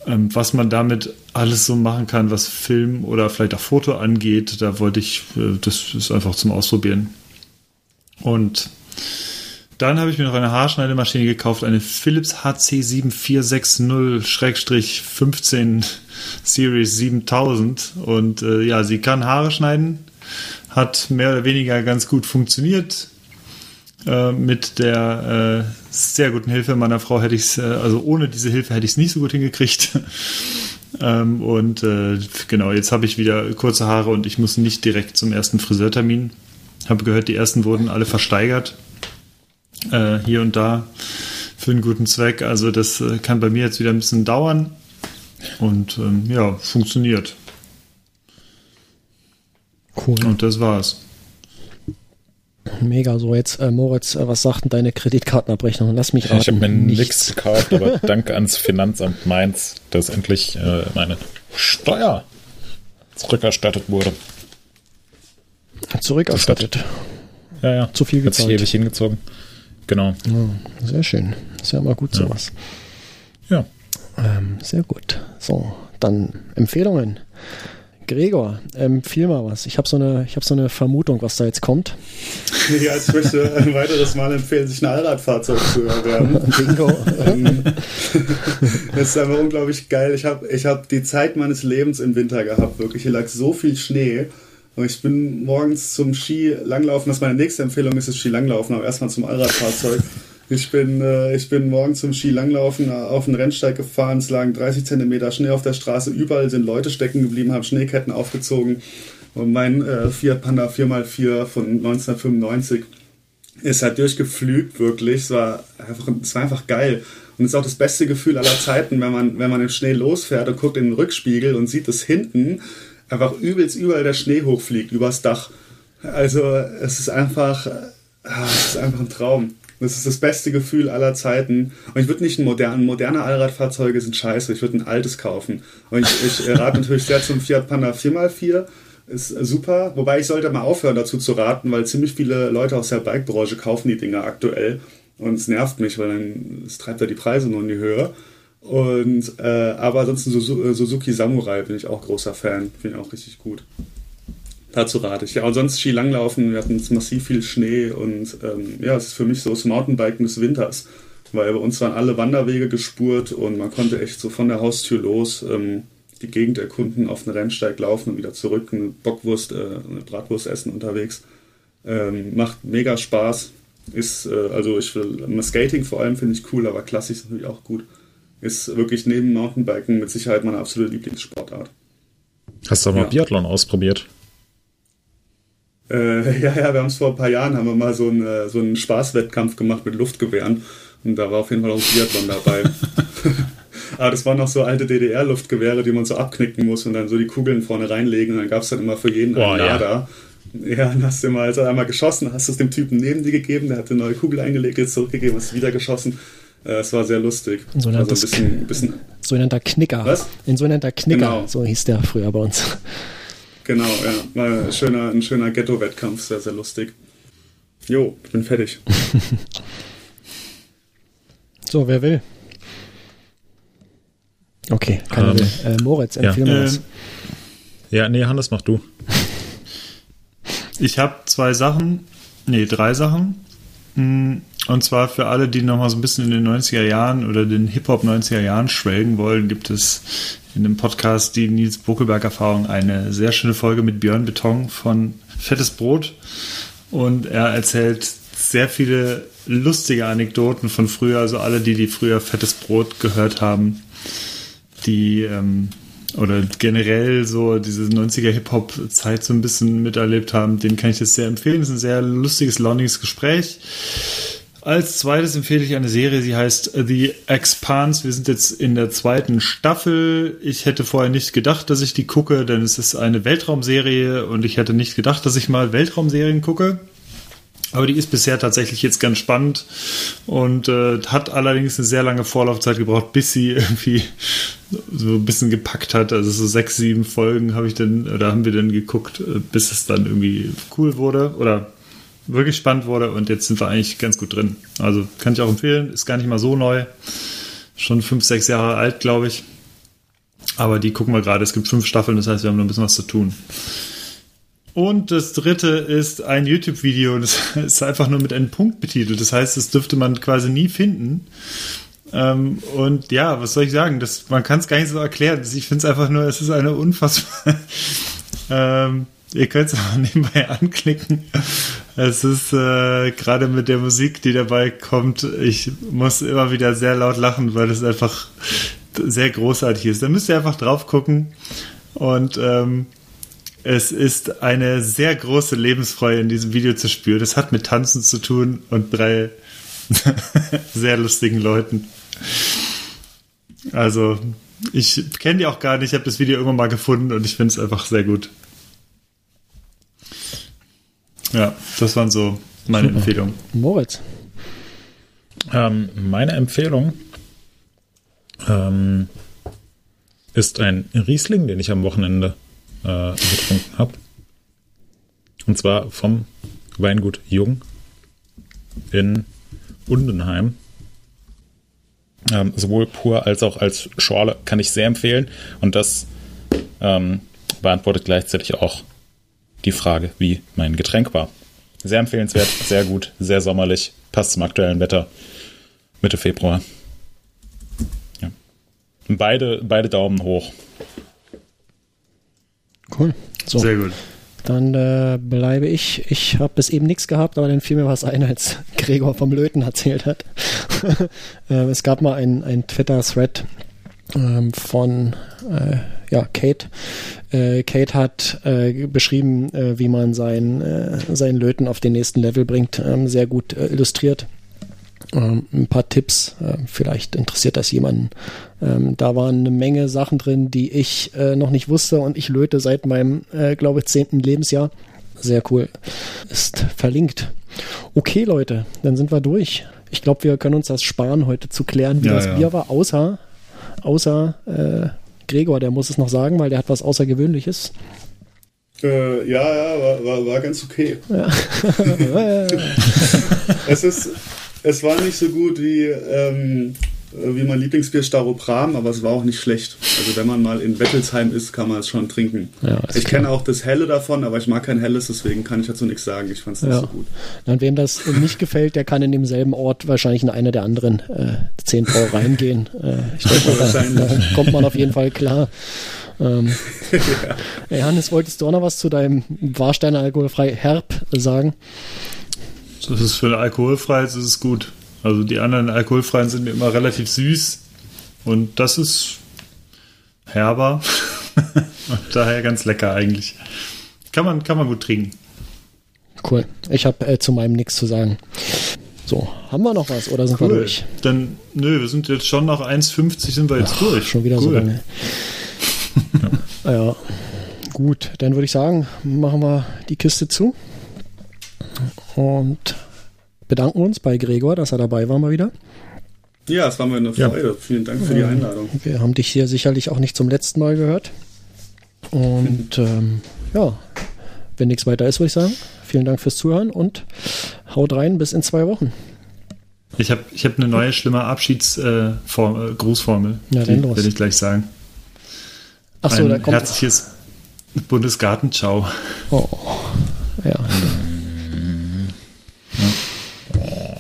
Ähm, was man damit alles so machen kann, was Film oder vielleicht auch Foto angeht, da wollte ich, äh, das ist einfach zum Ausprobieren. Und dann habe ich mir noch eine Haarschneidemaschine gekauft, eine Philips HC7460-15 Series 7000. Und äh, ja, sie kann Haare schneiden, hat mehr oder weniger ganz gut funktioniert. Äh, mit der äh, sehr guten Hilfe meiner Frau hätte ich es, äh, also ohne diese Hilfe hätte ich es nicht so gut hingekriegt. ähm, und äh, genau, jetzt habe ich wieder kurze Haare und ich muss nicht direkt zum ersten Friseurtermin. Habe gehört, die ersten wurden alle versteigert. Äh, hier und da für einen guten Zweck. Also das äh, kann bei mir jetzt wieder ein bisschen dauern. Und ähm, ja, funktioniert. Cool. Und das war's. Mega, so jetzt, äh, Moritz, äh, was sagt denn deine Kreditkartenabrechnung? Lass mich raten. Ich habe mir nichts gekauft, aber danke ans Finanzamt Mainz, dass endlich äh, meine Steuer zurückerstattet wurde. Zurückerstattet. Ja, ja. Zu viel gezahlt. Hat sich ewig hingezogen. Genau. Ja, sehr schön. Ist ja immer gut sowas. Ja. Ähm, sehr gut. So, dann Empfehlungen. Gregor, empfehl mal was. Ich habe so, eine, hab so eine Vermutung, was da jetzt kommt. Ja, ich möchte ein weiteres Mal empfehlen, sich ein Allradfahrzeug zu erwerben. Bingo. Ähm, das ist einfach unglaublich geil. Ich habe ich hab die Zeit meines Lebens im Winter gehabt, wirklich. Hier lag so viel Schnee. Und ich bin morgens zum Ski langlaufen. Das ist meine nächste Empfehlung, ist das Ski langlaufen, aber erstmal zum Allradfahrzeug. Ich bin, äh, ich bin morgen zum Ski langlaufen äh, auf den Rennsteig gefahren. Es lagen 30 Zentimeter Schnee auf der Straße. Überall sind Leute stecken geblieben, haben Schneeketten aufgezogen. Und mein äh, Fiat Panda 4x4 von 1995 ist halt durchgeflügt, wirklich. Es war einfach, es war einfach geil. Und es ist auch das beste Gefühl aller Zeiten, wenn man, wenn man im Schnee losfährt und guckt in den Rückspiegel und sieht es hinten einfach übelst überall der Schnee hochfliegt übers Dach. Also es ist einfach, ah, es ist einfach ein Traum. Das ist das beste Gefühl aller Zeiten. Und ich würde nicht ein modernen, moderne Allradfahrzeuge sind scheiße. Ich würde ein altes kaufen. Und ich, ich rate natürlich sehr zum Fiat Panda 4x4. Ist super. Wobei ich sollte mal aufhören dazu zu raten, weil ziemlich viele Leute aus der Bikebranche kaufen die Dinger aktuell. Und es nervt mich, weil dann es treibt ja die Preise nur in die Höhe. Und, äh, aber ansonsten äh, Suzuki Samurai bin ich auch großer Fan. Finde ich auch richtig gut. Dazu rate ich. Ja, und sonst Skilanglaufen. Wir hatten massiv viel Schnee und ähm, ja, es ist für mich so das Mountainbiken des Winters. Weil bei uns waren alle Wanderwege gespurt und man konnte echt so von der Haustür los ähm, die Gegend erkunden, auf den Rennsteig laufen und wieder zurück, eine Bockwurst, äh, eine Bratwurst essen unterwegs. Ähm, macht mega Spaß. Ist, äh, also ich will, Skating vor allem finde ich cool, aber klassisch ist natürlich auch gut ist wirklich neben Mountainbiken mit Sicherheit meine absolute Lieblingssportart. Hast du mal ja. Biathlon ausprobiert? Äh, ja, ja, wir haben es vor ein paar Jahren, haben wir mal so einen, äh, so einen Spaßwettkampf gemacht mit Luftgewehren. Und da war auf jeden Fall auch Biathlon dabei. Aber das waren noch so alte DDR-Luftgewehre, die man so abknicken muss und dann so die Kugeln vorne reinlegen. Und dann gab es dann immer für jeden einen Lader. Ja. ja, dann hast du immer also einmal geschossen, hast es dem Typen neben dir gegeben, der hat eine neue Kugel eingelegt, jetzt zurückgegeben, hast wieder geschossen. Äh, es war sehr lustig. So also ein bisschen, bisschen sogenannter Knicker. Was? Ein sogenannter Knicker, genau. so hieß der früher bei uns. Genau, ja. War ein schöner, ein schöner Ghetto-Wettkampf, sehr, sehr lustig. Jo, ich bin fertig. so, wer will? Okay, keiner um, will. Äh, Moritz, empfehl ja. mal was. Ähm, ja, nee, Hannes, mach du. Ich habe zwei Sachen, nee, drei Sachen. Hm, und zwar für alle, die noch mal so ein bisschen in den 90er Jahren oder den Hip-Hop 90er Jahren schwelgen wollen, gibt es in dem Podcast die Nils Buckelberg-Erfahrung eine sehr schöne Folge mit Björn Beton von Fettes Brot. Und er erzählt sehr viele lustige Anekdoten von früher, also alle, die die früher Fettes Brot gehört haben, die ähm, oder generell so diese 90er Hip-Hop-Zeit so ein bisschen miterlebt haben, den kann ich das sehr empfehlen. Das ist ein sehr lustiges, launiges Gespräch. Als zweites empfehle ich eine Serie, sie heißt The Expanse. Wir sind jetzt in der zweiten Staffel. Ich hätte vorher nicht gedacht, dass ich die gucke, denn es ist eine Weltraumserie und ich hätte nicht gedacht, dass ich mal Weltraumserien gucke. Aber die ist bisher tatsächlich jetzt ganz spannend und äh, hat allerdings eine sehr lange Vorlaufzeit gebraucht, bis sie irgendwie so ein bisschen gepackt hat. Also so sechs, sieben Folgen habe ich dann, oder haben wir dann geguckt, äh, bis es dann irgendwie cool wurde oder wirklich spannend wurde und jetzt sind wir eigentlich ganz gut drin. Also kann ich auch empfehlen, ist gar nicht mal so neu. Schon fünf, sechs Jahre alt, glaube ich. Aber die gucken wir gerade. Es gibt fünf Staffeln, das heißt, wir haben noch ein bisschen was zu tun. Und das dritte ist ein YouTube-Video, das ist einfach nur mit einem Punkt betitelt. Das heißt, das dürfte man quasi nie finden. Ähm, und ja, was soll ich sagen? Das, man kann es gar nicht so erklären. Ich finde es einfach nur, es ist eine unfassbar. ihr könnt es auch nebenbei anklicken. Es ist äh, gerade mit der Musik, die dabei kommt, ich muss immer wieder sehr laut lachen, weil es einfach sehr großartig ist. Da müsst ihr einfach drauf gucken und ähm, es ist eine sehr große Lebensfreude in diesem Video zu spüren. Das hat mit Tanzen zu tun und drei sehr lustigen Leuten. Also, ich kenne die auch gar nicht. Ich habe das Video irgendwann mal gefunden und ich finde es einfach sehr gut. Ja, das waren so meine Super. Empfehlungen. Moritz. Ähm, meine Empfehlung ähm, ist ein Riesling, den ich am Wochenende äh, getrunken habe. Und zwar vom Weingut Jung in Undenheim. Ähm, sowohl pur als auch als Schorle kann ich sehr empfehlen. Und das ähm, beantwortet gleichzeitig auch die Frage, wie mein Getränk war. Sehr empfehlenswert, sehr gut, sehr sommerlich, passt zum aktuellen Wetter. Mitte Februar. Ja. Beide, beide Daumen hoch. Cool. So. Sehr gut. Dann äh, bleibe ich. Ich habe bis eben nichts gehabt, aber dann fiel mir was ein, als Gregor vom Löten erzählt hat. äh, es gab mal ein, Twitter-Thread ähm, von äh, ja, Kate. Äh, Kate hat äh, beschrieben, äh, wie man sein, äh, sein Löten auf den nächsten Level bringt. Ähm, sehr gut äh, illustriert. Ähm, ein paar Tipps, äh, vielleicht interessiert das jemanden. Ähm, da waren eine Menge Sachen drin, die ich äh, noch nicht wusste und ich löte seit meinem, äh, glaube ich, zehnten Lebensjahr. Sehr cool. Ist verlinkt. Okay, Leute, dann sind wir durch. Ich glaube, wir können uns das sparen, heute zu klären, wie ja, das ja. Bier war, außer, außer äh, Gregor, der muss es noch sagen, weil der hat was Außergewöhnliches. Äh, ja, ja, war, war, war ganz okay. Ja. es ist, es war nicht so gut wie, ähm, wie mein Lieblingsbier Staropram, aber es war auch nicht schlecht. Also wenn man mal in Bettelsheim ist, kann man es schon trinken. Ja, ich kenne auch das Helle davon, aber ich mag kein Helles, deswegen kann ich dazu nichts sagen. Ich fand es nicht ja. so gut. Und wem das nicht gefällt, der kann in demselben Ort wahrscheinlich in eine der anderen äh, zehn Brauereien gehen. Äh, ich denke, da, da kommt man auf jeden Fall klar. Ähm, ja. Johannes, wolltest du auch noch was zu deinem Warsteiner alkoholfrei Herb sagen? Das ist für alkoholfreies ist es gut. Also die anderen alkoholfreien sind mir immer relativ süß und das ist herber. Daher ganz lecker eigentlich. Kann man, kann man gut trinken. Cool. Ich habe äh, zu meinem nichts zu sagen. So, haben wir noch was oder sind cool. wir durch? Dann, nö, wir sind jetzt schon nach 1,50 sind wir jetzt Ach, durch. Schon wieder cool. so lange. ja. ja. Gut, dann würde ich sagen, machen wir die Kiste zu und bedanken uns bei Gregor, dass er dabei war mal wieder. Ja, es war mir eine Freude. Ja. Vielen Dank für die Einladung. Wir haben dich hier sicherlich auch nicht zum letzten Mal gehört. Und ähm, ja, wenn nichts weiter ist, würde ich sagen, vielen Dank fürs Zuhören und haut rein bis in zwei Wochen. Ich habe ich hab eine neue schlimme Abschiedsgrußformel. Äh, äh, ja, die werde ich gleich sagen. Ach so, da kommt. Herzliches Bundesgartenschau. Oh, ja.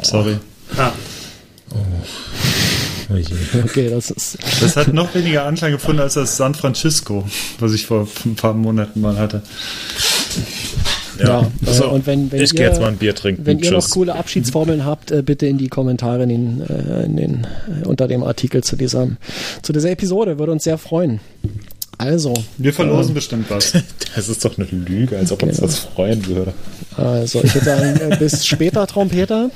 Sorry. Ah. Oh. Okay, das ist. Das hat noch weniger Anklang gefunden als das San Francisco, was ich vor ein paar Monaten mal hatte. Ja, ja also, und wenn, wenn ich gehe jetzt mal ein Bier trinken. Wenn Tschüss. ihr noch coole Abschiedsformeln habt, äh, bitte in die Kommentare in den, äh, in den, äh, unter dem Artikel zu dieser, zu dieser Episode. Würde uns sehr freuen. Also. Wir verlosen äh, bestimmt was. Das ist doch eine Lüge, als ob uns das freuen würde. Also, ich würde sagen, bis später, Trompeter.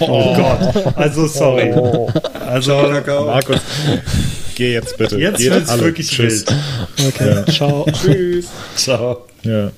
Oh, oh Gott. Also, sorry. Oh. Also, Markus, geh jetzt bitte. Jetzt wird es wirklich Tschüss. wild. Okay, ja. ciao. Tschüss. Ciao. Ja.